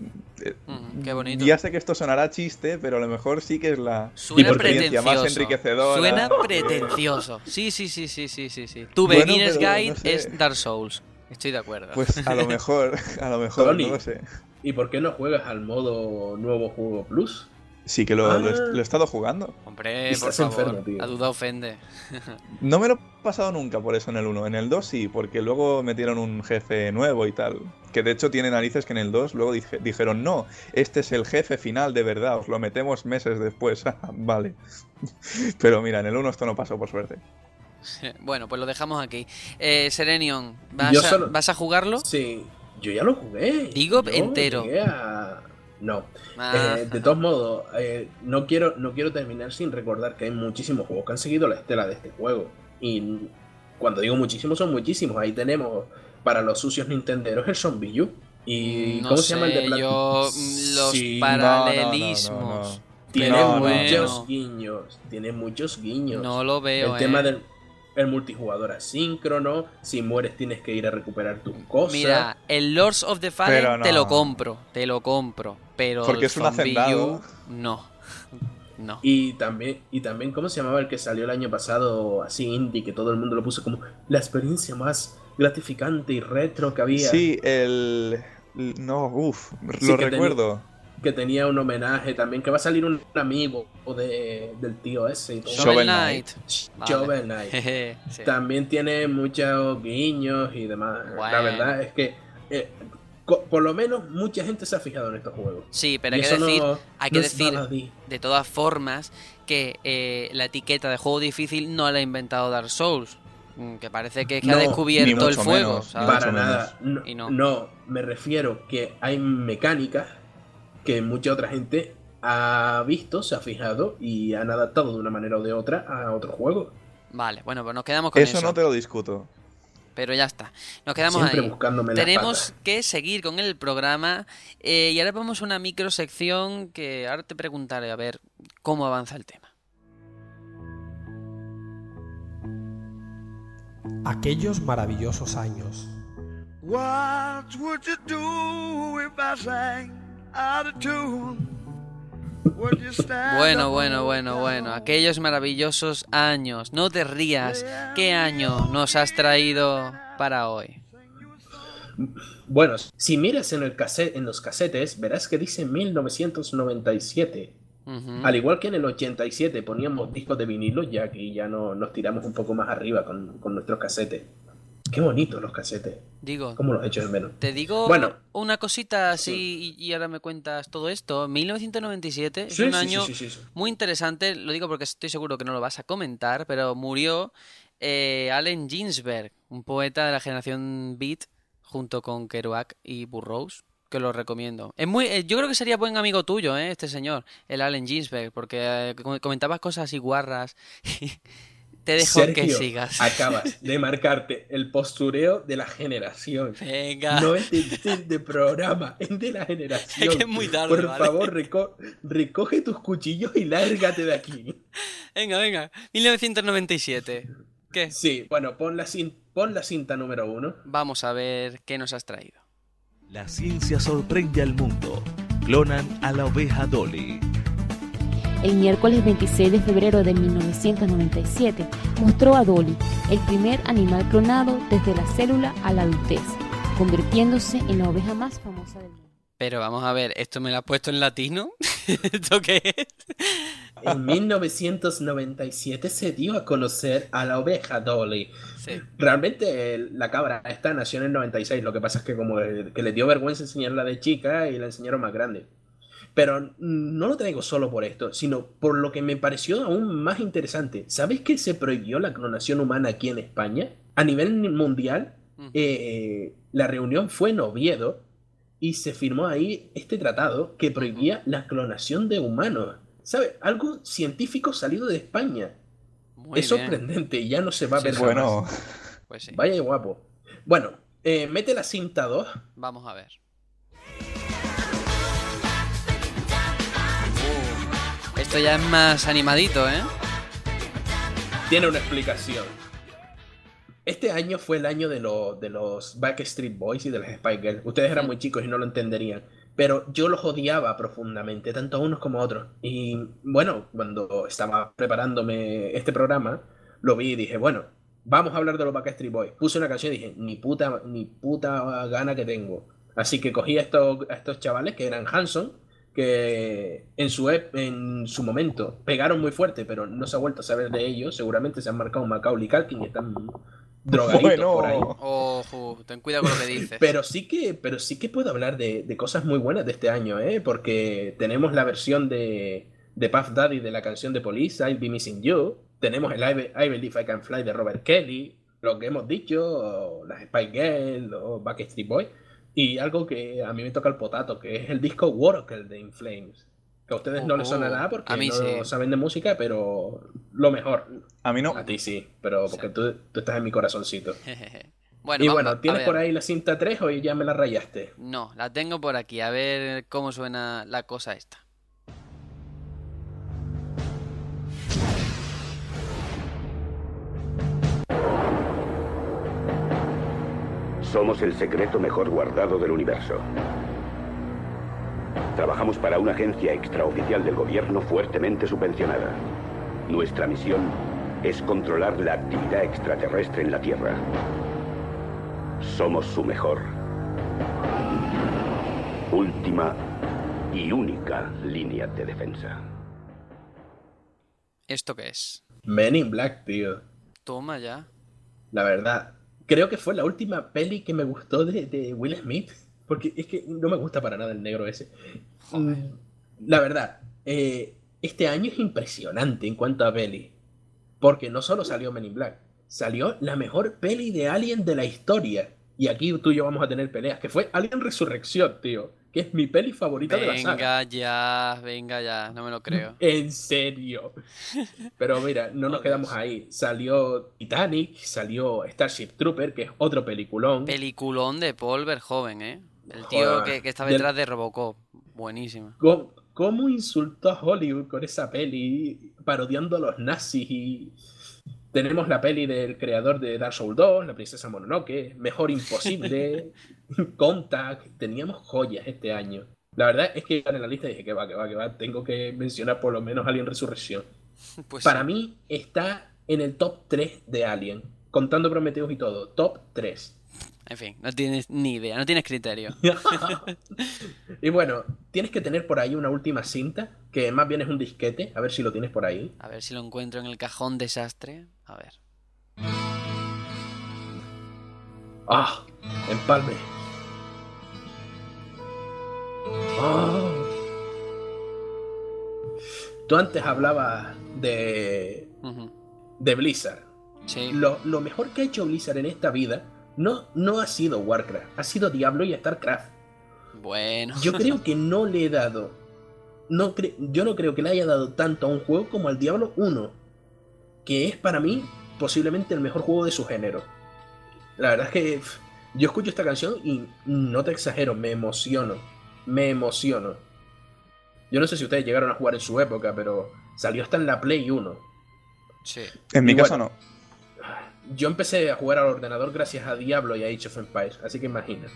S4: eh,
S3: Mm, qué bonito.
S4: ya sé que esto sonará chiste, pero a lo mejor sí que es la
S3: Suena
S4: experiencia más
S3: pretencioso.
S4: enriquecedora.
S3: Suena pretencioso. Sí, sí, sí, sí, sí, sí, sí. Tu
S4: Bueno,
S3: Beginner's
S4: pero
S3: Guide
S4: no sé.
S3: es Dark Souls. Estoy de acuerdo.
S4: Pues a lo [LAUGHS] mejor, a lo mejor,
S2: Tony.
S4: no lo sé.
S2: ¿Y por qué no juegas al modo nuevo juego plus?
S4: Sí que lo, lo he-
S2: Ah.
S4: lo he estado jugando.
S3: Hombre, por
S2: Estás
S3: favor.
S2: enfermo, tío.
S3: La duda ofende. [LAUGHS]
S4: No me lo he pasado nunca por eso en el 1. En el 2 sí, porque luego metieron un jefe nuevo y tal. Que de hecho tiene narices que en el 2 luego dije- dijeron, no, este es el jefe final de verdad, os lo metemos meses después. [LAUGHS] Ah, vale. [LAUGHS] Pero mira, en el 1 esto no pasó por suerte.
S3: Bueno, pues lo dejamos aquí. Eh, Serenion, ¿vas, a,
S2: solo-
S3: ¿vas a jugarlo?
S2: Sí, yo ya lo jugué.
S3: Digo
S2: Yo
S3: entero.
S2: llegué a- No.
S3: Ah,
S2: Eh, de todos modos, eh, no, quiero, no quiero terminar sin recordar que hay muchísimos juegos que han seguido la estela de este juego. Y cuando digo muchísimos, son muchísimos. Ahí tenemos para los sucios nintenderos el Zombie U. ¿Y
S3: no
S2: cómo se llama el de
S3: yo, mm, los
S2: Sí,
S3: paralelismos.
S4: no, no.
S2: Tiene muchos
S3: bueno,
S2: guiños. Tiene muchos guiños.
S3: no lo veo,
S2: el tema
S3: eh.
S2: del el multijugador asíncrono. Si mueres, tienes que ir a recuperar tus cosas.
S3: Mira, el Lords of the Fallen te lo compro, te lo compro, pero
S4: Porque
S3: el
S4: es un hacendado.
S3: U, no. [LAUGHS] No.
S2: Y también, y también, ¿cómo se llamaba el que salió el año pasado, así indie, que todo el mundo lo puso como la experiencia más gratificante y retro que había?
S4: Sí, el... No, uff,
S2: Sí,
S4: lo recuerdo.
S2: Que tenía un homenaje también, que va a salir un amigo de, del tío ese y todo.
S3: Shovel
S4: Shovel
S3: Knight. Vale.
S2: Shovel Knight.
S3: Jeje, [LAUGHS] sí.
S2: También tiene muchos guiños y demás. La verdad es que, eh, por lo menos, mucha gente se ha fijado en estos juegos.
S3: Sí, pero hay que
S2: eso
S3: decir,
S2: no-
S3: hay que decir de todas formas que eh, la etiqueta de juego difícil no la ha inventado Dark Souls. Mm, Que parece que, que ha
S2: No,
S3: descubierto el fuego.
S4: menos,
S2: Para nada. No,
S3: Y no.
S2: no, me refiero que hay mecánicas que mucha otra gente ha visto, se ha fijado y han adaptado de una manera o de otra a otro juego.
S3: Vale, bueno, pues nos quedamos con eso.
S4: Eso no te lo discuto.
S3: Pero ya está. Nos quedamos
S2: Siempre
S3: ahí.
S2: Buscándome
S3: Tenemos que seguir con el programa. Eh, y ahora vamos a una microsección que ahora te preguntaré a ver cómo avanza el tema.
S8: Aquellos maravillosos años.
S6: What would you do if I sang?
S3: Bueno, bueno, bueno, bueno. Aquellos maravillosos años. No te rías. ¿Qué año nos has traído para hoy?
S2: Bueno, si miras en, el cassette, en los casetes, verás que dice 1997.
S3: Ujú.
S2: Al igual que en el 87 poníamos discos de vinilo, ya que ya no, nos tiramos un poco más arriba con, con nuestros casetes. Qué bonitos los casetes.
S3: Digo,
S2: ¿Cómo los echo de menos?
S3: te digo
S2: Bueno.
S3: una cosita así y, y ahora me cuentas todo esto. 1997 es
S2: Sí,
S3: un
S2: sí,
S3: año
S2: sí,
S3: muy interesante. Lo digo porque estoy seguro que no lo vas a comentar, pero murió eh, Allen Ginsberg, un poeta de la generación Beat, junto con Kerouac y Burroughs, que lo recomiendo. Es muy, eh, yo creo que sería buen amigo tuyo, eh, este señor, el Allen Ginsberg, porque eh, com- comentabas cosas así guarras. [LAUGHS] Te dejo que sigas.
S2: Acabas de [LAUGHS] marcarte el postureo de la generación.
S3: Venga.
S2: No es de, de- de programa, es de la generación.
S3: Es que es muy tarde,
S2: Por
S3: ¿vale?
S2: favor, reco- recoge tus cuchillos y lárgate de aquí.
S3: Venga, venga. 1997. ¿Qué?
S2: Sí, bueno, pon la, cin- pon la cinta número uno.
S3: Vamos a ver qué nos has traído.
S9: La ciencia sorprende al mundo. Clonan a la oveja Dolly.
S10: El miércoles 26 de febrero de 1997 mostró a Dolly, el primer animal clonado desde la célula a la adultez, convirtiéndose en la oveja más famosa del mundo.
S3: Pero vamos a ver, ¿esto me lo has puesto en latino? [LAUGHS] ¿Esto qué es?
S2: En 1997 se dio a conocer a la oveja Dolly.
S3: Sí.
S2: Realmente la cabra esta nació en el 96, lo que pasa es que como el- que le dio vergüenza enseñarla de chica y la enseñaron más grande. Pero no lo traigo solo por esto, sino por lo que me pareció aún más interesante. ¿Sabes que se prohibió la clonación humana aquí en España? A nivel mundial, eh, la reunión fue en Oviedo y se firmó ahí este tratado que prohibía la clonación de humanos. ¿Sabes? Algo científico salido de España.
S3: Muy
S2: es
S3: bien.
S2: sorprendente ya no se va a ver
S3: sí.
S4: Bueno,
S2: jamás.
S3: Pues sí.
S2: Vaya guapo. Bueno, eh, mete la cinta 2.
S3: Vamos a ver. Esto ya es más animadito, ¿eh?
S2: Tiene una explicación. Este año fue el año de, lo- de los Backstreet Boys y de las Spice Girls. Ustedes eran muy chicos y no lo entenderían. Pero yo los odiaba profundamente, tanto a unos como a otros. Y bueno, cuando estaba preparándome este programa, lo vi y dije, bueno, vamos a hablar de los Backstreet Boys. Puse una canción y dije, ni puta, ni puta gana que tengo. Así que cogí a estos, a estos chavales que eran Hanson, que en su, en su momento pegaron muy fuerte, pero no se ha vuelto a saber de ellos. Seguramente se han marcado un Macaulay Culkin y están drogaditos por ahí.
S3: Ojo, ten cuidado con lo que dices. [LAUGHS]
S2: Pero sí que, pero sí que puedo hablar de, de cosas muy buenas de este año, ¿eh? Porque tenemos la versión de, de Puff Daddy de la canción de Police, I'll Be Missing You. Tenemos el I, I Believe I Can Fly de Robert Kelly. Lo que hemos dicho, o las Spy Girls, o Backstreet Boys. Y algo que a mí me toca el potato, que es el disco Oracle de In Flames. Que a ustedes no les
S3: Oh,
S2: sonará porque
S3: a mí
S2: no
S3: sí.
S2: saben de música, pero lo mejor.
S4: a mí no.
S2: A ti sí, pero porque tú, tú estás en mi corazoncito. [LAUGHS]
S3: bueno,
S2: y
S3: vamos,
S2: bueno, ¿tienes por ahí la cinta 3 o ya me la rayaste?
S3: No, la tengo por aquí. A ver cómo suena la cosa esta.
S11: Somos el secreto mejor guardado del universo. Trabajamos para una agencia extraoficial del gobierno fuertemente subvencionada. Nuestra misión es controlar la actividad extraterrestre en la Tierra. Somos su mejor, última y única línea de defensa.
S3: ¿Esto qué es?
S2: Men in Black, tío.
S3: Toma ya.
S2: La verdad. Creo que fue la última peli que me gustó de, de Will Smith. Porque es que no me gusta para nada el negro ese.
S3: Joder.
S2: La verdad, eh, este año es impresionante en cuanto a peli. Porque no solo salió Men in Black, salió la mejor peli de Alien de la historia. Y aquí tú y yo vamos a tener peleas, que fue Alien Resurrección, tío. Que es mi peli favorita de la saga.
S3: Venga ya, venga ya, no me lo creo. [LAUGHS]
S2: En serio. Pero mira, no nos quedamos ahí. Salió Titanic, salió Starship Trooper, que es otro peliculón.
S3: Peliculón de Paul Verhoeven, ¿eh? El tío que, que estaba detrás de Robocop. Buenísima.
S2: ¿Cómo, cómo insultó a Hollywood con esa peli, parodiando a los nazis y... Tenemos la peli del creador de Dark Souls 2, La Princesa Mononoke, Mejor Imposible, [LAUGHS] Contact. Teníamos joyas este año. La verdad es que en la lista dije que va, que va, que va. Tengo que mencionar por lo menos Alien Resurrección. [LAUGHS]
S3: Pues
S2: Para
S3: sí.
S2: mí está en el top 3 de Alien, contando Prometheus y todo. Top 3.
S3: En fin, no tienes ni idea, no tienes criterio. [LAUGHS]
S2: y bueno, tienes que tener por ahí una última cinta, que más bien es un disquete, a ver si lo tienes por ahí.
S3: A ver si lo encuentro en el cajón desastre. A ver.
S2: Ah, empalme. Ah. Tú antes hablabas de, de Blizzard.
S3: Sí.
S2: Lo, lo mejor que ha hecho Blizzard en esta vida no, no ha sido Warcraft, ha sido Diablo y StarCraft.
S3: Bueno.
S2: Yo creo [LAUGHS] que no le he dado. No cre- yo no creo que le haya dado tanto a un juego como al Diablo 1. Que es para mí posiblemente el mejor juego de su género. La verdad es que yo escucho esta canción y no te exagero, me emociono. Me emociono. Yo no sé si ustedes llegaron a jugar en su época, pero salió hasta en la Play 1.
S3: Sí.
S4: En mi
S2: Y
S4: caso
S2: bueno,
S4: no.
S2: Yo empecé a jugar al ordenador gracias a Diablo y a Age of Empires, así que imagina.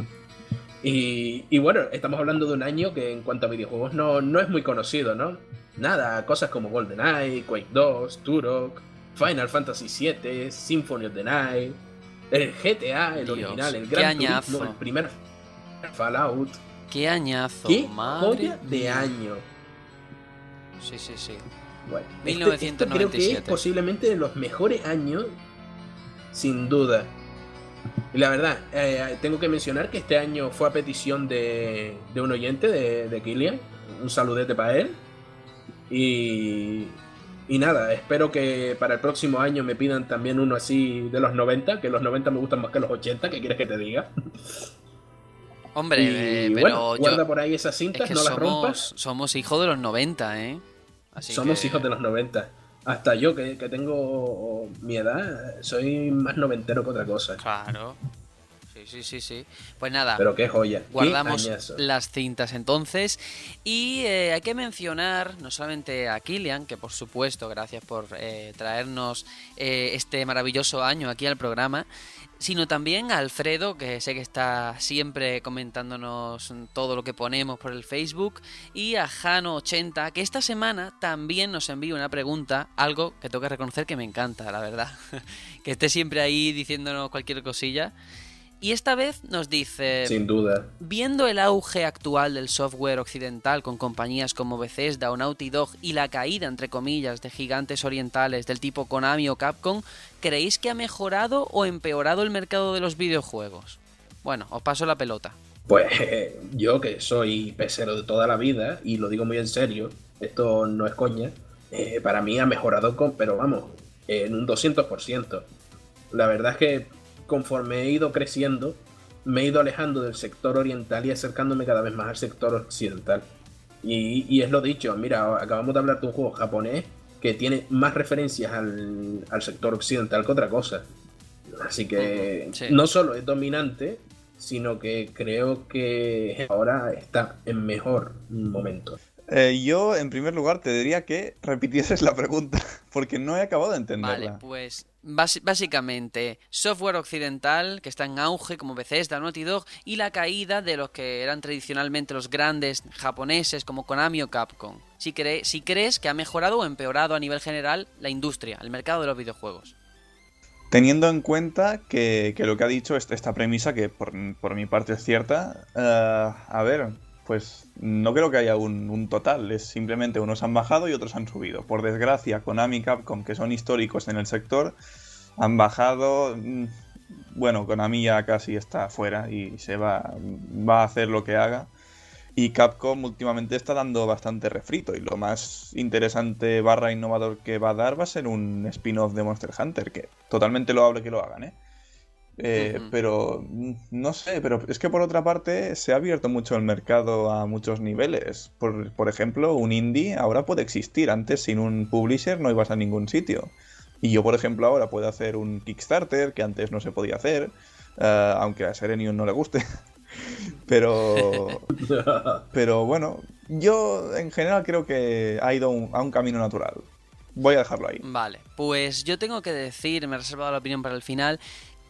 S2: Y, y bueno, estamos hablando de un año que en cuanto a videojuegos no, no es muy conocido, ¿no? Nada, cosas como GoldenEye, Quake 2, Turok, Final Fantasy VII, Symphony of the Night, el GTA, el
S3: Dios,
S2: original, el Gran. Turismo, el primer Fallout.
S3: Qué añazo,
S2: ¡Qué
S3: madre
S2: joya de año!
S3: Sí, sí, sí.
S2: Bueno, este- creo que es
S3: 1997.
S2: posiblemente de los mejores años, sin duda. Y la verdad, eh, tengo que mencionar que este año fue a petición de, de un oyente, de, de Killian. Un saludete para él. Y, y nada, espero que para el próximo año me pidan también uno así de los 90, que los 90 me gustan más que los 80, ¿qué quieres que te diga?
S3: Hombre,
S2: Y
S3: eh, pero
S2: bueno,
S3: yo-
S2: guarda por ahí esas
S3: es
S2: cintas,
S3: que
S2: no las
S3: somos,
S2: rompas.
S3: somos hijos de los 90, ¿eh? Así
S2: Somos
S3: que-
S2: hijos de los 90. Hasta yo, que, que tengo mi edad, soy más noventero que otra cosa.
S3: Claro. Sí, sí, sí, sí. Pues nada.
S2: Pero qué joya.
S3: Guardamos las cintas entonces. Y eh, hay que mencionar no solamente a Kilian, que por supuesto, gracias por eh, traernos eh, este maravilloso año aquí al programa, sino también a Alfredo, que sé que está siempre comentándonos todo lo que ponemos por el Facebook, y a Jano80, que esta semana también nos envía una pregunta, algo que tengo que reconocer que me encanta, la verdad. [LAUGHS] que esté siempre ahí diciéndonos cualquier cosilla. Y esta vez nos dice...
S2: Sin duda.
S3: Viendo el auge actual del software occidental con compañías como Bethesda o Naughty Dog y la caída, entre comillas, de gigantes orientales del tipo Konami o Capcom, ¿creéis que ha mejorado o empeorado el mercado de los videojuegos? Bueno, os paso la pelota.
S2: Pues [LAUGHS] yo que soy pesero de toda la vida, y lo digo muy en serio, esto no es coña, eh, para mí ha mejorado, con, pero vamos, en un 200%. La verdad es que conforme he ido creciendo, me he ido alejando del sector oriental y acercándome cada vez más al sector occidental. Y, y es lo dicho, mira, acabamos de hablar de un juego japonés que tiene más referencias al, al sector occidental que otra cosa. Así que
S3: Sí.
S2: no solo es dominante, sino que creo que ahora está en mejor momento.
S4: Eh, yo, en primer lugar, te diría que repitieses la pregunta, [LAUGHS] porque no he acabado de entenderla.
S3: Vale, pues básicamente software occidental que está en auge como Bethesda, Naughty Dog y la caída de los que eran tradicionalmente los grandes japoneses como Konami o Capcom. Si, cre- si crees que ha mejorado o empeorado a nivel general la industria, el mercado de los videojuegos.
S4: Teniendo en cuenta que, que lo que ha dicho es esta premisa, que por, por mi parte es cierta, eh, a ver, pues no creo que haya un, total, es simplemente unos han bajado y otros han subido. Por desgracia, Konami y Capcom, que son históricos en el sector, han bajado. mm, Bueno, Konami ya casi está fuera y se va, va a hacer lo que haga. Y Capcom últimamente está dando bastante refrito y lo más interesante barra innovador que va a dar va a ser un spin-off de Monster Hunter, que totalmente loable que lo hagan, ¿eh? Eh. Pero no sé, pero es que por otra parte se ha abierto mucho el mercado a muchos niveles. Por, por ejemplo, un indie ahora puede existir. Antes sin un publisher no ibas a ningún sitio. Y yo, por ejemplo, ahora puedo hacer un Kickstarter que antes no se podía hacer, eh, aunque a Serenium no le guste. [LAUGHS] Pero, [LAUGHS] pero bueno, yo en general creo que ha ido un- a un camino natural. Voy a dejarlo ahí.
S3: Vale, pues yo tengo que decir, me he reservado la opinión para el final,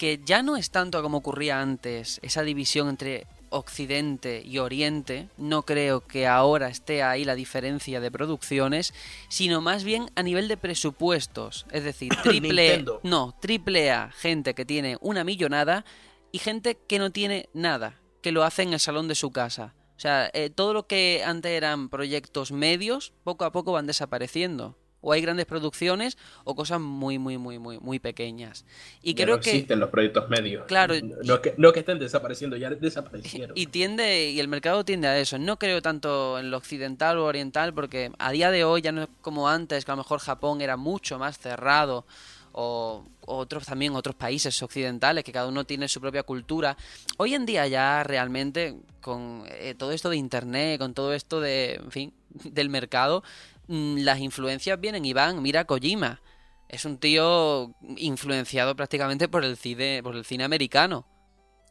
S3: que ya no es tanto como ocurría antes, esa división entre Occidente y Oriente, no creo que ahora esté ahí la diferencia de producciones, sino más bien a nivel de presupuestos, es decir, [COUGHS] triple no, triple A, gente que tiene una millonada y gente que no tiene nada, que lo hace en el salón de su casa. O sea, eh, todo lo que antes eran proyectos medios, poco a poco van desapareciendo. O hay grandes producciones o cosas muy, muy, muy, muy, muy pequeñas. Y
S2: Ya
S3: creo
S2: no
S3: que...
S2: existen los proyectos medios.
S3: Claro.
S2: No que, no que estén desapareciendo, ya desaparecieron.
S3: Y tiende, y el mercado tiende a eso. No creo tanto en lo occidental o oriental, porque a día de hoy ya no es como antes, que a lo mejor Japón era mucho más cerrado, o otros también, otros países occidentales, que cada uno tiene su propia cultura. Hoy en día ya realmente, con eh, todo esto de internet, con todo esto de, en fin, [LAUGHS] del mercado, las influencias vienen y van. Mira a Kojima. Es un tío influenciado prácticamente por el cine, por el cine americano.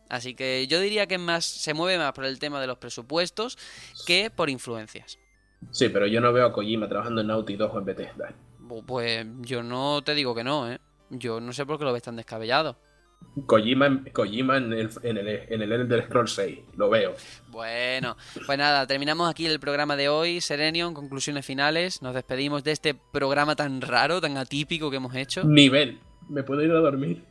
S3: Así que yo diría que más se mueve más por el tema de los presupuestos que por influencias.
S2: Sí, pero yo no veo a Kojima trabajando en Naughty Dog o en Bethesda.
S3: Pues yo no te digo que no, ¿eh? Yo no sé por qué lo ves tan descabellado.
S2: Kojima, en- Kojima en, el, en, el, en el Elder Scrolls 6, lo veo.
S3: Bueno, pues nada, terminamos aquí el programa de hoy. Serenion, conclusiones finales. Nos despedimos de este programa tan raro, tan atípico que hemos hecho. [LAUGHS]
S2: Nivel. ¿Me puedo ir a dormir?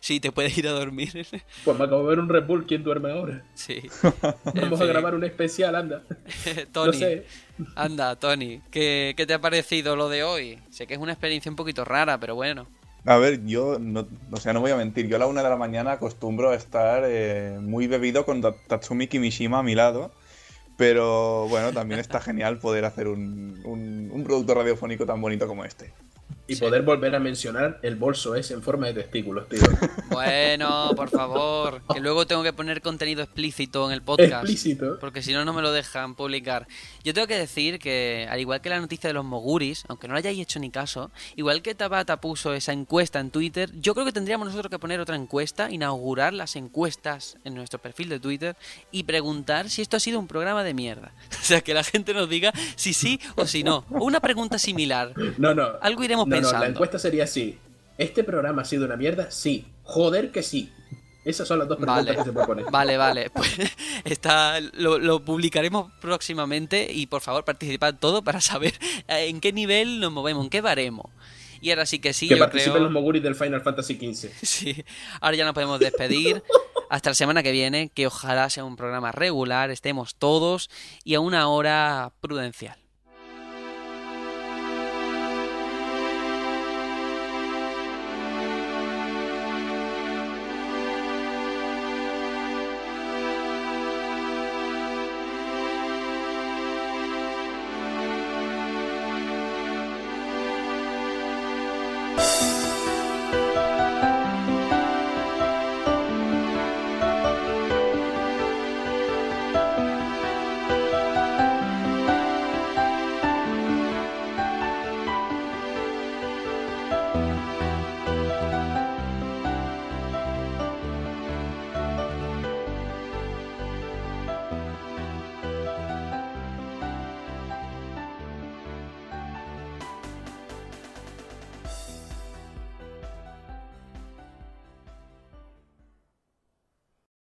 S3: Sí, te puedes ir a dormir.
S2: Pues me acabo de ver un Red Bull. ¿Quién duerme ahora?
S3: Sí. [LAUGHS]
S2: Vamos a grabar un especial, anda. [LAUGHS]
S3: Tony,
S2: No sé.
S3: anda, Tony, ¿qué, ¿qué te ha parecido lo de hoy? Sé que es una experiencia un poquito rara, pero bueno.
S4: A ver, yo, no, o sea, no voy a mentir, yo a la una de la mañana acostumbro a estar eh, muy bebido con Ta- Tatsumi Kimishima a mi lado, pero bueno, también está genial poder hacer un, un- un producto radiofónico tan bonito como este.
S2: Y poder volver a mencionar el bolso ese en forma de testículos, [LAUGHS] tío.
S3: Bueno, por favor, que luego tengo que poner contenido explícito en el podcast.
S2: Explícito.
S3: Porque si no, no me lo dejan publicar. Yo tengo que decir que, al igual que la noticia de los Moguris, aunque no le hayáis hecho ni caso, igual que Tabata puso esa encuesta en Twitter, yo creo que tendríamos nosotros que poner otra encuesta, inaugurar las encuestas en nuestro perfil de Twitter y preguntar si esto ha sido un programa de mierda. [LAUGHS] O sea, que la gente nos diga si sí o si no. O una pregunta similar.
S2: No, no.
S3: Algo iremos
S2: No, no, la encuesta sería así. ¿Este programa ha sido una mierda? Sí. Joder que sí. Esas son las dos preguntas
S3: Vale,
S2: que se proponen.
S3: vale, vale. [LAUGHS] Pues está, lo, lo publicaremos próximamente y por favor participad todo para saber eh, en qué nivel nos movemos, en qué baremo. Y ahora sí que sí,
S2: que
S3: yo
S2: participen
S3: creo...
S2: los Moguris del Final Fantasy XV. [LAUGHS]
S3: Sí, ahora ya nos podemos despedir. [LAUGHS] Hasta la semana que viene, que ojalá sea un programa regular, estemos todos y a una hora prudencial.